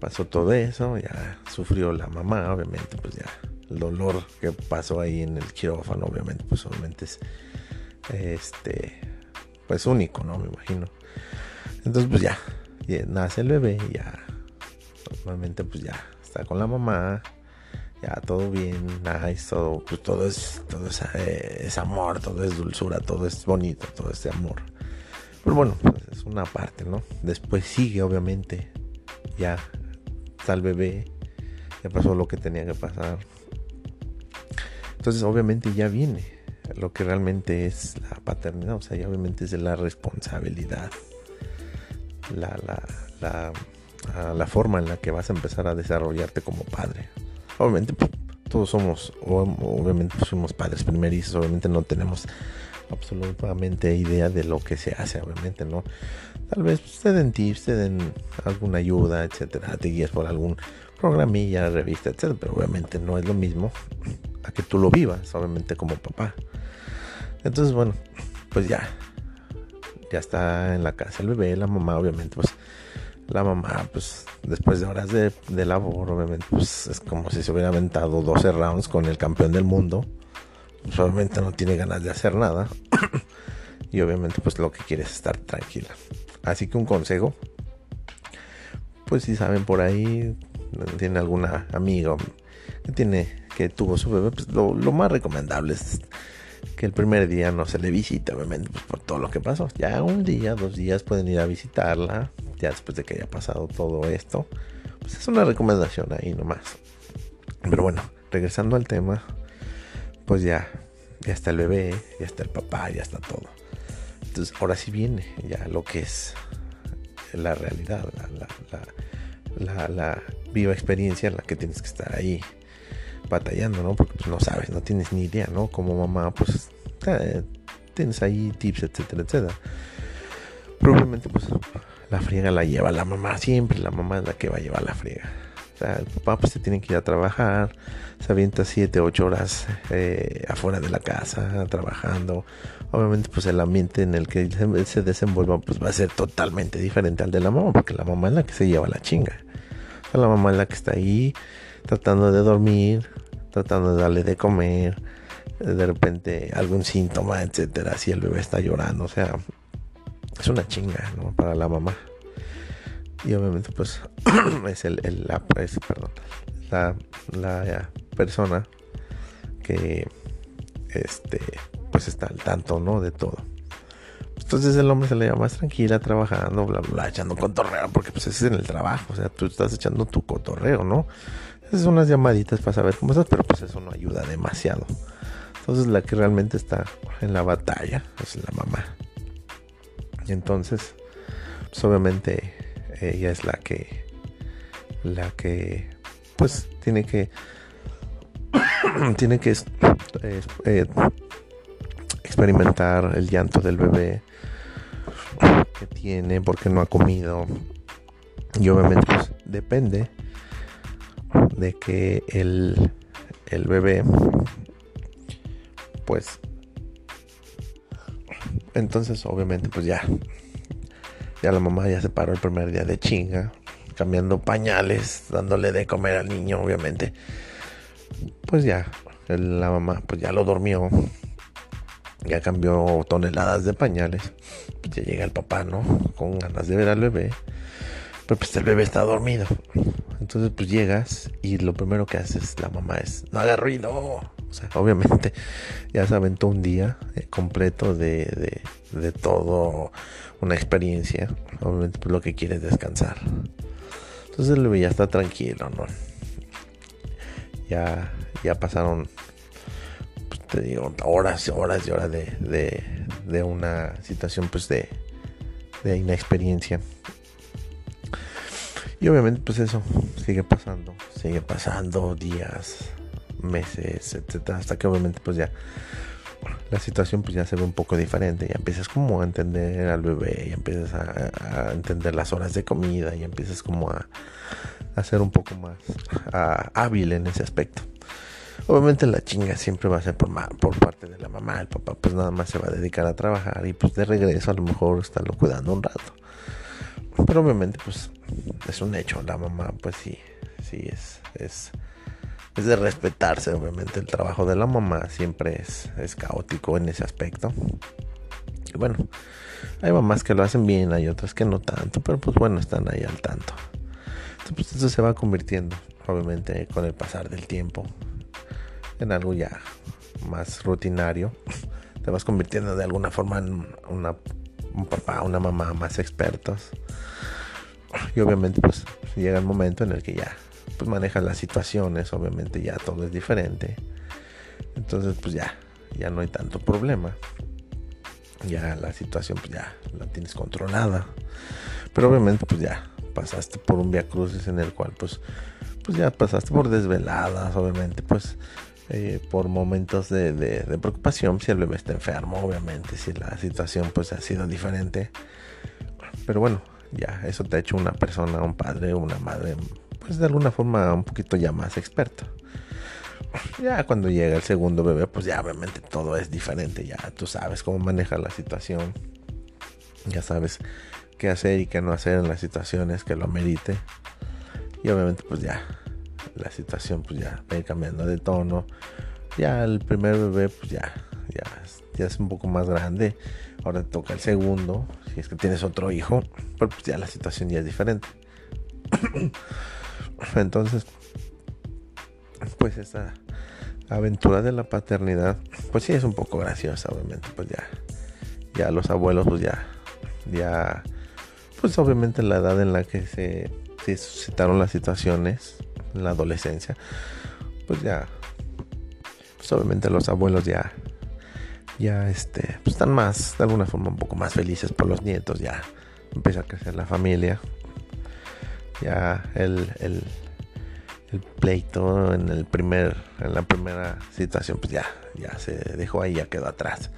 pasó todo eso, ya sufrió la mamá, obviamente, pues ya el dolor que pasó ahí en el quirófano, obviamente, pues obviamente es este pues único, ¿no? Me imagino. Entonces, pues ya, nace el bebé, ya normalmente pues ya está con la mamá, ya todo bien, nice, todo, pues todo es, todo eh, es, amor, todo es dulzura, todo es bonito, todo es amor. Pero bueno, es una parte, ¿no? Después sigue, obviamente, ya está el bebé, ya pasó lo que tenía que pasar. Entonces, obviamente, ya viene lo que realmente es la paternidad, o sea, ya obviamente es la responsabilidad la, la, la, la, forma en la que vas a empezar a desarrollarte como padre. Obviamente pues, todos somos, obviamente pues, somos padres primerizos, obviamente no tenemos absolutamente idea de lo que se hace, obviamente, ¿no? Tal vez te den tips, te den alguna ayuda, etcétera, te guías por algún programilla, revista, etcétera, pero obviamente no es lo mismo a que tú lo vivas, obviamente como papá. Entonces, bueno, pues ya, ya está en la casa el bebé, la mamá obviamente pues la mamá pues después de horas de, labor obviamente pues es como si se hubiera aventado 12 rounds con el campeón del mundo obviamente no tiene ganas de hacer nada y obviamente pues lo que quiere es estar tranquila así que un consejo pues si saben por ahí tiene alguna amiga que tiene que tuvo su bebé pues lo, más recomendable es que el primer día no se le visita, obviamente, pues, por todo lo que pasó. Ya un día, dos días pueden ir a visitarla, ya después de que haya pasado todo esto. Pues es una recomendación ahí nomás. Pero bueno, regresando al tema, pues ya, ya está el bebé, ya está el papá, ya está todo. Entonces, ahora sí viene ya lo que es la realidad, la, viva experiencia en la que tienes que estar ahí batallando, ¿no? Porque pues, no sabes, no tienes ni idea, ¿no? Como mamá, pues eh, tienes ahí tips, etcétera, etcétera. Probablemente, pues la friega la lleva la mamá, siempre la mamá es la que va a llevar la friega. El papá pues se tiene que ir a trabajar, se avienta 7, 8 horas eh, afuera de la casa, trabajando. Obviamente pues el ambiente en el que se desenvuelva pues va a ser totalmente diferente al de la mamá, porque la mamá es la que se lleva la chinga. La mamá es la que está ahí tratando de dormir, tratando de darle de comer, de repente algún síntoma, etcétera, si el bebé está llorando, o sea, es una chinga. Para la mamá. Y obviamente, pues, es el, la, perdón, la, la persona que, este, pues está al tanto, ¿no? De todo. Entonces el hombre se le más tranquila, trabajando, bla, bla, echando cotorreo, porque pues es en el trabajo, o sea, tú estás echando tu cotorreo, ¿no? Es unas llamaditas para saber cómo estás, pero pues eso no ayuda demasiado. Entonces la que realmente está en la batalla es la mamá. Y entonces, pues obviamente ella es la que, la que, pues tiene que, tiene que eh, experimentar el llanto del bebé que tiene porque no ha comido. Y obviamente pues depende de que el, el bebé pues entonces obviamente pues ya ya la mamá ya se paró el primer día de chinga cambiando pañales dándole de comer al niño obviamente. Pues ya la mamá pues ya lo durmió ya cambió toneladas de pañales pues ya llega el papá no con ganas de ver al bebé pero pues el bebé está dormido. Entonces pues llegas y lo primero que haces la mamá es, no haga ruido. O sea, obviamente ya se aventó un día eh, completo de, de, todo, una experiencia. Obviamente pues lo que quiere es descansar. Entonces el ya está tranquilo, ¿no? Ya, ya pasaron, pues, te digo, horas y horas y horas de, de, de una situación pues de, de inexperiencia. Y obviamente pues eso sigue pasando, sigue pasando días, meses, etcétera, hasta que obviamente pues ya la situación pues ya se ve un poco diferente, ya empiezas como a entender al bebé, ya empiezas a, entender las horas de comida, ya empiezas como a, a ser un poco más hábil en ese aspecto. Obviamente la chinga siempre va a ser por, parte de la mamá, el papá pues nada más se va a dedicar a trabajar y pues de regreso a lo mejor estarlo cuidando un rato. Pero obviamente pues es un hecho, la mamá pues sí, sí es, es de respetarse, obviamente el trabajo de la mamá siempre es, caótico en ese aspecto. Y bueno, hay mamás que lo hacen bien, hay otras que no tanto, pero pues bueno, están ahí al tanto. Entonces pues eso se va convirtiendo, obviamente, con el pasar del tiempo, en algo ya más rutinario. Te vas convirtiendo de alguna forma en una un papá, una mamá más expertos. Y obviamente pues llega el momento en el que ya pues manejas las situaciones, obviamente ya todo es diferente. Entonces pues ya, ya no hay tanto problema. Ya la situación pues ya la tienes controlada. Pero obviamente pues ya pasaste por un via crucis en el cual pues pues ya pasaste por desveladas, obviamente pues eh, por momentos de, preocupación si el bebé está enfermo, obviamente, si la situación pues ha sido diferente. Pero bueno, ya eso te ha hecho una persona, un padre, una madre, pues de alguna forma un poquito ya más experto. Ya cuando llega el segundo bebé, pues ya obviamente todo es diferente, ya tú sabes cómo manejar la situación, ya sabes qué hacer y qué no hacer en las situaciones que lo merite. Y obviamente pues ya la situación pues ya va cambiando de tono. Ya el primer bebé pues ya, ya, ya es un poco más grande. Ahora te toca el segundo, si es que tienes otro hijo, pero pues ya la situación ya es diferente. Entonces, pues esa aventura de la paternidad, pues sí es un poco graciosa, obviamente, pues ya, ya los abuelos, pues ya, ya, pues obviamente la edad en la que se, se suscitaron las situaciones, en la adolescencia, pues ya, pues obviamente los abuelos ya, ya este, pues están más, de alguna forma un poco más felices por los nietos, ya empieza a crecer la familia, ya el, el, pleito en el primer, en la primera situación, pues ya, ya se dejó ahí, ya quedó atrás.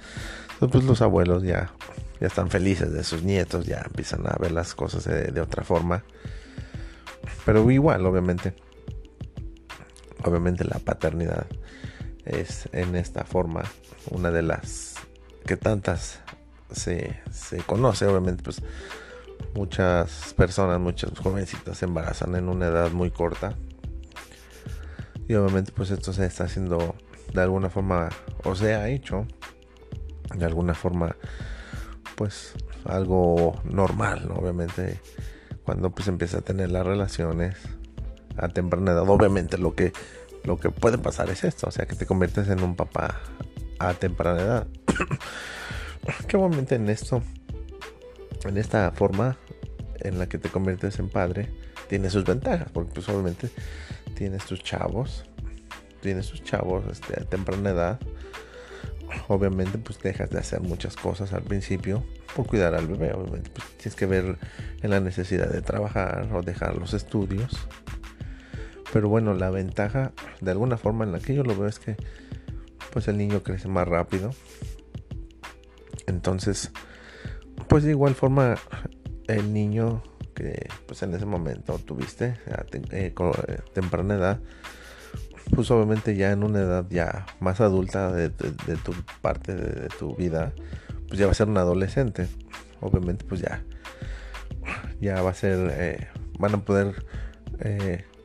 Entonces, pues los abuelos ya, ya están felices de sus nietos, ya empiezan a ver las cosas de otra forma. Pero igual, obviamente, obviamente la paternidad es en esta forma una de las que tantas se, se conoce obviamente pues muchas personas muchos jovencitos se embarazan en una edad muy corta y obviamente pues esto se está haciendo de alguna forma o se ha hecho de alguna forma pues algo normal obviamente cuando pues empieza a tener las relaciones a temprana edad. Obviamente lo que, lo que puede pasar es esto, o sea, que te conviertes en un papá a temprana edad. que obviamente en esto, en esta forma en la que te conviertes en padre, tiene sus ventajas, porque pues obviamente tienes tus chavos, tienes tus chavos este, a temprana edad. Obviamente pues dejas de hacer muchas cosas al principio por cuidar al bebé. Obviamente pues tienes que ver en la necesidad de trabajar o dejar los estudios pero bueno, la ventaja de alguna forma en la que yo lo veo es que pues el niño crece más rápido. Entonces, pues de igual forma el niño que pues en ese momento tuviste a eh, eh, temprana edad, pues obviamente ya en una edad ya más adulta de, tu parte de, tu vida, pues ya va a ser un adolescente. Obviamente pues ya, ya va a ser, eh, van a poder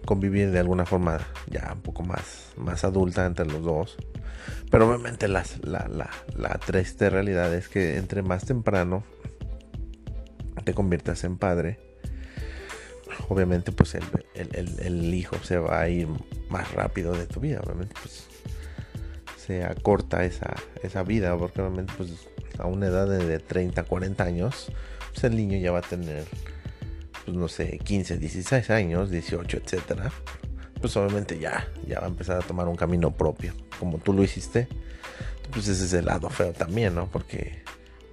convivir de alguna forma ya un poco más, más adulta entre los dos. Pero obviamente la, la, triste realidad es que entre más temprano te conviertas en padre, obviamente pues el, el, hijo se va a ir más rápido de tu vida, obviamente pues se acorta esa, esa vida, porque obviamente pues a una edad de 30, 40 años, pues el niño ya va a tener, pues no sé, 15, 16 años, 18, etcétera. Pues obviamente ya, ya va a empezar a tomar un camino propio, como tú lo hiciste. Pues ese es el lado feo también, ¿no? Porque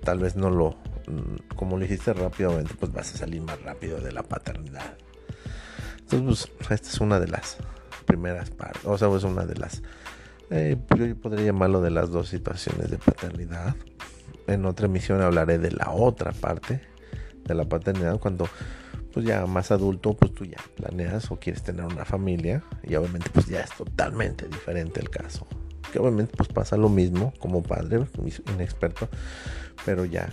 tal vez no lo, como lo hiciste rápidamente, pues vas a salir más rápido de la paternidad. Entonces, pues esta es una de las primeras partes, o sea, es una de las, eh, yo podría llamarlo de las dos situaciones de paternidad. En otra emisión hablaré de la otra parte de la paternidad, cuando pues ya más adulto, pues tú ya planeas o quieres tener una familia y obviamente pues ya es totalmente diferente el caso. Que obviamente pues pasa lo mismo como padre, inexperto, pero ya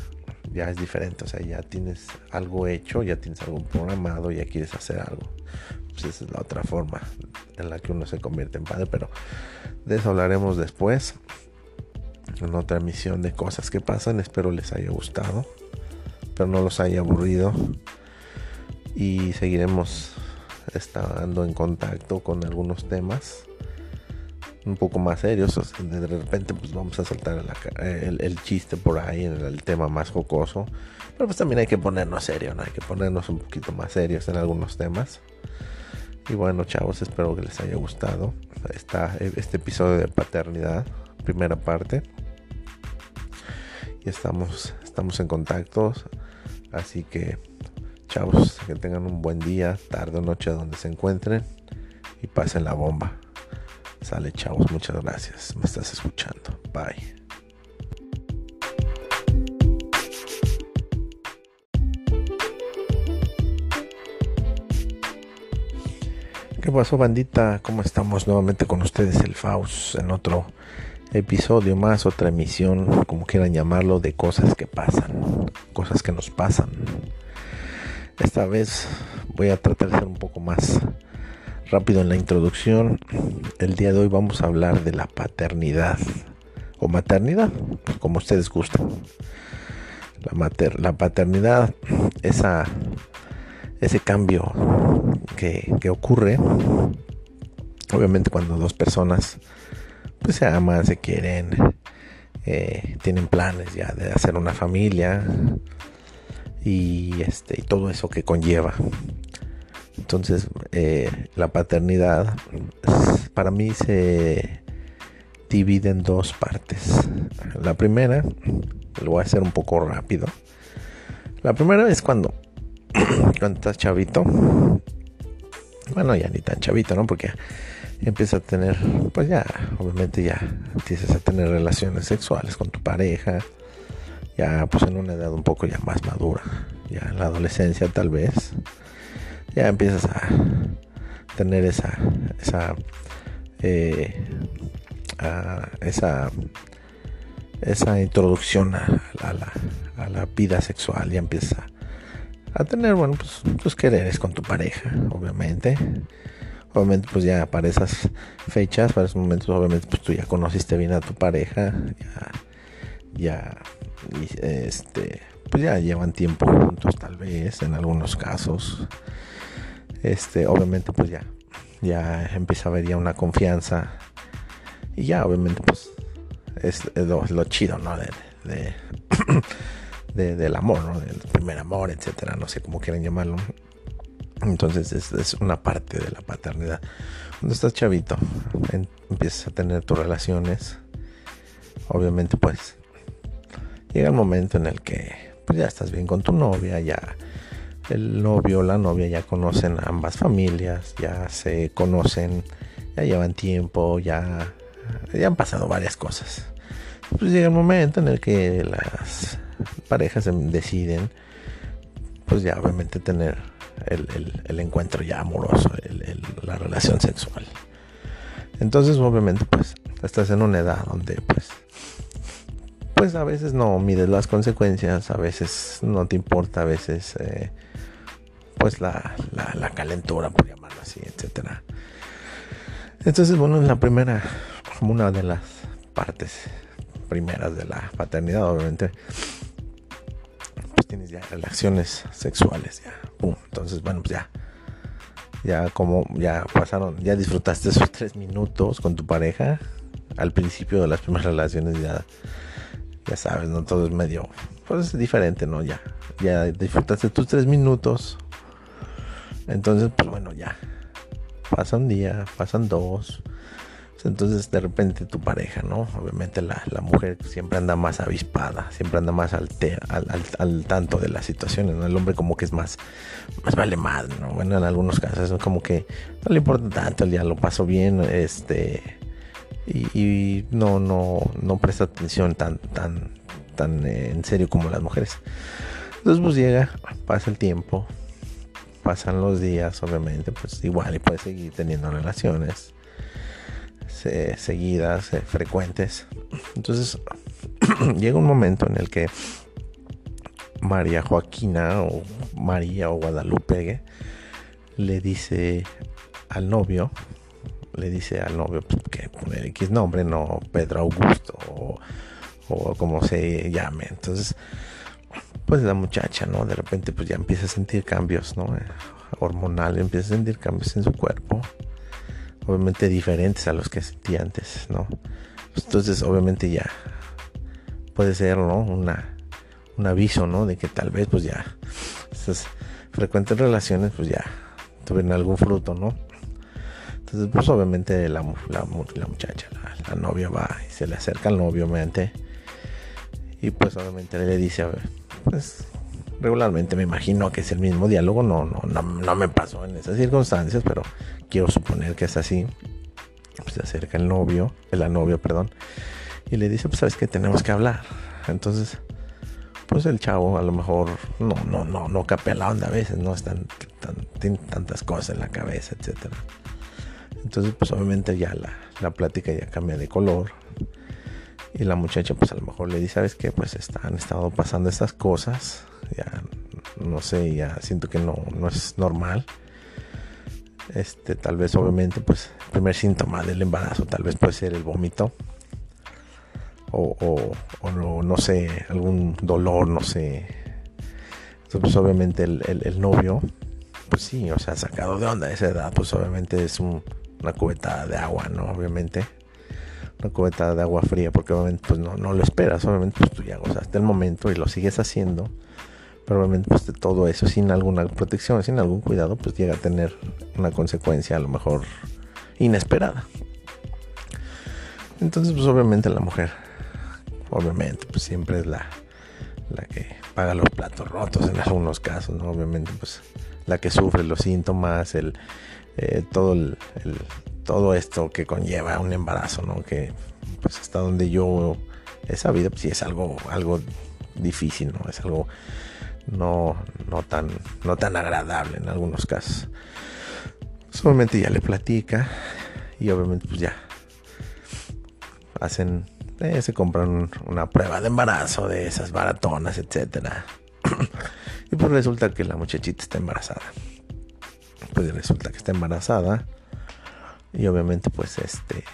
ya es diferente, o sea, ya tienes algo hecho, ya tienes algo programado, ya quieres hacer algo. Pues esa es la otra forma en la que uno se convierte en padre, pero de eso hablaremos después en otra emisión de cosas que pasan. Espero les haya gustado, pero no los haya aburrido y seguiremos estando en contacto con algunos temas un poco más serios. de repente pues vamos a soltar el, chiste por ahí en el, tema más jocoso. Pero pues también hay que ponernos serio, ¿no? Hay que ponernos un poquito más serios en algunos temas. Y bueno, chavos, espero que les haya gustado esta, este episodio de paternidad, primera parte. Y estamos, estamos en contacto. Así que, chavos, que tengan un buen día, tarde o noche donde se encuentren. Y pasen la bomba. Sale, chavos, muchas gracias. Me estás escuchando. Bye. ¿Qué pasó, bandita? ¿Cómo estamos nuevamente con ustedes, el Faust, en otro episodio más, otra emisión, como quieran llamarlo, de cosas que pasan, cosas que nos pasan. Esta vez voy a tratar de ser un poco más rápido en la introducción. El día de hoy vamos a hablar de la paternidad o maternidad, como ustedes gustan. La, mater la paternidad, esa, ese cambio que, que, ocurre, obviamente cuando dos personas pues se aman, se quieren, eh, tienen planes ya de hacer una familia y este y todo eso que conlleva entonces, eh, la paternidad para mí se divide en dos partes. La primera, lo voy a hacer un poco rápido. La primera es cuando, cuando estás chavito. Bueno, ya ni tan chavito, ¿no? Porque empiezas a tener, pues ya, obviamente ya empiezas a tener relaciones sexuales con tu pareja. Ya, pues en una edad un poco ya más madura. Ya en la adolescencia tal vez ya empiezas a tener esa esa eh, esa esa introducción a, la, vida sexual ya empieza a tener bueno pues tus quereres con tu pareja obviamente. Obviamente pues ya para esas fechas para esos momentos obviamente pues tú ya conociste bien a tu pareja ya ya este pues ya llevan tiempo juntos tal vez en algunos casos este, obviamente pues ya, ya empieza a haber ya una confianza y ya obviamente pues es, lo, chido, ¿no? De, del amor, ¿no? Del primer amor, etcétera, no sé cómo quieran llamarlo. Entonces es, una parte de la paternidad. Cuando estás chavito, empiezas a tener tus relaciones, obviamente pues llega el momento en el que pues ya estás bien con tu novia, ya el novio o la novia ya conocen ambas familias, ya se conocen, ya llevan tiempo, ya, ya han pasado varias cosas. Pues llega el momento en el que las parejas deciden, pues ya obviamente tener el, encuentro ya amoroso, la relación sexual. Entonces obviamente pues estás en una edad donde pues pues a veces no mides las consecuencias, a veces no te importa, a veces eh, pues la, la, calentura, por llamarlo así, etcétera. Entonces, bueno, en la primera, como una de las partes primeras de la paternidad, obviamente, pues tienes ya relaciones sexuales, ya, Entonces, bueno, pues ya, ya como ya pasaron, ya disfrutaste esos tres minutos con tu pareja. Al principio de las primeras relaciones ya, ya sabes, no todo es medio, pues es diferente, ¿no? Ya, ya disfrutaste tus tres minutos. Entonces, pues bueno, ya. Pasa un día, pasan dos entonces de repente tu pareja, ¿no? Obviamente la, mujer siempre anda más avispada, siempre anda más al, al, tanto de las situaciones. El hombre como que es más, más vale más, ¿no? Bueno, en algunos casos es como que no le importa tanto, el día lo paso bien, este, y, no, no, no presta atención tan, tan, tan eh, en serio como las mujeres. Entonces pues llega, pasa el tiempo, pasan los días, obviamente, pues igual y puede seguir teniendo relaciones seguidas, eh, frecuentes. Entonces llega un momento en el que María Joaquina o María o Guadalupe le dice al novio, le dice al novio pues, que poner X nombre, no Pedro Augusto o, o como se llame. Entonces, pues la muchacha, ¿no? De repente pues ya empieza a sentir cambios, ¿no? Hormonal, empieza a sentir cambios en su cuerpo obviamente diferentes a los que sentí antes, ¿no? Entonces, obviamente ya puede ser, ¿no? Una, un aviso, ¿no? De que tal vez, pues ya, esas frecuentes relaciones, pues ya tuvieron algún fruto, ¿no? Entonces, pues obviamente la, la, muchacha, la, novia va y se le acerca al novio, obviamente. Y pues obviamente le dice, a ver, pues regularmente me imagino que es el mismo diálogo, no, no, no, me pasó en esas circunstancias, pero quiero suponer que es así. Pues se acerca el novio, la novia, perdón, y le dice, pues sabes que tenemos que hablar. Entonces, pues el chavo a lo mejor no, no, no, no capea la onda a veces, no están tantas cosas en la cabeza, etcétera. Entonces, pues obviamente ya la, la plática ya cambia de color. Y la muchacha, pues a lo mejor le dice, ¿sabes qué? Pues están, han estado pasando estas cosas ya no sé, ya siento que no, no es normal. Este, tal vez obviamente, pues, el primer síntoma del embarazo tal vez puede ser el vómito. O, o, no, sé, algún dolor, no sé. Entonces, pues, obviamente el, el, novio, pues sí, o sea, sacado de onda esa edad, pues obviamente es una cubeta de agua, ¿no? Obviamente una cubeta de agua fría porque obviamente pues no, no lo esperas, obviamente pues tú ya gozaste el momento y lo sigues haciendo probablemente pues de todo eso sin alguna protección, sin algún cuidado, pues llega a tener una consecuencia a lo mejor inesperada. Entonces pues obviamente la mujer, obviamente pues siempre es la, la que paga los platos rotos en algunos casos, ¿no? Obviamente pues la que sufre los síntomas, el, eh, todo el, todo esto que conlleva un embarazo, ¿no? Que pues hasta donde yo he sabido, pues sí es algo, algo difícil, ¿no? Es algo no, no, tan, no tan agradable en algunos casos. Solamente ya le platica y obviamente pues ya hacen, eh, se compran una prueba de embarazo de esas baratonas, etcétera. y pues resulta que la muchachita está embarazada. Pues resulta que está embarazada y obviamente pues este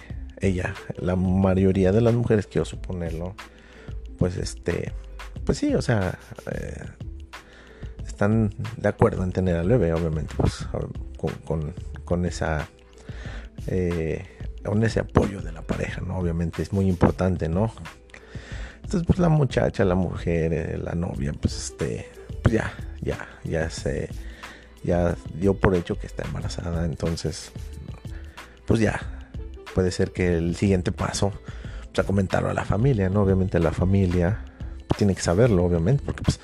ella, la mayoría de las mujeres quiero suponerlo, pues este, pues sí, o sea, eh, están de acuerdo en tener al bebé, obviamente, pues con, con, esa eh, con ese apoyo de la pareja, ¿no? Obviamente es muy importante, ¿no? Entonces, pues la muchacha, la mujer, eh, la novia, pues este, pues ya, ya, ya se, ya dio por hecho que está embarazada, entonces, pues ya, puede ser que el siguiente paso, pues a comentarlo a la familia, ¿no? Obviamente la familia tiene que saberlo, obviamente, porque pues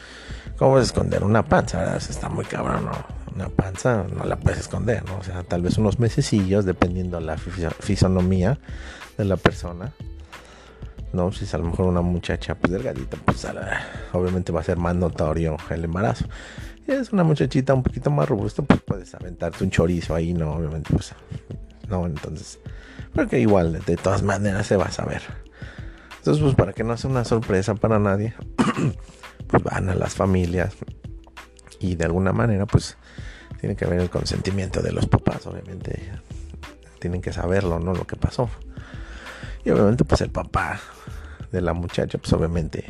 ¿Cómo vas a esconder una panza? ¿verdad? está muy cabrón, ¿no? Una panza no la puedes esconder, ¿no? O sea, tal vez unos mesecillos, dependiendo de la fisonomía de la persona. ¿no? Si es a lo mejor una muchacha pues delgadita, pues obviamente va a ser más notorio el embarazo. Si es una muchachita un poquito más robusta, pues puedes aventarte un chorizo ahí, ¿no? Obviamente, pues, no, entonces, porque igual, de todas maneras se va a saber. Entonces, pues para que no sea una sorpresa para nadie, pues van a las familias y de alguna manera pues tiene que haber el consentimiento de los papás, obviamente tienen que saberlo, ¿no? Lo que pasó. Y obviamente pues el papá de la muchacha pues obviamente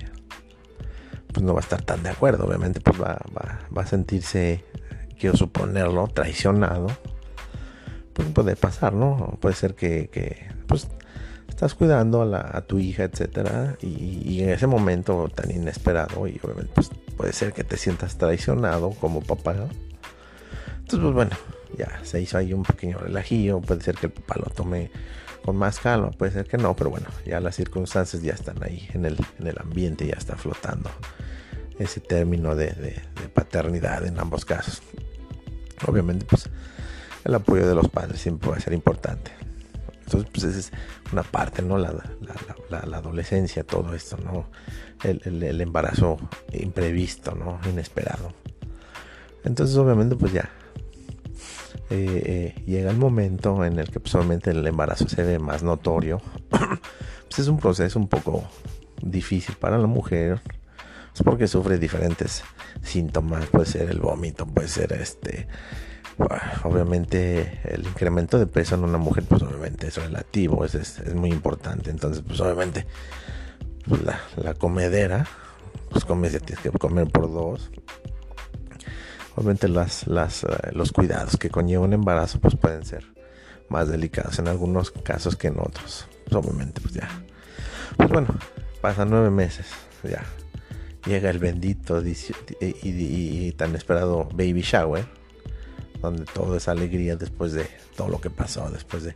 pues no va a estar tan de acuerdo, obviamente pues va, va, va a sentirse, quiero suponerlo, traicionado pues, puede pasar, ¿no? Puede ser que, pues estás cuidando a, tu hija, etcétera, y, en ese momento tan inesperado, y obviamente pues, puede ser que te sientas traicionado como papá. Entonces, pues bueno, ya se hizo ahí un pequeño relajillo, puede ser que el papá lo tome con más calma, puede ser que no, pero bueno, ya las circunstancias ya están ahí en el, en el ambiente, ya está flotando ese término de paternidad en ambos casos. Obviamente, pues el apoyo de los padres siempre va a ser importante. Entonces, pues esa es una parte, ¿no? La, adolescencia, todo esto, ¿no? El, embarazo imprevisto, ¿no? Inesperado. Entonces, obviamente, pues ya. Eh, eh, llega el momento en el que pues, el embarazo se ve más notorio. pues es un proceso un poco difícil para la mujer. Es porque sufre diferentes síntomas. Puede ser el vómito, puede ser este obviamente el incremento de peso en una mujer, pues obviamente es relativo, es, es, muy importante. Entonces, pues obviamente pues, la, comedera, pues comes, tienes que comer por dos. Obviamente las, las, eh, los cuidados que conlleva un embarazo, pues pueden ser más delicados en algunos casos que en otros. Pues, obviamente, pues ya. Pues bueno, pasan nueve meses, ya. Llega el bendito y tan esperado baby shower donde todo es alegría después de todo lo que pasó, después de,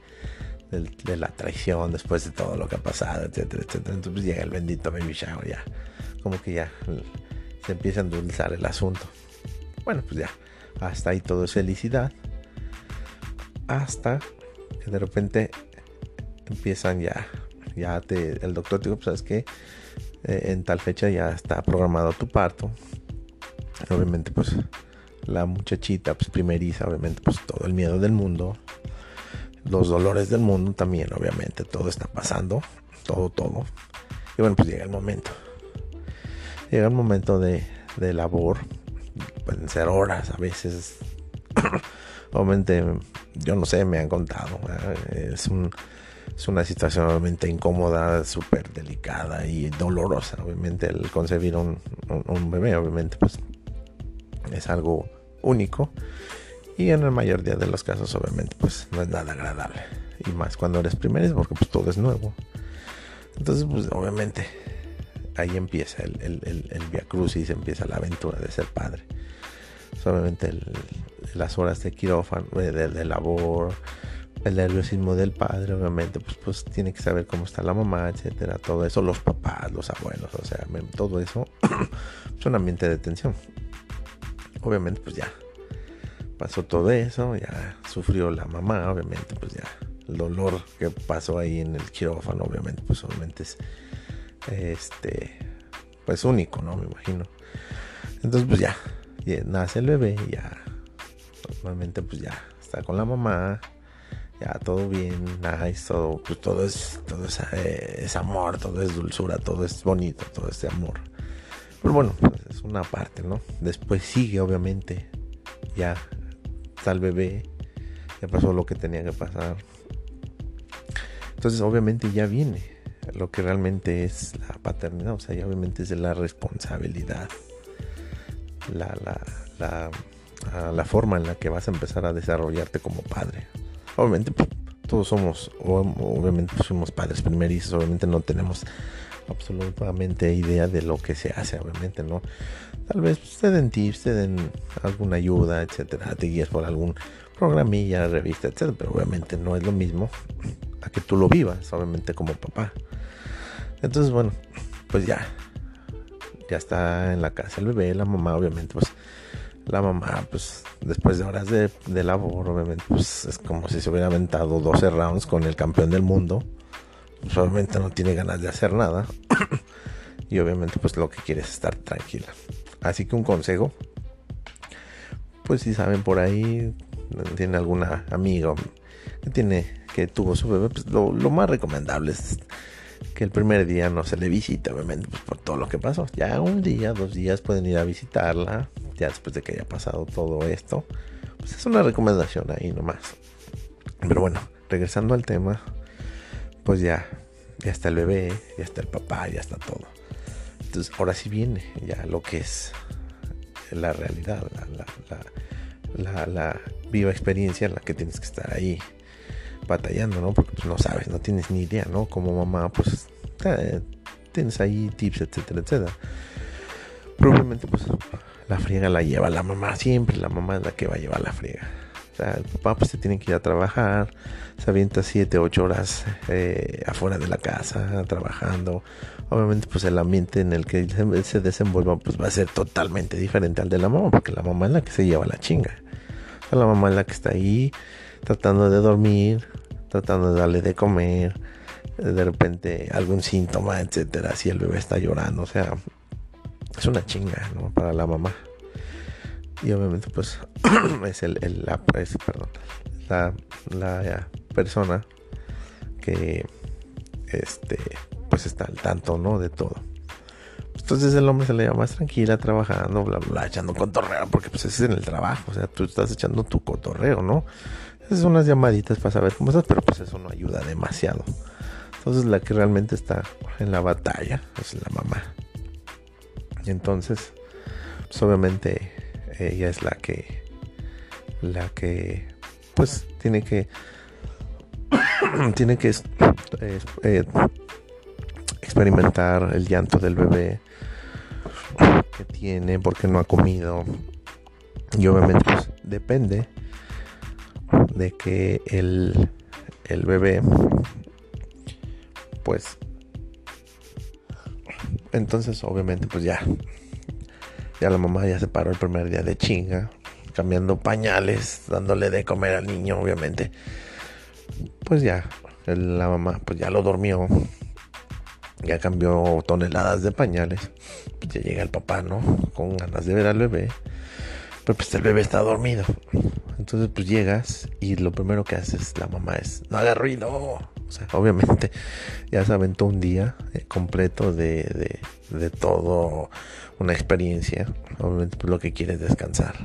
la traición, después de todo lo que ha pasado, etcétera, etcétera. Entonces llega el bendito baby shower, ya, como que ya se empieza a endulzar el asunto. Bueno, pues ya, hasta ahí todo es felicidad. Hasta que de repente empiezan ya, ya te, el doctor te dijo, pues sabes que eh, en tal fecha ya está programado tu parto. Obviamente, pues la muchachita pues primeriza, obviamente pues todo el miedo del mundo, los dolores del mundo también, obviamente, todo está pasando, todo, todo. Y bueno, pues llega el momento. Llega el momento de, de labor, pueden ser horas a veces. obviamente, yo no sé, me han contado. Es, un, es una situación obviamente incómoda, súper delicada y dolorosa. Obviamente el concebir un, un bebé, obviamente pues es algo único. Y en la mayoría de los casos obviamente pues no es nada agradable. Y más cuando eres primero porque pues todo es nuevo. Entonces pues obviamente ahí empieza el, el, el, el via crucis empieza la aventura de ser padre. Obviamente las horas de quirófano de, de, labor el nerviosismo del padre obviamente pues pues tiene que saber cómo está la mamá etcétera. Todo eso los papás los abuelos o sea todo eso es un ambiente de tensión obviamente pues ya pasó todo eso, ya sufrió la mamá, obviamente pues ya el dolor que pasó ahí en el quirófano, obviamente pues obviamente es este pues único, ¿no? Me imagino. Entonces pues ya, nace el bebé, ya normalmente pues ya está con la mamá, ya todo bien, nice, todo, pues todo es, todo es, eh, amor, todo es dulzura, todo es bonito, todo es amor. Pero bueno, pues es una parte, ¿no? Después sigue, obviamente, ya está el bebé, ya pasó lo que tenía que pasar. Entonces, obviamente, ya viene lo que realmente es la paternidad, o sea, ya obviamente es de la responsabilidad, la, la, la, ah, la forma en la que vas a empezar a desarrollarte como padre. Obviamente, pues, todos somos, obviamente, pues, somos padres primerizos, obviamente no tenemos absolutamente idea de lo que se hace, obviamente, ¿no? Tal vez te den tips, te den alguna ayuda, etcétera, te guías por algún programilla, revista, etcétera, pero obviamente no es lo mismo a que tú lo vivas, obviamente, como papá. Entonces, bueno, pues ya, ya está en la casa el bebé, la mamá, obviamente, pues la mamá, pues después de horas de, de labor, obviamente, pues es como si se hubiera aventado 12 rounds con el campeón del mundo obviamente no tiene ganas de hacer nada. y obviamente pues lo que quiere es estar tranquila. Así que un consejo, pues si saben por ahí, tiene alguna amiga que tiene que tuvo su bebé, pues lo, más recomendable es que el primer día no se le visite, obviamente, pues por todo lo que pasó. Ya un día, dos días pueden ir a visitarla, ya después de que haya pasado todo esto. Pues es una recomendación ahí nomás. Pero bueno, regresando al tema, pues ya, ya está el bebé, ya está el papá, ya está todo. Entonces ahora sí viene ya lo que es la realidad, la, viva experiencia en la que tienes que estar ahí batallando, ¿no? Porque pues, no sabes, no tienes ni idea, ¿no? Como mamá, pues tienes ahí tips, etcétera, etcétera. Probablemente, pues la friega la lleva la mamá, siempre la mamá es la que va a llevar la friega. El papá pues se tiene que ir a trabajar, se avienta 7, 8 horas eh, afuera de la casa, trabajando. Obviamente pues el ambiente en el que se desenvuelva pues va a ser totalmente diferente al de la mamá, porque la mamá es la que se lleva la chinga. O sea, la mamá es la que está ahí tratando de dormir, tratando de darle de comer, de repente algún síntoma, etcétera, si el bebé está llorando, o sea, es una chinga. Para la mamá y obviamente pues es el, la, perdón, la, persona que este pues está al tanto no de todo. Entonces el hombre se le llama más tranquila trabajando bla bla echando cotorreo porque pues es en el trabajo o sea tú estás echando tu cotorreo no esas son unas llamaditas para saber cómo estás pero pues eso no ayuda demasiado. Entonces la que realmente está en la batalla es la mamá. Entonces pues obviamente ella es la que la que pues tiene que tiene que eh, experimentar el llanto del bebé que tiene porque no ha comido. Y obviamente pues, depende de que el, el bebé pues entonces obviamente pues ya ya la mamá ya se paró el primer día de chinga, cambiando pañales, dándole de comer al niño, obviamente. Pues ya, la mamá pues ya lo dormió. Ya cambió toneladas de pañales. Pues ya llega el papá, ¿no? Con ganas de ver al bebé. Pero pues el bebé está dormido. Entonces pues llegas y lo primero que haces la mamá es, no haga ruido. Obviamente ya se aventó un día eh, completo de, de, todo una experiencia. Obviamente pues, lo que quiere es descansar.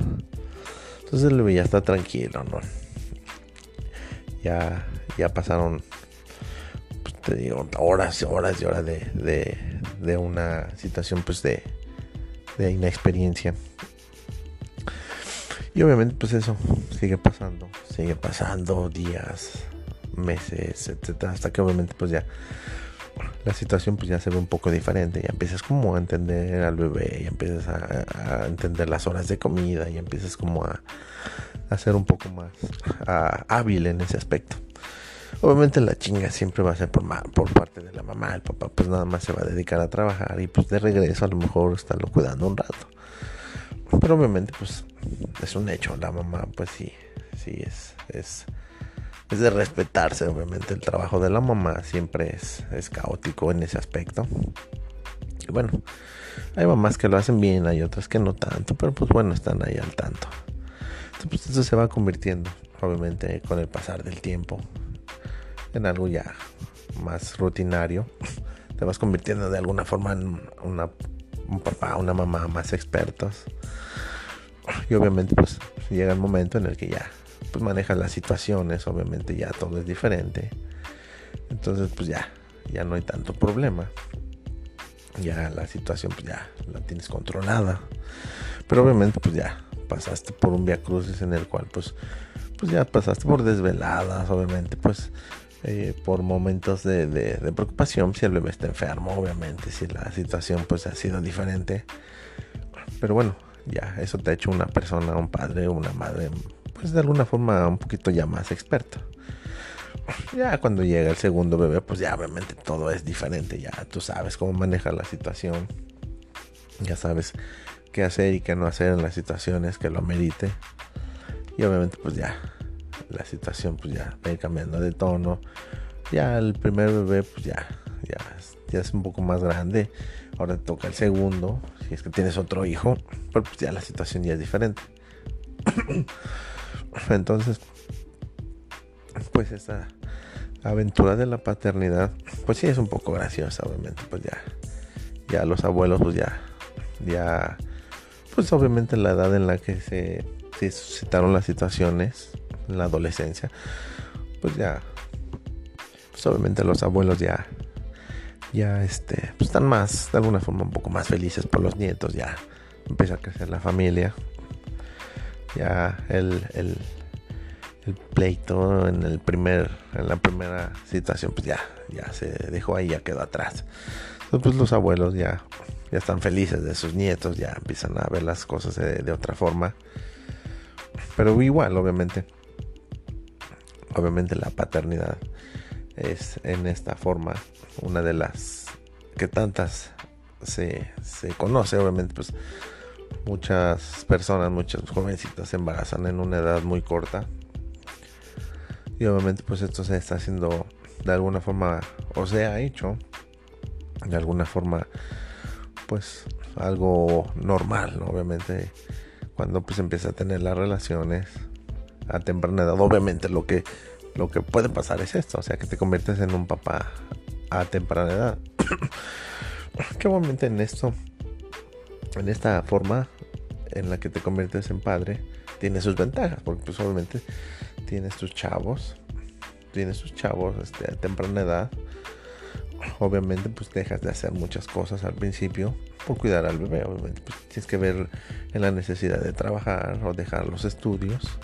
Entonces ya está tranquilo, ¿no? Ya, ya pasaron, pues, te digo, horas y horas y horas de, de, una situación pues de, de inexperiencia. Y obviamente pues eso sigue pasando, sigue pasando días, meses, etcétera, hasta que obviamente pues ya la situación pues ya se ve un poco diferente. Ya empiezas como a entender al bebé, ya empiezas a, entender las horas de comida, y empiezas como a, a ser un poco más hábil en ese aspecto. Obviamente la chinga siempre va a ser por, parte de la mamá, el papá pues nada más se va a dedicar a trabajar y pues de regreso a lo mejor estarlo cuidando un rato. Pero obviamente pues es un hecho, la mamá pues sí, sí es es de respetarse, obviamente el trabajo de la mamá siempre es, caótico en ese aspecto. Y bueno, hay mamás que lo hacen bien, hay otras que no tanto, pero pues bueno, están ahí al tanto. Entonces pues eso se va convirtiendo, obviamente, con el pasar del tiempo, en algo ya más rutinario. Te vas convirtiendo de alguna forma en una, un papá, una mamá más expertos. Y obviamente pues llega el momento en el que ya pues manejas las situaciones, obviamente ya todo es diferente. Entonces pues ya, ya no hay tanto problema. Ya la situación pues ya la tienes controlada. Pero obviamente pues ya pasaste por un via crucis en el cual pues pues ya pasaste por desveladas, obviamente pues eh, por momentos de, de, preocupación si el bebé está enfermo, obviamente si la situación pues ha sido diferente. Pero bueno, ya eso te ha hecho una persona, un padre, una madre pues de alguna forma un poquito ya más experto. Ya cuando llega el segundo bebé, pues ya obviamente todo es diferente, ya tú sabes cómo manejar la situación, ya sabes qué hacer y qué no hacer en las situaciones que lo merite. Y obviamente pues ya la situación pues ya va cambiando de tono. Ya el primer bebé pues ya, ya, ya es un poco más grande. Ahora te toca el segundo, si es que tienes otro hijo, pero pues ya la situación ya es diferente. Entonces, pues esa aventura de la paternidad, pues sí es un poco graciosa, obviamente, pues ya, ya los abuelos, pues ya, ya, pues obviamente la edad en la que se, se suscitaron las situaciones, en la adolescencia, pues ya, pues obviamente los abuelos ya, ya este, pues están más, de alguna forma un poco más felices por los nietos, ya empieza a crecer la familia, ya el, el, pleito en el primer en la primera situación pues ya ya se dejó ahí ya quedó atrás. Entonces pues los abuelos ya ya están felices de sus nietos ya empiezan a ver las cosas de, otra forma. Pero igual obviamente obviamente la paternidad es en esta forma una de las que tantas se, se conoce obviamente pues muchas personas, muchas jovencitas se embarazan en una edad muy corta. Y obviamente pues esto se está haciendo de alguna forma o se ha hecho de alguna forma pues algo normal, obviamente cuando pues empieza a tener las relaciones a temprana edad, obviamente lo que lo que puede pasar es esto, o sea, que te conviertes en un papá a temprana edad. que obviamente en esto en esta forma en la que te conviertes en padre tiene sus ventajas, porque pues obviamente tienes tus chavos, tienes tus chavos este, a temprana edad. Obviamente pues dejas de hacer muchas cosas al principio por cuidar al bebé. Obviamente pues, tienes que ver en la necesidad de trabajar o dejar los estudios.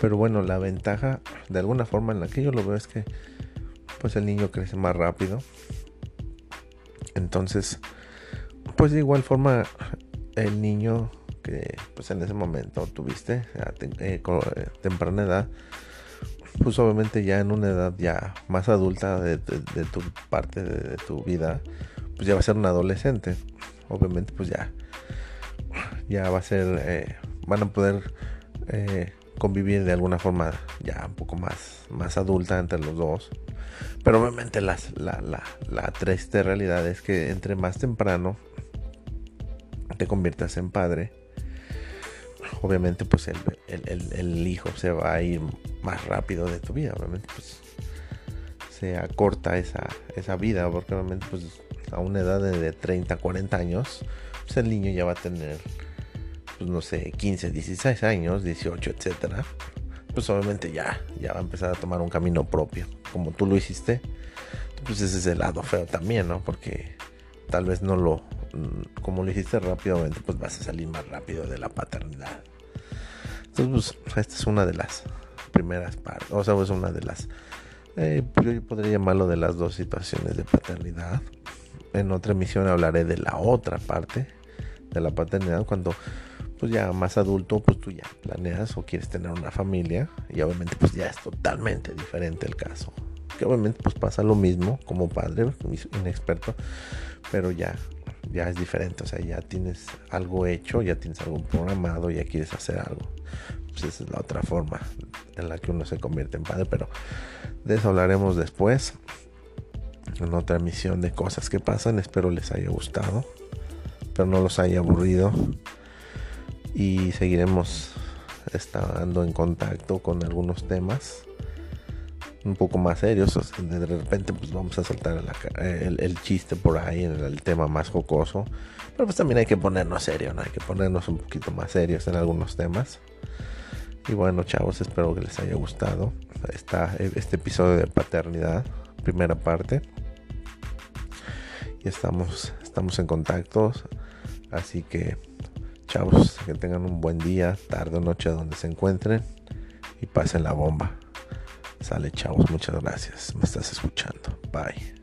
Pero bueno, la ventaja de alguna forma en la que yo lo veo es que pues el niño crece más rápido. Entonces, pues de igual forma el niño que pues en ese momento tuviste a eh, eh, temprana edad pues obviamente ya en una edad ya más adulta de, tu parte de, tu vida pues ya va a ser un adolescente. Obviamente pues ya ya va a ser eh, van a poder convivir de alguna forma ya un poco más más adulta entre los dos. Pero obviamente las, la, la, la triste realidad es que entre más temprano te conviertas en padre, obviamente pues el, hijo se va a ir más rápido de tu vida, obviamente pues se acorta esa, esa vida, porque obviamente pues a una edad de 30, 40 años, pues el niño ya va a tener, pues no sé, 15, 16 años, 18, etcétera. Pues obviamente ya, ya va a empezar a tomar un camino propio, como tú lo hiciste. Pues ese es el lado feo también, ¿no? Porque tal vez no lo, como lo hiciste rápidamente, pues vas a salir más rápido de la paternidad. Entonces, pues, esta es una de las primeras partes, o sea, es una de las, eh, yo podría llamarlo de las dos situaciones de paternidad. En otra emisión hablaré de la otra parte de la paternidad, cuando pues ya más adulto, pues tú ya planeas o quieres tener una familia y obviamente pues ya es totalmente diferente el caso. Que obviamente pues pasa lo mismo como padre, inexperto, pero ya ya es diferente, o sea, ya tienes algo hecho, ya tienes algo programado, ya quieres hacer algo. Pues esa es la otra forma en la que uno se convierte en padre, pero de eso hablaremos después. En otra emisión de cosas que pasan, espero les haya gustado, pero no los haya aburrido. Y seguiremos estando en contacto con algunos temas un poco más serios. de repente pues vamos a saltar el, chiste por ahí en el, tema más jocoso. Pero pues también hay que ponernos serio, ¿no? Hay que ponernos un poquito más serios en algunos temas. Y bueno, chavos, espero que les haya gustado esta, este episodio de paternidad, primera parte. Y estamos, estamos en contacto. Así que, chavos, que tengan un buen día, tarde o noche donde se encuentren. Y pasen la bomba. Sale, chavos. Muchas gracias. Me estás escuchando. Bye.